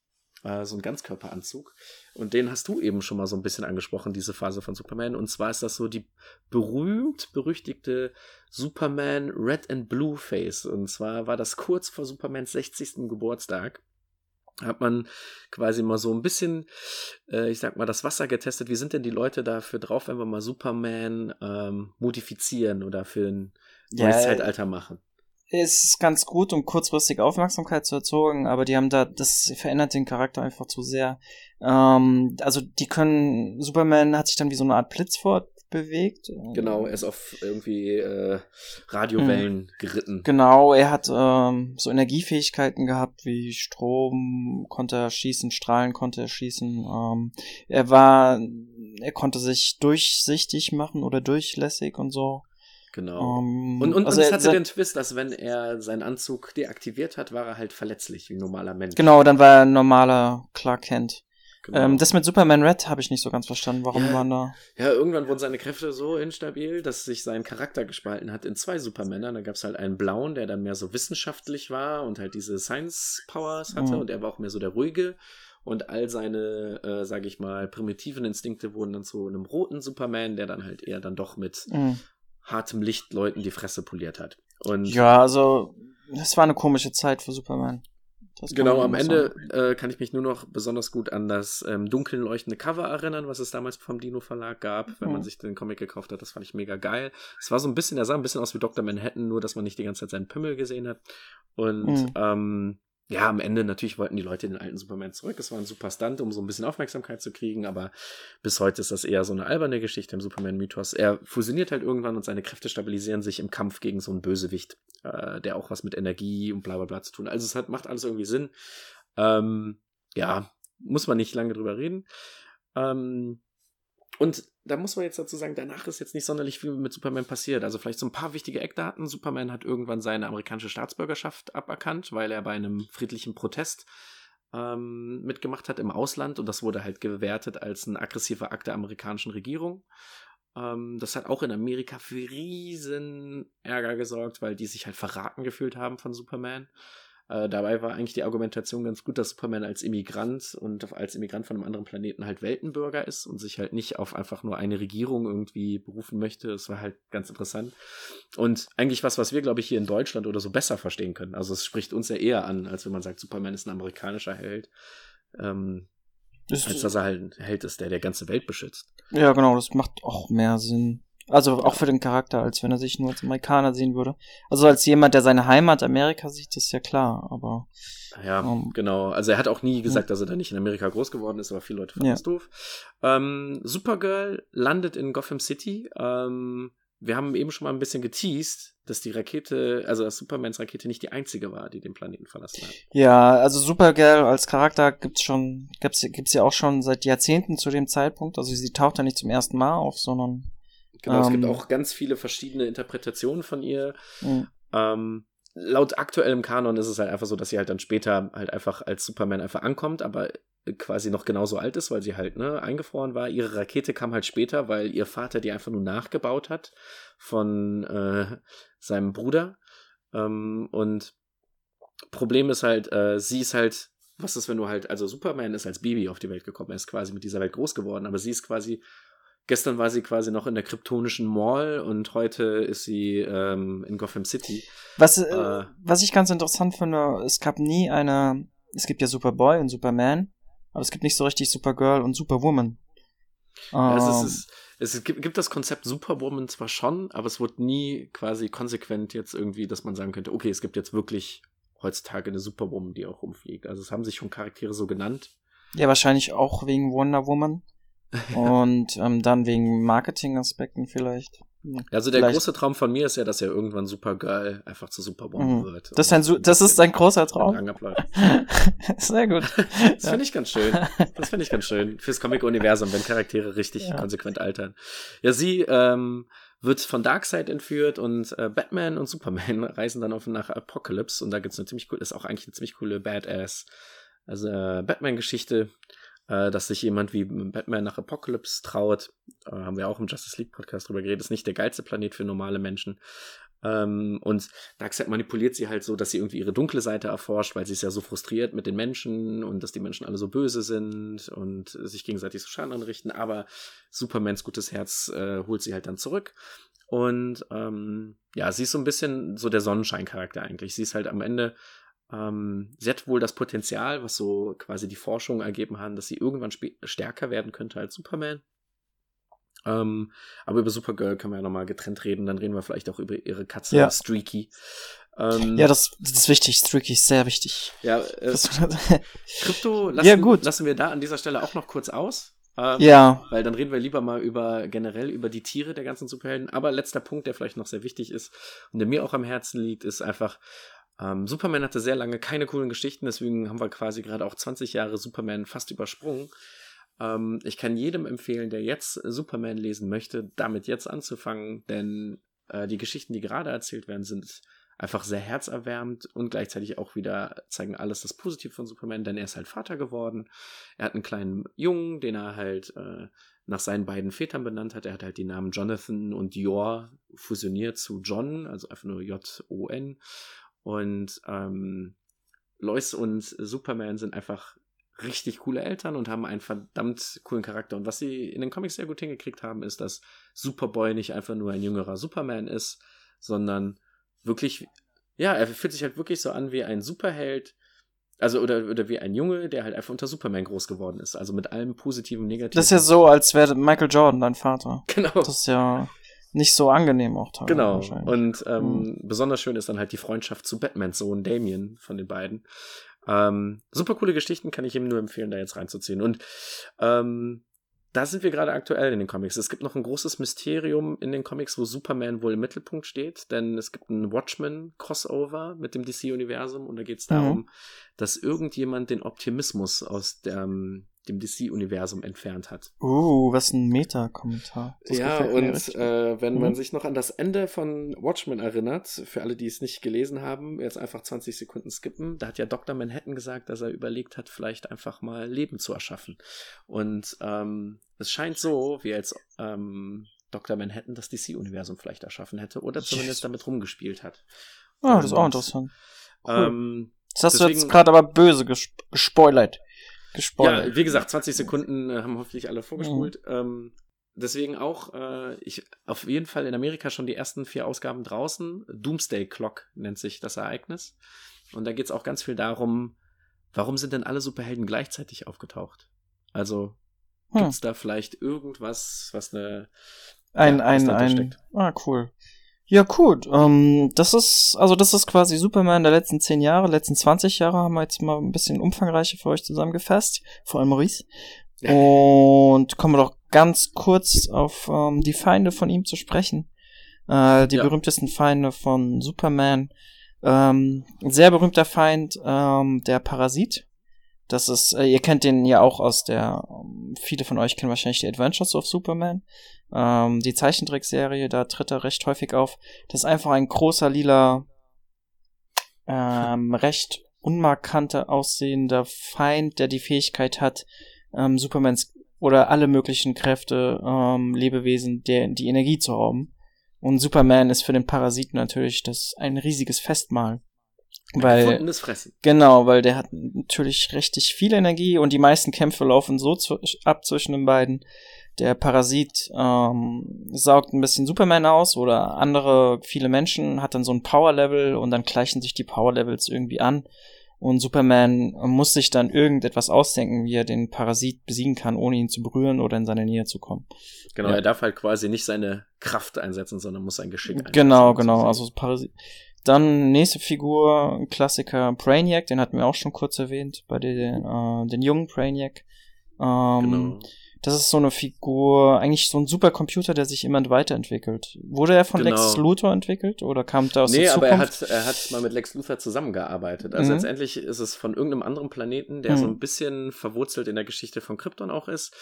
äh, so ein Ganzkörperanzug. Und den hast du eben schon mal so ein bisschen angesprochen, diese Phase von Superman. Und zwar ist das so die berühmt berüchtigte Superman Red and Blue Face. Und zwar war das kurz vor Supermans 60. Geburtstag hat man quasi mal so ein bisschen, äh, ich sag mal, das Wasser getestet. Wie sind denn die Leute dafür drauf, wenn wir mal Superman ähm, modifizieren oder für ein neues ja, Zeitalter machen? Ist ganz gut, um kurzfristig Aufmerksamkeit zu erzeugen, aber die haben da, das verändert den Charakter einfach zu sehr. Ähm, also die können, Superman hat sich dann wie so eine Art Blitz fortbewegt. Genau, er ist auf irgendwie äh, Radiowellen mhm. geritten. Genau, er hat ähm, so Energiefähigkeiten gehabt, wie Strom konnte er schießen, Strahlen konnte er schießen. Ähm, er war, er konnte sich durchsichtig machen oder durchlässig und so. Genau. Um, ähm, und und, also es hatte den Twist, dass wenn er seinen Anzug deaktiviert hat, war er halt verletzlich wie ein normaler Mensch. Genau, dann war er ein normaler Clark Kent. Genau. Ähm, das mit Superman Red habe ich nicht so ganz verstanden. Warum ja, waren da. Ja, irgendwann wurden seine Kräfte so instabil, dass sich sein Charakter gespalten hat in zwei Supermänner. Da gab es halt einen blauen, der dann mehr so wissenschaftlich war und halt diese Science Powers hatte. Mhm. Und er war auch mehr so der ruhige. Und all seine, äh, sage ich mal, primitiven Instinkte wurden dann zu einem roten Superman, der dann halt eher dann doch mit mhm hartem Licht Leuten die Fresse poliert hat. Und ja, also es war eine komische Zeit für Superman. Genau, am Ende äh, kann ich mich nur noch besonders gut an das ähm, dunkel leuchtende Cover erinnern, was es damals vom Dino Verlag gab, wenn mhm. man sich den Comic gekauft hat. Das fand ich mega geil. Es war so ein bisschen, er sah ein bisschen aus wie Dr. Manhattan, nur dass man nicht die ganze Zeit seinen Pimmel gesehen hat. Und mhm. ähm, ja, am Ende natürlich wollten die Leute den alten Superman zurück. Es war ein super Stunt, um so ein bisschen Aufmerksamkeit zu kriegen, aber bis heute ist das eher so eine alberne Geschichte im Superman-Mythos. Er fusioniert halt irgendwann und seine Kräfte stabilisieren sich im Kampf gegen so einen Bösewicht, äh, der auch was mit Energie und bla bla bla zu tun. Also es hat, macht alles irgendwie Sinn. Ähm, ja, muss man nicht lange drüber reden. Ähm, und da muss man jetzt dazu sagen, danach ist jetzt nicht sonderlich viel mit Superman passiert. Also vielleicht so ein paar wichtige Eckdaten. Superman hat irgendwann seine amerikanische Staatsbürgerschaft aberkannt, weil er bei einem friedlichen Protest ähm, mitgemacht hat im Ausland und das wurde halt gewertet als ein aggressiver Akt der amerikanischen Regierung. Ähm, das hat auch in Amerika für riesen Ärger gesorgt, weil die sich halt verraten gefühlt haben von Superman. Äh, dabei war eigentlich die Argumentation ganz gut, dass Superman als Immigrant und als Immigrant von einem anderen Planeten halt Weltenbürger ist und sich halt nicht auf einfach nur eine Regierung irgendwie berufen möchte. Das war halt ganz interessant. Und eigentlich was, was wir, glaube ich, hier in Deutschland oder so besser verstehen können. Also es spricht uns ja eher an, als wenn man sagt, Superman ist ein amerikanischer Held. Ähm, als dass er halt ein Held ist, der der ganze Welt beschützt. Ja, genau, das macht auch mehr Sinn. Also auch für den Charakter, als wenn er sich nur als Amerikaner sehen würde. Also als jemand, der seine Heimat Amerika sieht, ist ja klar, aber. Ja, ähm, genau. Also er hat auch nie gesagt, dass er da nicht in Amerika groß geworden ist, aber viele Leute fanden ja. das doof. Ähm, Supergirl landet in Gotham City. Ähm, wir haben eben schon mal ein bisschen geteased, dass die Rakete, also dass Supermans Rakete nicht die einzige war, die den Planeten verlassen hat. Ja, also Supergirl als Charakter gibt's schon, gibt's, gibt's ja auch schon seit Jahrzehnten zu dem Zeitpunkt. Also sie taucht ja nicht zum ersten Mal auf, sondern Genau, um, es gibt ähm. auch ganz viele verschiedene Interpretationen von ihr. Mhm. Ähm, laut aktuellem Kanon ist es halt einfach so, dass sie halt dann später halt einfach als Superman einfach ankommt, aber quasi noch genauso alt ist, weil sie halt ne, eingefroren war. Ihre Rakete kam halt später, weil ihr Vater die einfach nur nachgebaut hat von äh, seinem Bruder. Ähm, und Problem ist halt, äh, sie ist halt, was ist, wenn du halt, also Superman ist als Baby auf die Welt gekommen, er ist quasi mit dieser Welt groß geworden, aber sie ist quasi Gestern war sie quasi noch in der kryptonischen Mall und heute ist sie ähm, in Gotham City. Was, äh, äh, was ich ganz interessant finde, es gab nie eine. Es gibt ja Superboy und Superman, aber es gibt nicht so richtig Supergirl und Superwoman. Ja, es, ist, es, gibt, gibt das Konzept Superwoman zwar schon, aber es wird nie quasi konsequent jetzt irgendwie, dass man sagen könnte, okay, es gibt jetzt wirklich heutzutage eine Superwoman, die auch rumfliegt. Also es haben sich schon Charaktere so genannt. Ja, wahrscheinlich auch wegen Wonder Woman. Und ähm, dann wegen Marketingaspekten vielleicht. Also der vielleicht. große Traum von mir ist ja, dass er irgendwann Supergirl einfach zu Superwoman mhm. wird. Das ist ein, das ist ein großer Traum. Sehr gut. Das ja. finde ich ganz schön. Das finde ich ganz schön. Fürs Comic-Universum, wenn Charaktere richtig ja. konsequent altern. Ja, sie ähm, wird von Darkseid entführt und äh, Batman und Superman reisen dann auf nach Apocalypse und da gibt's eine ziemlich cool, ist auch eigentlich eine ziemlich coole Badass, also äh, Batman-Geschichte äh, dass sich jemand wie Batman nach Apocalypse traut. Äh, haben wir auch im Justice League Podcast drüber geredet. Ist nicht der geilste Planet für normale Menschen. Ähm, und Darkseid manipuliert sie halt so, dass sie irgendwie ihre dunkle Seite erforscht, weil sie ist ja so frustriert mit den Menschen und dass die Menschen alle so böse sind und sich gegenseitig so Schaden anrichten. Aber Supermans gutes Herz äh, holt sie halt dann zurück. Und ähm, ja, sie ist so ein bisschen so der Sonnenscheincharakter eigentlich. Sie ist halt am Ende ähm, sie hat wohl das Potenzial, was so quasi die Forschung ergeben haben, dass sie irgendwann stärker werden könnte als Superman. Ähm, aber über Supergirl können wir ja nochmal getrennt reden. Dann reden wir vielleicht auch über ihre Katze ja. Streaky. Ähm, ja, das, das, ist wichtig. Streaky ist sehr wichtig. Ja, äh, Krypto lassen, ja, gut. lassen wir da an dieser Stelle auch noch kurz aus. Ähm, ja. Weil dann reden wir lieber mal über generell über die Tiere der ganzen Superhelden. Aber letzter Punkt, der vielleicht noch sehr wichtig ist und der mir auch am Herzen liegt, ist einfach, ähm, Superman hatte sehr lange keine coolen Geschichten, deswegen haben wir quasi gerade auch 20 Jahre Superman fast übersprungen. Ähm, ich kann jedem empfehlen, der jetzt Superman lesen möchte, damit jetzt anzufangen, denn äh, die Geschichten, die gerade erzählt werden, sind einfach sehr herzerwärmend und gleichzeitig auch wieder zeigen alles das Positive von Superman, denn er ist halt Vater geworden. Er hat einen kleinen Jungen, den er halt äh, nach seinen beiden Vätern benannt hat. Er hat halt die Namen Jonathan und Yor fusioniert zu John, also einfach nur J-O-N. Und ähm, Lois und Superman sind einfach richtig coole Eltern und haben einen verdammt coolen Charakter. Und was sie in den Comics sehr gut hingekriegt haben, ist, dass Superboy nicht einfach nur ein jüngerer Superman ist, sondern wirklich, ja, er fühlt sich halt wirklich so an wie ein Superheld. Also, oder, oder wie ein Junge, der halt einfach unter Superman groß geworden ist. Also mit allem positiven, negativen. Das ist ja so, als wäre Michael Jordan dein Vater. Genau. Das ist ja nicht so angenehm auch teilweise. Genau. Und ähm, mhm. besonders schön ist dann halt die Freundschaft zu Batmans Sohn Damien von den beiden. Ähm, super coole Geschichten, kann ich ihm nur empfehlen, da jetzt reinzuziehen. Und ähm, da sind wir gerade aktuell in den Comics. Es gibt noch ein großes Mysterium in den Comics, wo Superman wohl im Mittelpunkt steht, denn es gibt ein Watchmen-Crossover mit dem DC-Universum und da geht es mhm. darum, mhm. dass irgendjemand den Optimismus aus der, dem DC-Universum entfernt hat. Uh, was ein Meta-Kommentar. Ja, und äh, wenn mhm. man sich noch an das Ende von Watchmen erinnert, für alle, die es nicht gelesen haben, jetzt einfach 20 Sekunden skippen, da hat ja Dr. Manhattan gesagt, dass er überlegt hat, vielleicht einfach mal Leben zu erschaffen. Und ähm, es scheint so, wie als ähm, Dr. Manhattan das DC-Universum vielleicht erschaffen hätte oder zumindest damit rumgespielt hat. Ah, das ist auch interessant. Cool. Ähm, das hast deswegen, du jetzt gerade aber böse gespoilert gespoilert. Ja, wie gesagt, 20 Sekunden äh, haben hoffentlich alle vorgespult. Mhm. Ähm, deswegen auch, äh, ich auf jeden Fall in Amerika schon die ersten vier Ausgaben draußen. Doomsday Clock nennt sich das Ereignis. Und da geht es auch ganz viel darum, warum sind denn alle Superhelden gleichzeitig aufgetaucht? Also hm. gibt es da vielleicht irgendwas, was eine ein, ja, ein, ein, steckt? Ah, cool. Ja, gut. Ähm, das ist, also das ist quasi Superman der letzten zehn Jahre, letzten 20 Jahre haben wir jetzt mal ein bisschen umfangreicher für euch zusammengefasst, vor allem Maurice. Und kommen wir doch ganz kurz auf ähm, die Feinde von ihm zu sprechen. Äh, die ja. berühmtesten Feinde von Superman. Ähm, ein sehr berühmter Feind, ähm, der Parasit. Das ist, äh, ihr kennt den ja auch aus der, ähm, viele von euch kennen wahrscheinlich die Adventures of Superman. Ähm, die Zeichentrickserie, da tritt er recht häufig auf. Das ist einfach ein großer lila, ähm, recht unmarkanter aussehender Feind, der die Fähigkeit hat, ähm, Supermans oder alle möglichen Kräfte, ähm, Lebewesen, der, die Energie zu rauben. Und Superman ist für den Parasiten natürlich das ein riesiges Festmahl. Weil, Gefundenes Fressen. Genau, weil der hat natürlich richtig viel Energie und die meisten Kämpfe laufen so zu, ab zwischen den beiden, der Parasit ähm, saugt ein bisschen Superman aus oder andere, viele Menschen, hat dann so ein Power-Level und dann gleichen sich die Power-Levels irgendwie an. Und Superman muss sich dann irgendetwas ausdenken, wie er den Parasit besiegen kann, ohne ihn zu berühren oder in seine Nähe zu kommen. Genau, ja. er darf halt quasi nicht seine Kraft einsetzen, sondern muss sein Geschick einsetzen. Genau, genau. Also Parasit. Dann nächste Figur, Klassiker Brainiac, den hatten wir auch schon kurz erwähnt, bei den, äh, den jungen Brainiac. Ähm, genau das ist so eine Figur, eigentlich so ein Supercomputer, der sich immer weiterentwickelt. Wurde er von genau. Lex Luthor entwickelt oder kam da aus nee, der Zukunft? Nee, aber er hat, er hat mal mit Lex Luthor zusammengearbeitet. Also mhm. letztendlich ist es von irgendeinem anderen Planeten, der mhm. so ein bisschen verwurzelt in der Geschichte von Krypton auch ist.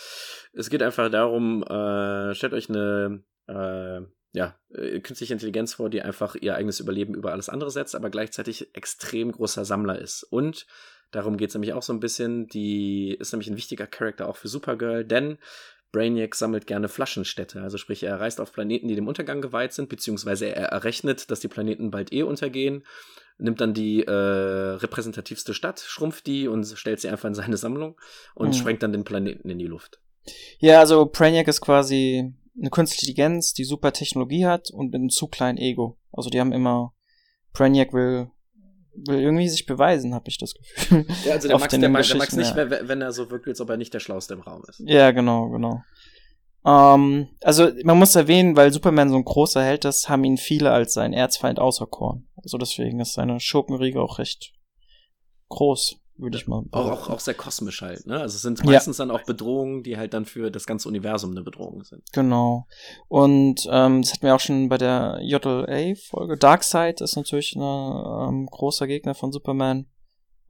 Es geht einfach darum, äh, stellt euch eine äh, ja, äh, künstliche Intelligenz vor, die einfach ihr eigenes Überleben über alles andere setzt, aber gleichzeitig extrem großer Sammler ist. Und Darum geht es nämlich auch so ein bisschen. Die ist nämlich ein wichtiger Charakter auch für Supergirl, denn Brainiac sammelt gerne Flaschenstädte. Also sprich, er reist auf Planeten, die dem Untergang geweiht sind, beziehungsweise er errechnet, dass die Planeten bald eh untergehen, nimmt dann die äh, repräsentativste Stadt, schrumpft die und stellt sie einfach in seine Sammlung und mhm. sprengt dann den Planeten in die Luft. Ja, also Brainiac ist quasi eine künstliche Intelligenz, die super Technologie hat und mit einem zu kleinen Ego. Also die haben immer Brainiac will will irgendwie sich beweisen, habe ich das Gefühl. Ja, also der Max, der, der Max nicht, ja. wenn er so wirkt, als ob er nicht der Schlauste im Raum ist. Ja, genau, genau. Ähm, also man muss erwähnen, weil Superman so ein großer Held ist, haben ihn viele als sein Erzfeind auserkoren. Also deswegen ist seine Schurkenriege auch recht groß würde ich mal. Auch, auch, auch sehr kosmisch halt, ne? Also es sind meistens ja. dann auch Bedrohungen, die halt dann für das ganze Universum eine Bedrohung sind. Genau. Und ähm, das hatten wir auch schon bei der JLA-Folge. Darkseid ist natürlich ein ähm, großer Gegner von Superman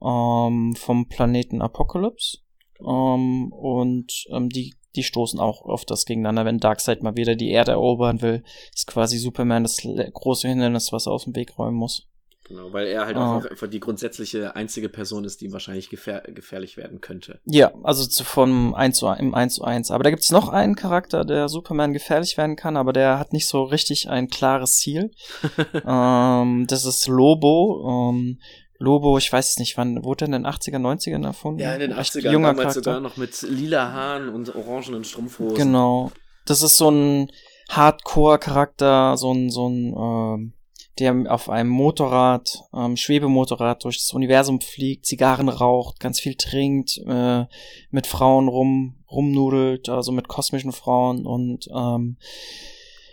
ähm, vom Planeten Apocalypse. Ähm, und ähm, die, die stoßen auch oft das gegeneinander, wenn Darkseid mal wieder die Erde erobern will. Ist quasi Superman das große Hindernis, was er aus dem Weg räumen muss. Genau, weil er halt oh. einfach die grundsätzliche einzige Person ist, die wahrscheinlich gefähr gefährlich werden könnte. Ja, also zu, vom 1 zu, im 1 zu 1. Aber da gibt's noch einen Charakter, der Superman gefährlich werden kann, aber der hat nicht so richtig ein klares Ziel. ähm, das ist Lobo. Ähm, Lobo, ich weiß es nicht, wann wurde er in den 80er, 90ern erfunden? Ja, in den 80ern, junger damals Charakter. sogar noch mit lila Haaren und orangenen Strumpfhosen. Genau. Das ist so ein Hardcore-Charakter, so ein, so ein, ähm, der auf einem Motorrad, ähm, Schwebemotorrad durch das Universum fliegt, Zigarren raucht, ganz viel trinkt, äh, mit Frauen rum, rumnudelt, also mit kosmischen Frauen und ähm,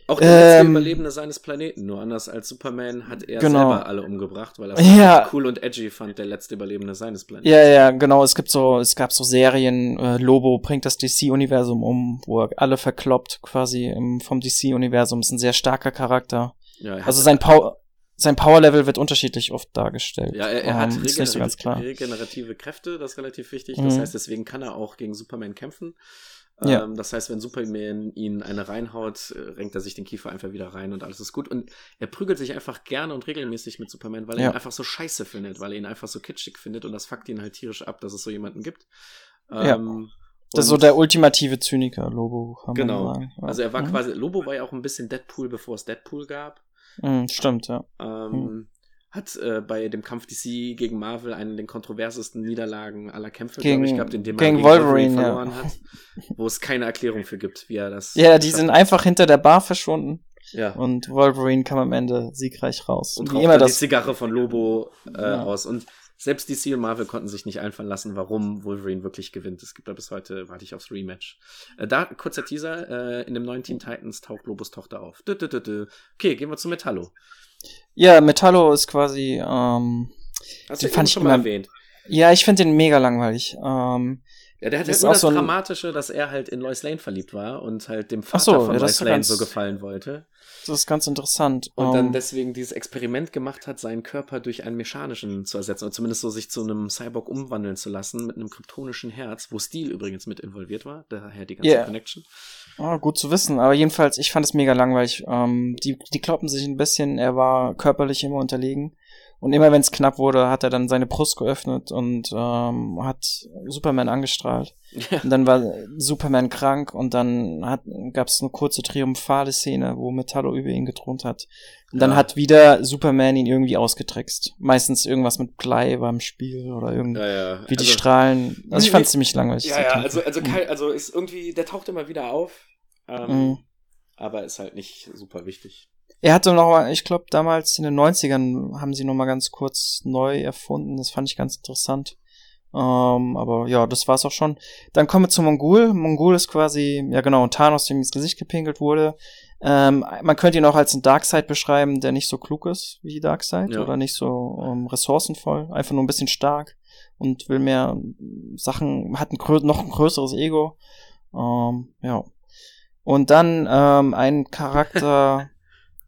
auch der letzte ähm, Überlebende seines Planeten, nur anders als Superman hat er genau. selber alle umgebracht, weil er es ja. cool und edgy fand, der letzte Überlebende seines Planeten. Ja, ja, genau. Es gibt so, es gab so Serien, äh, Lobo bringt das DC-Universum um, wo er alle verkloppt quasi im, vom DC-Universum. Ist ein sehr starker Charakter. Ja, also sein Power, sein Power-Level wird unterschiedlich oft dargestellt. Ja, er, er hat um, ähm, regener regenerative Kräfte, das ist relativ wichtig. Das mhm. heißt, deswegen kann er auch gegen Superman kämpfen. Ja. Ähm, das heißt, wenn Superman ihn eine reinhaut, äh, renkt er sich den Kiefer einfach wieder rein und alles ist gut. Und er prügelt sich einfach gerne und regelmäßig mit Superman, weil er ja. ihn einfach so scheiße findet, weil er ihn einfach so kitschig findet und das fuckt ihn halt tierisch ab, dass es so jemanden gibt. Ja. Ähm, das ist so der ultimative Zyniker, Lobo. genau. Also er war mhm. quasi, Lobo war ja auch ein bisschen Deadpool, bevor es Deadpool gab. Mhm, stimmt, ja. Ähm, mhm hat äh, bei dem Kampf DC gegen Marvel einen der kontroversesten Niederlagen aller Kämpfe, glaube ich, gehabt, in dem gegen Wolverine, Wolverine verloren ja. hat, wo es keine Erklärung für gibt, wie er das. Ja, die sind einfach hinter der Bar verschwunden. Ja. Und Wolverine kam am Ende siegreich raus. Und, und immer das die Zigarre von Lobo äh, ja. aus. Und selbst DC und Marvel konnten sich nicht einfallen lassen, warum Wolverine wirklich gewinnt. Es gibt da bis heute, warte ich aufs Rematch. Äh, da, kurzer Teaser, äh, in dem neuen Teen Titans taucht Lobos Tochter auf. Dö, dö, dö, okay, gehen wir zu Metallo. Ja, Metallo ist quasi, ähm, Hast den du fand ich schon immer, mal erwähnt? Ja, ich finde den mega langweilig. Ähm, ja, der hat halt nur das so Dramatische, dass er halt in Lois Lane verliebt war und halt dem Vater so, von ja, Lois Lane so gefallen wollte. Das ist ganz interessant. Und um, dann ähm, deswegen dieses Experiment gemacht hat, seinen Körper durch einen mechanischen zu ersetzen oder zumindest so sich zu einem Cyborg umwandeln zu lassen mit einem kryptonischen Herz, wo Steel übrigens mit involviert war, daher die ganze yeah. Connection. Oh, gut zu wissen, aber jedenfalls, ich fand es mega langweilig. Ähm, die, die kloppen sich ein bisschen, er war körperlich immer unterlegen. Und immer wenn es knapp wurde, hat er dann seine Brust geöffnet und ähm, hat Superman angestrahlt. Ja. Und dann war Superman krank und dann gab es eine kurze triumphale Szene, wo Metallo über ihn gethront hat. Und dann ja. hat wieder Superman ihn irgendwie ausgetrickst. Meistens irgendwas mit Blei beim Spiel oder irgendwie ja, wie die also, Strahlen. Also ich fand es ziemlich langweilig. Ja, ja, also, also, mhm. also ist irgendwie, der taucht immer wieder auf. Ähm, mhm. Aber ist halt nicht super wichtig. Er hatte noch mal, ich glaube, damals in den 90ern haben sie noch mal ganz kurz neu erfunden. Das fand ich ganz interessant. Ähm, aber ja, das war's auch schon. Dann kommen wir zu Mongul. Mongul ist quasi, ja genau, ein Thanos, dem ins Gesicht gepinkelt wurde. Ähm, man könnte ihn auch als ein Darkseid beschreiben, der nicht so klug ist wie Darkseid ja. oder nicht so ähm, ressourcenvoll, einfach nur ein bisschen stark und will mehr Sachen, hat ein noch ein größeres Ego. Ähm, ja. Und dann ähm, ein Charakter,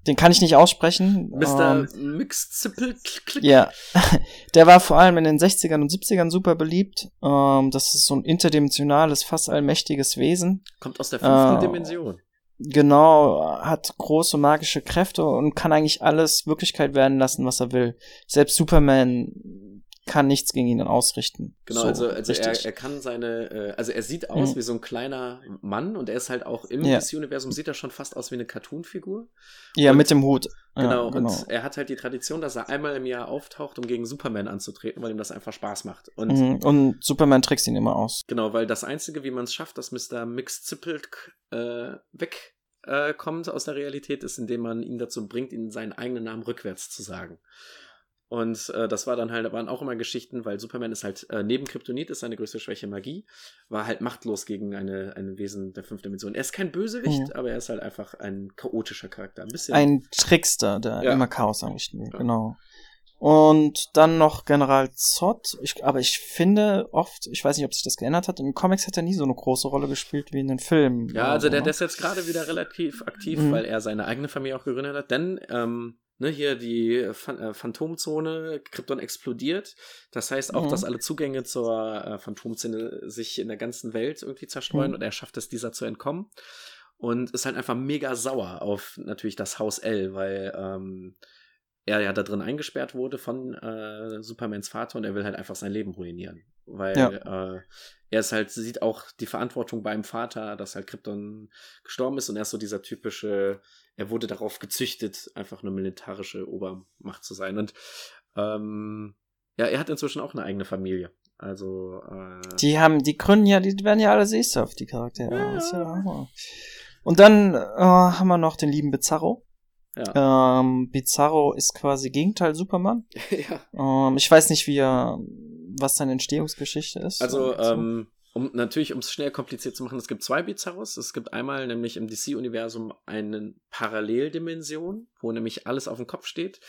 Den kann ich nicht aussprechen. Mr. Ähm, Mixzippel. Ja. Der war vor allem in den 60ern und 70ern super beliebt. Ähm, das ist so ein interdimensionales, fast allmächtiges Wesen. Kommt aus der fünften äh, Dimension. Genau, hat große magische Kräfte und kann eigentlich alles Wirklichkeit werden lassen, was er will. Selbst Superman kann nichts gegen ihn ausrichten. Genau, so, also, also er, er kann seine, äh, also er sieht aus mhm. wie so ein kleiner Mann und er ist halt auch im ja. DC-Universum sieht er schon fast aus wie eine Cartoon-Figur. Ja, und, mit dem Hut. Genau, ja, genau, und er hat halt die Tradition, dass er einmal im Jahr auftaucht, um gegen Superman anzutreten, weil ihm das einfach Spaß macht. Und, mhm. und Superman trickst ihn immer aus. Genau, weil das Einzige, wie man es schafft, dass Mr. Mix zippelt äh, weg äh, kommt aus der Realität, ist, indem man ihn dazu bringt, ihn seinen eigenen Namen rückwärts zu sagen. Und äh, das war dann halt, waren auch immer Geschichten, weil Superman ist halt, äh, neben Kryptonit ist seine größte Schwäche Magie, war halt machtlos gegen eine, ein Wesen der fünften Dimension. Er ist kein Bösewicht, mhm. aber er ist halt einfach ein chaotischer Charakter. Ein bisschen. Ein Trickster, der ja. immer Chaos anrichten will, ja. genau. Und dann noch General Zod. Ich, aber ich finde oft, ich weiß nicht, ob sich das geändert hat, in Comics hat er nie so eine große Rolle gespielt wie in den Filmen. Ja, also so, der, ne? der ist jetzt gerade wieder relativ aktiv, mhm. weil er seine eigene Familie auch gegründet hat. Denn ähm, ne, hier die Phan äh, Phantomzone, Krypton explodiert. Das heißt auch, mhm. dass alle Zugänge zur äh, Phantomzone sich in der ganzen Welt irgendwie zerstreuen mhm. und er schafft es, dieser zu entkommen. Und ist halt einfach mega sauer auf natürlich das Haus L, weil ähm, er ja da drin eingesperrt wurde von äh, Supermans Vater und er will halt einfach sein Leben ruinieren. Weil ja. äh, er ist halt, sieht auch die Verantwortung beim Vater, dass halt Krypton gestorben ist und er ist so dieser typische, er wurde darauf gezüchtet, einfach eine militarische Obermacht zu sein. Und ähm, ja, er hat inzwischen auch eine eigene Familie. Also äh, die haben, die gründen ja, die werden ja alle Seesurf, die Charaktere. Ja. ja und dann äh, haben wir noch den lieben Bizarro. Ja. Ähm, Bizarro ist quasi Gegenteil Superman. ja. Ähm, ich weiß nicht, wie er, was seine Entstehungsgeschichte ist. Also, ähm, um natürlich, um es schnell kompliziert zu machen, es gibt zwei Bizarros. Es gibt einmal nämlich im DC-Universum eine Paralleldimension, wo nämlich alles auf dem Kopf steht.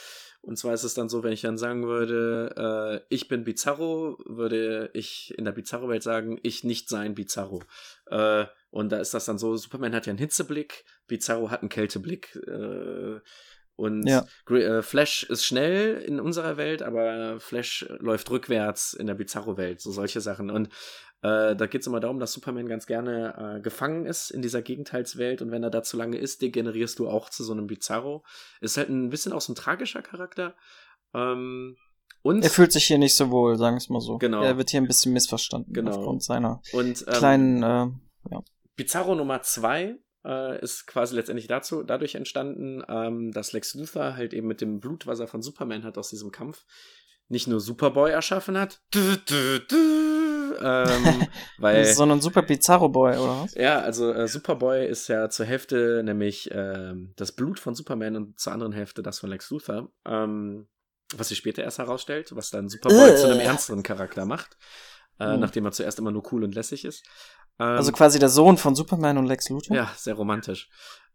Und zwar ist es dann so, wenn ich dann sagen würde, äh, ich bin Bizarro, würde ich in der Bizarro-Welt sagen, ich nicht sein Bizarro. Äh, und da ist das dann so, Superman hat ja einen Hitzeblick, Bizarro hat einen Kälteblick. Äh, und ja. äh, Flash ist schnell in unserer Welt, aber Flash läuft rückwärts in der Bizarro-Welt, so solche Sachen. Und äh, da geht es immer darum, dass Superman ganz gerne äh, gefangen ist in dieser Gegenteilswelt und wenn er da zu lange ist, degenerierst du auch zu so einem Bizarro. Ist halt ein bisschen auch so ein tragischer Charakter. Ähm, und er fühlt sich hier nicht so wohl, sagen wir es mal so. Genau. Er wird hier ein bisschen missverstanden genau. aufgrund seiner und, ähm, kleinen, äh, ja. Bizarro Nummer zwei äh, ist quasi letztendlich dazu, dadurch entstanden, ähm, dass Lex Luthor halt eben mit dem Blut, was er von Superman hat aus diesem Kampf, nicht nur Superboy erschaffen hat, du, du, du, ähm, weil, sondern Super Bizarro Boy, oder was? Ja, also äh, Superboy ist ja zur Hälfte nämlich äh, das Blut von Superman und zur anderen Hälfte das von Lex Luthor. Ähm, was sich später erst herausstellt, was dann Superboy zu einem ernsteren Charakter macht, äh, mhm. nachdem er zuerst immer nur cool und lässig ist. Ähm, also quasi der Sohn von Superman und Lex Luthor? Ja, sehr romantisch.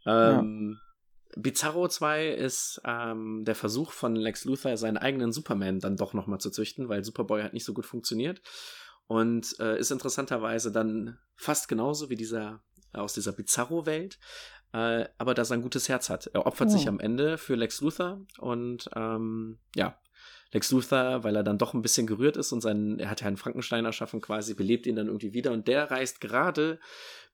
Ähm, ja. Bizarro 2 ist ähm, der Versuch von Lex Luthor, seinen eigenen Superman dann doch nochmal zu züchten, weil Superboy hat nicht so gut funktioniert. Und äh, ist interessanterweise dann fast genauso wie dieser aus dieser Bizarro-Welt, äh, aber dass er ein gutes Herz hat. Er opfert oh. sich am Ende für Lex Luthor und ähm, ja, Lex Luthor, weil er dann doch ein bisschen gerührt ist und seinen, er hat ja einen Frankenstein erschaffen quasi, belebt ihn dann irgendwie wieder und der reist gerade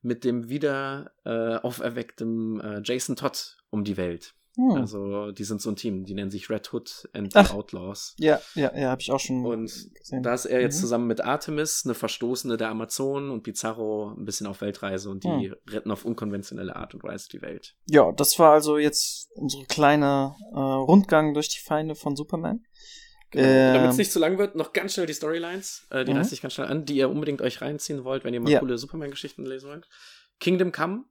mit dem wieder äh, auferwecktem äh, Jason Todd um die Welt. Hm. Also, die sind so ein Team, die nennen sich Red Hood and the Ach, Outlaws. Ja, ja, ja, hab ich auch schon Und gesehen. da ist er jetzt mhm. zusammen mit Artemis, eine Verstoßene der Amazonen und Pizarro ein bisschen auf Weltreise und die hm. retten auf unkonventionelle Art und Weise die Welt. Ja, das war also jetzt unsere kleine äh, Rundgang durch die Feinde von Superman. Genau. Ähm, Damit es nicht zu lang wird, noch ganz schnell die Storylines, äh, die mhm. reiße ich ganz schnell an, die ihr unbedingt euch reinziehen wollt, wenn ihr mal ja. coole Superman-Geschichten lesen wollt. Kingdom Come,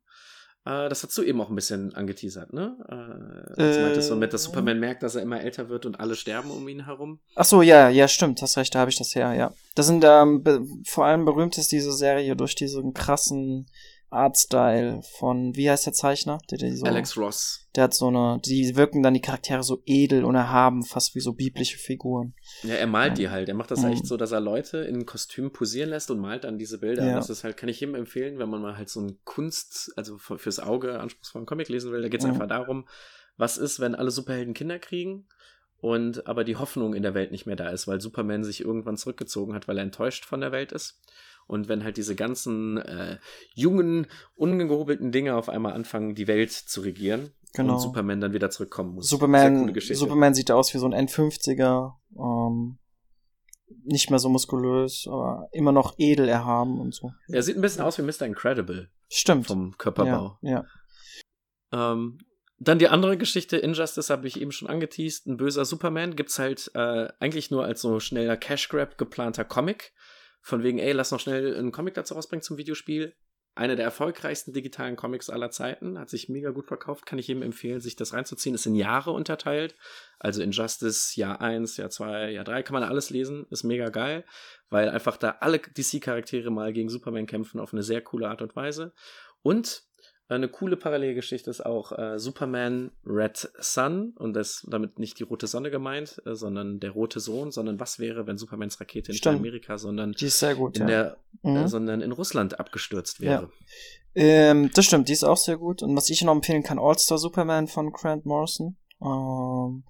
äh, das hast du eben auch ein bisschen angeteasert, ne? Äh, als äh, meintest du mit, dass Superman merkt, dass er immer älter wird und alle sterben um ihn herum. Ach so, ja, ja, stimmt, hast recht, da habe ich das her, ja. Das sind ähm, vor allem berühmt ist diese Serie durch diesen krassen Artstyle von, wie heißt der Zeichner? Der, der so, Alex Ross. Der hat so eine, die wirken dann die Charaktere so edel und erhaben, fast wie so biblische Figuren. Ja, er malt ja. die halt. Er macht das mhm. echt so, dass er Leute in Kostümen posieren lässt und malt dann diese Bilder. Ja. Das ist halt, kann ich jedem empfehlen, wenn man mal halt so ein Kunst, also fürs Auge anspruchsvollen Comic lesen will. Da geht es mhm. einfach darum, was ist, wenn alle Superhelden Kinder kriegen und aber die Hoffnung in der Welt nicht mehr da ist, weil Superman sich irgendwann zurückgezogen hat, weil er enttäuscht von der Welt ist. Und wenn halt diese ganzen äh, jungen, ungehobelten Dinge auf einmal anfangen, die Welt zu regieren genau. und Superman dann wieder zurückkommen muss. Superman, Superman sieht aus wie so ein N50er, ähm, nicht mehr so muskulös, aber immer noch edel erhaben und so. Er sieht ein bisschen aus wie Mr. Incredible. Stimmt. Vom Körperbau. Ja. ja. Ähm, dann die andere Geschichte, Injustice, habe ich eben schon angeteased. Ein böser Superman gibt's halt äh, eigentlich nur als so schneller Cash Grab geplanter Comic. Von wegen, ey, lass noch schnell einen Comic dazu rausbringen zum Videospiel. Einer der erfolgreichsten digitalen Comics aller Zeiten. Hat sich mega gut verkauft. Kann ich jedem empfehlen, sich das reinzuziehen. Ist in Jahre unterteilt. Also Injustice, Jahr 1, Jahr 2, Jahr 3. Kann man alles lesen. Ist mega geil. Weil einfach da alle DC-Charaktere mal gegen Superman kämpfen auf eine sehr coole Art und Weise. Und eine coole Parallelgeschichte ist auch äh, Superman Red Sun und das damit nicht die rote Sonne gemeint, äh, sondern der rote Sohn, sondern was wäre, wenn Supermans Rakete nicht in Amerika, sondern gut, in ja. der, äh, mhm. äh, sondern in Russland abgestürzt wäre. Ja. Ähm, das stimmt, die ist auch sehr gut. Und was ich noch empfehlen kann, All-Star Superman von Grant Morrison. Ähm,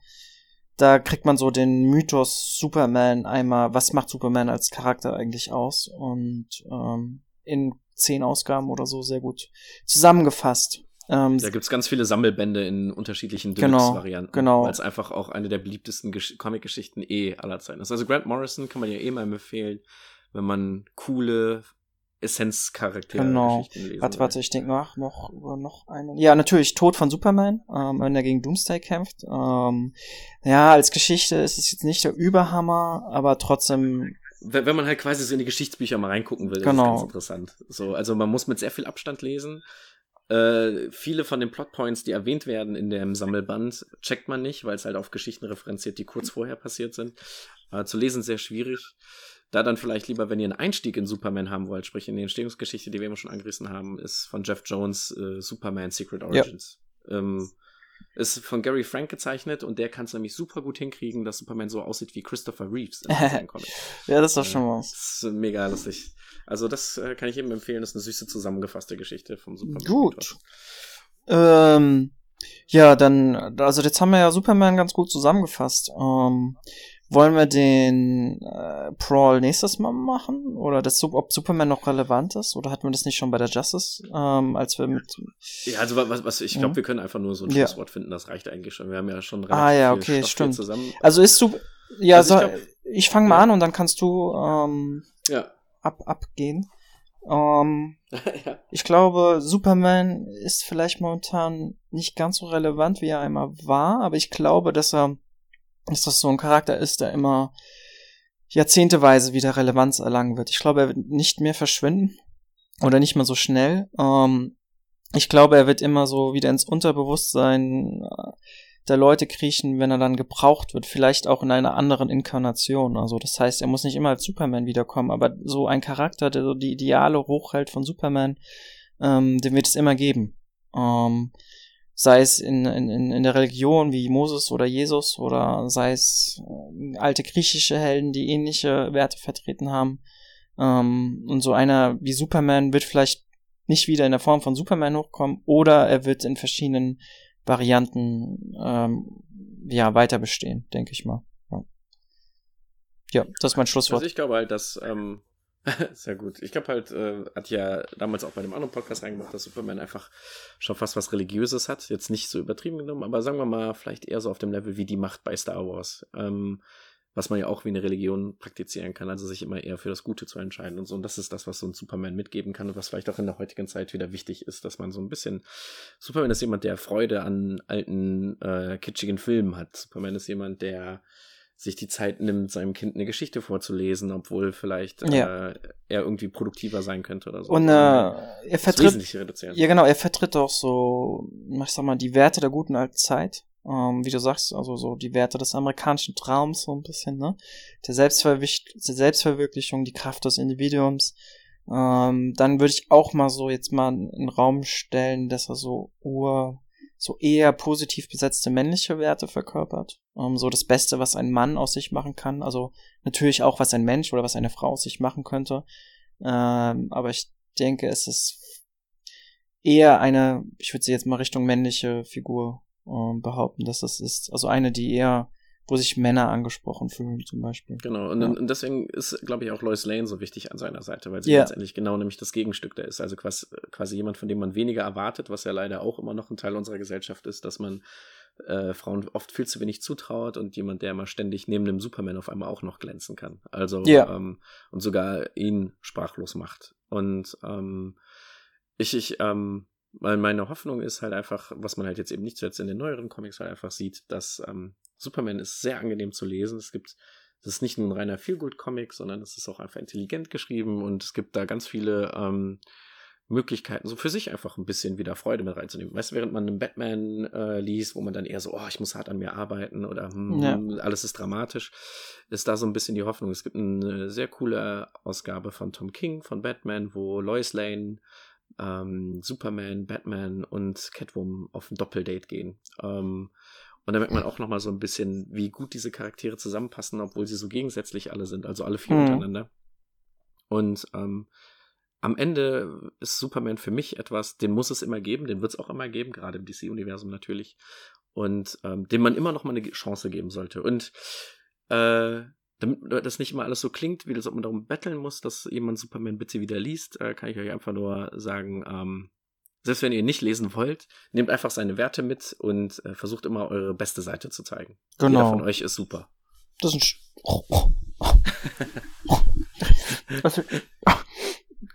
da kriegt man so den Mythos Superman einmal, was macht Superman als Charakter eigentlich aus? Und ähm, in zehn Ausgaben oder so sehr gut zusammengefasst. Ähm, da gibt's ganz viele Sammelbände in unterschiedlichen genau, Deluxe-Varianten. Genau. Weil es einfach auch eine der beliebtesten Comic-Geschichten eh aller Zeiten ist. Also Grant Morrison kann man ja eh mal empfehlen, wenn man coole Essenzcharaktere genau. Geschichten lesen Warte, warte, ich denke nach, noch über noch einen. Ja, natürlich Tod von Superman, ähm, wenn er gegen Doomsday kämpft. Ähm, ja, als Geschichte ist es jetzt nicht der Überhammer, aber trotzdem wenn man halt quasi so in die Geschichtsbücher mal reingucken will, genau. ist das ganz interessant. So, also man muss mit sehr viel Abstand lesen. Äh, viele von den Plotpoints, die erwähnt werden in dem Sammelband, checkt man nicht, weil es halt auf Geschichten referenziert, die kurz vorher passiert sind. Äh, zu lesen sehr schwierig. Da dann vielleicht lieber, wenn ihr einen Einstieg in Superman haben wollt, sprich in die Entstehungsgeschichte, die wir immer schon angerissen haben, ist von Jeff Jones äh, Superman Secret Origins. Ja. Ähm, ist von Gary Frank gezeichnet und der kann es nämlich super gut hinkriegen, dass Superman so aussieht wie Christopher Reeves in Comic. ja, das ist doch schon was. Das ist mega lustig. Also das äh, kann ich eben empfehlen. Das ist eine süße zusammengefasste Geschichte vom Superman. Gut. Ähm, ja, dann, also jetzt haben wir ja Superman ganz gut zusammengefasst. Ähm, wollen wir den äh, Brawl nächstes Mal machen? Oder das, ob Superman noch relevant ist? Oder hatten wir das nicht schon bei der Justice, ähm, als wir mit. Ja, also was, was ich glaube, mhm. wir können einfach nur so ein Schlusswort ja. finden, das reicht eigentlich schon. Wir haben ja schon relativ ah, ja, okay, stimmt. zusammen. Also ist du. Ja, also ich, so, ich fange mal ja. an und dann kannst du ähm, ja. ab, abgehen. Ähm, ja. Ich glaube, Superman ist vielleicht momentan nicht ganz so relevant, wie er einmal war, aber ich glaube, dass er dass das so ein Charakter ist, der immer jahrzehnteweise wieder Relevanz erlangen wird. Ich glaube, er wird nicht mehr verschwinden oder nicht mehr so schnell. Ähm, ich glaube, er wird immer so wieder ins Unterbewusstsein äh, der Leute kriechen, wenn er dann gebraucht wird, vielleicht auch in einer anderen Inkarnation. Also das heißt, er muss nicht immer als Superman wiederkommen, aber so ein Charakter, der so die Ideale hochhält von Superman, ähm, den wird es immer geben. Ähm, sei es in, in, in der Religion wie Moses oder Jesus oder sei es äh, alte griechische Helden, die ähnliche Werte vertreten haben. Ähm, und so einer wie Superman wird vielleicht nicht wieder in der Form von Superman hochkommen oder er wird in verschiedenen Varianten ähm, ja weiter bestehen, denke ich mal. Ja. ja, das ist mein Schlusswort. Also ich glaube halt, dass ähm, Sehr gut. Ich glaube halt, äh, hat ja damals auch bei dem anderen Podcast reingemacht, dass Superman einfach schon fast was Religiöses hat. Jetzt nicht so übertrieben genommen, aber sagen wir mal, vielleicht eher so auf dem Level wie die Macht bei Star Wars. Ähm, was man ja auch wie eine Religion praktizieren kann, also sich immer eher für das Gute zu entscheiden und so. Und das ist das, was so ein Superman mitgeben kann und was vielleicht auch in der heutigen Zeit wieder wichtig ist, dass man so ein bisschen. Superman ist jemand, der Freude an alten, äh, kitschigen Filmen hat. Superman ist jemand, der sich die Zeit nimmt, seinem Kind eine Geschichte vorzulesen, obwohl vielleicht ja. äh, er irgendwie produktiver sein könnte oder so. Und äh, er vertritt ja genau, er vertritt auch so, ich sag mal, die Werte der guten alten Zeit, ähm, wie du sagst, also so die Werte des amerikanischen Traums so ein bisschen, ne, der, Selbstverwir der Selbstverwirklichung, die Kraft des Individuums. Ähm, dann würde ich auch mal so jetzt mal in den Raum stellen, dass er so ur so eher positiv besetzte männliche Werte verkörpert. Ähm, so das Beste, was ein Mann aus sich machen kann. Also natürlich auch, was ein Mensch oder was eine Frau aus sich machen könnte. Ähm, aber ich denke, es ist eher eine, ich würde sie jetzt mal Richtung männliche Figur äh, behaupten, dass das ist. Also eine, die eher wo sich Männer angesprochen fühlen, zum Beispiel. Genau, und, ja. und deswegen ist, glaube ich, auch Lois Lane so wichtig an seiner Seite, weil sie ja. letztendlich genau nämlich das Gegenstück da ist. Also quasi, quasi jemand, von dem man weniger erwartet, was ja leider auch immer noch ein Teil unserer Gesellschaft ist, dass man äh, Frauen oft viel zu wenig zutraut und jemand, der immer ständig neben dem Superman auf einmal auch noch glänzen kann. Also ja. ähm, und sogar ihn sprachlos macht. Und ähm, ich, ich, ähm, weil meine Hoffnung ist halt einfach, was man halt jetzt eben nicht zuletzt in den neueren Comics halt einfach sieht, dass ähm, Superman ist sehr angenehm zu lesen. Es gibt, das ist nicht nur ein reiner Feelgood-Comic, sondern es ist auch einfach intelligent geschrieben und es gibt da ganz viele ähm, Möglichkeiten, so für sich einfach ein bisschen wieder Freude mit reinzunehmen. Weißt du, während man einen Batman äh, liest, wo man dann eher so, oh, ich muss hart an mir arbeiten oder hm, ja. alles ist dramatisch, ist da so ein bisschen die Hoffnung. Es gibt eine sehr coole Ausgabe von Tom King von Batman, wo Lois Lane, ähm, Superman, Batman und Catwoman auf ein Doppeldate gehen. Ähm, und da merkt man auch nochmal so ein bisschen, wie gut diese Charaktere zusammenpassen, obwohl sie so gegensätzlich alle sind, also alle vier mhm. untereinander. Und ähm, am Ende ist Superman für mich etwas, den muss es immer geben, den wird es auch immer geben, gerade im DC-Universum natürlich. Und ähm, dem man immer noch mal eine Chance geben sollte. Und äh, damit das nicht immer alles so klingt, wie das, ob man darum betteln muss, dass jemand Superman bitte wieder liest, äh, kann ich euch einfach nur sagen, ähm, selbst wenn ihr nicht lesen wollt, nehmt einfach seine Werte mit und äh, versucht immer eure beste Seite zu zeigen. Genau. Jeder von euch ist super. Das ist ein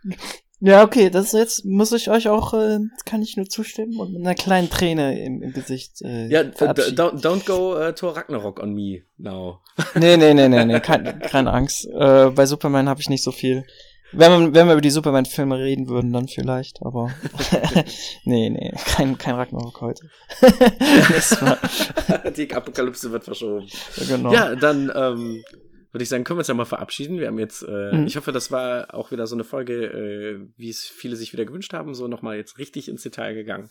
Ja, okay, das jetzt muss ich euch auch, äh, kann ich nur zustimmen und mit einer kleinen Träne im, im Gesicht. Äh, ja, don't, don't go uh, to Ragnarok on me now. nee, nee, nee, nee, nee, keine, keine Angst. Äh, bei Superman habe ich nicht so viel wenn, man, wenn wir über die Superman-Filme reden würden, dann vielleicht, aber nee, nee, kein, kein Ragnarok heute. die Apokalypse wird verschoben. Genau. Ja, dann ähm, würde ich sagen, können wir uns ja mal verabschieden. Wir haben jetzt, äh, mhm. ich hoffe, das war auch wieder so eine Folge, äh, wie es viele sich wieder gewünscht haben, so nochmal jetzt richtig ins Detail gegangen.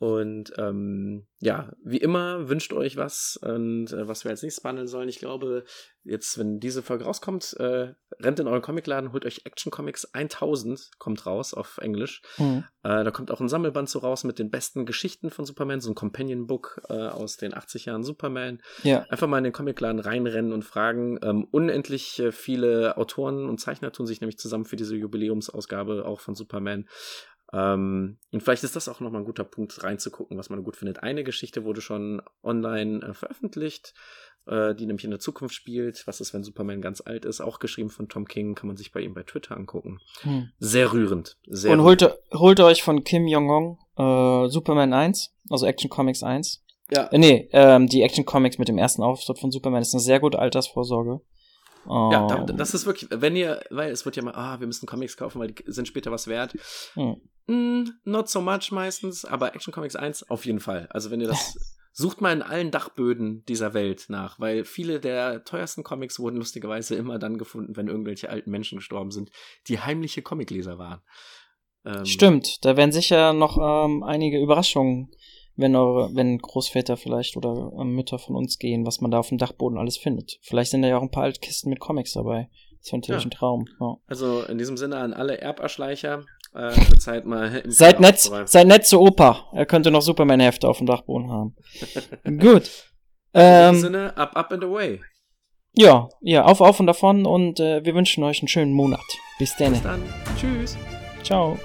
Und ähm, ja, wie immer wünscht euch was und äh, was wir als nächstes behandeln sollen. Ich glaube, jetzt, wenn diese Folge rauskommt, äh, rennt in euren Comicladen, holt euch Action Comics 1000, kommt raus auf Englisch. Mhm. Äh, da kommt auch ein Sammelband so raus mit den besten Geschichten von Superman, so ein Companion Book äh, aus den 80 Jahren Superman. Ja. Einfach mal in den Comicladen reinrennen und fragen. Ähm, unendlich äh, viele Autoren und Zeichner tun sich nämlich zusammen für diese Jubiläumsausgabe auch von Superman. Ähm, und vielleicht ist das auch nochmal ein guter Punkt reinzugucken, was man gut findet. Eine Geschichte wurde schon online äh, veröffentlicht, äh, die nämlich in der Zukunft spielt. Was ist, wenn Superman ganz alt ist? Auch geschrieben von Tom King, kann man sich bei ihm bei Twitter angucken. Hm. Sehr rührend. Sehr und holt, holt euch von Kim Jong-hong äh, Superman 1, also Action Comics 1. Ja. Äh, nee, ähm, die Action Comics mit dem ersten Auftritt von Superman ist eine sehr gute Altersvorsorge. Oh. Ja, das ist wirklich, wenn ihr, weil es wird ja mal, ah, wir müssen Comics kaufen, weil die sind später was wert. Hm. Mm, not so much meistens, aber Action Comics 1 auf jeden Fall. Also wenn ihr das, sucht mal in allen Dachböden dieser Welt nach, weil viele der teuersten Comics wurden lustigerweise immer dann gefunden, wenn irgendwelche alten Menschen gestorben sind, die heimliche Comicleser waren. Ähm, Stimmt, da werden sicher noch ähm, einige Überraschungen wenn eure, wenn Großväter vielleicht oder äh, Mütter von uns gehen, was man da auf dem Dachboden alles findet. Vielleicht sind da ja auch ein paar alte Kisten mit Comics dabei. Das wäre natürlich ja. ein Traum. Ja. Also in diesem Sinne an alle Erberschleicher, äh, Zeit mal. Seid nett, seid nett zu Opa. Er könnte noch Superman-Hefte auf dem Dachboden haben. Gut. In ähm, diesem Sinne, up, up and away. Ja, ja, auf, auf und davon und äh, wir wünschen euch einen schönen Monat. Bis dann. Bis dann. Tschüss. Ciao.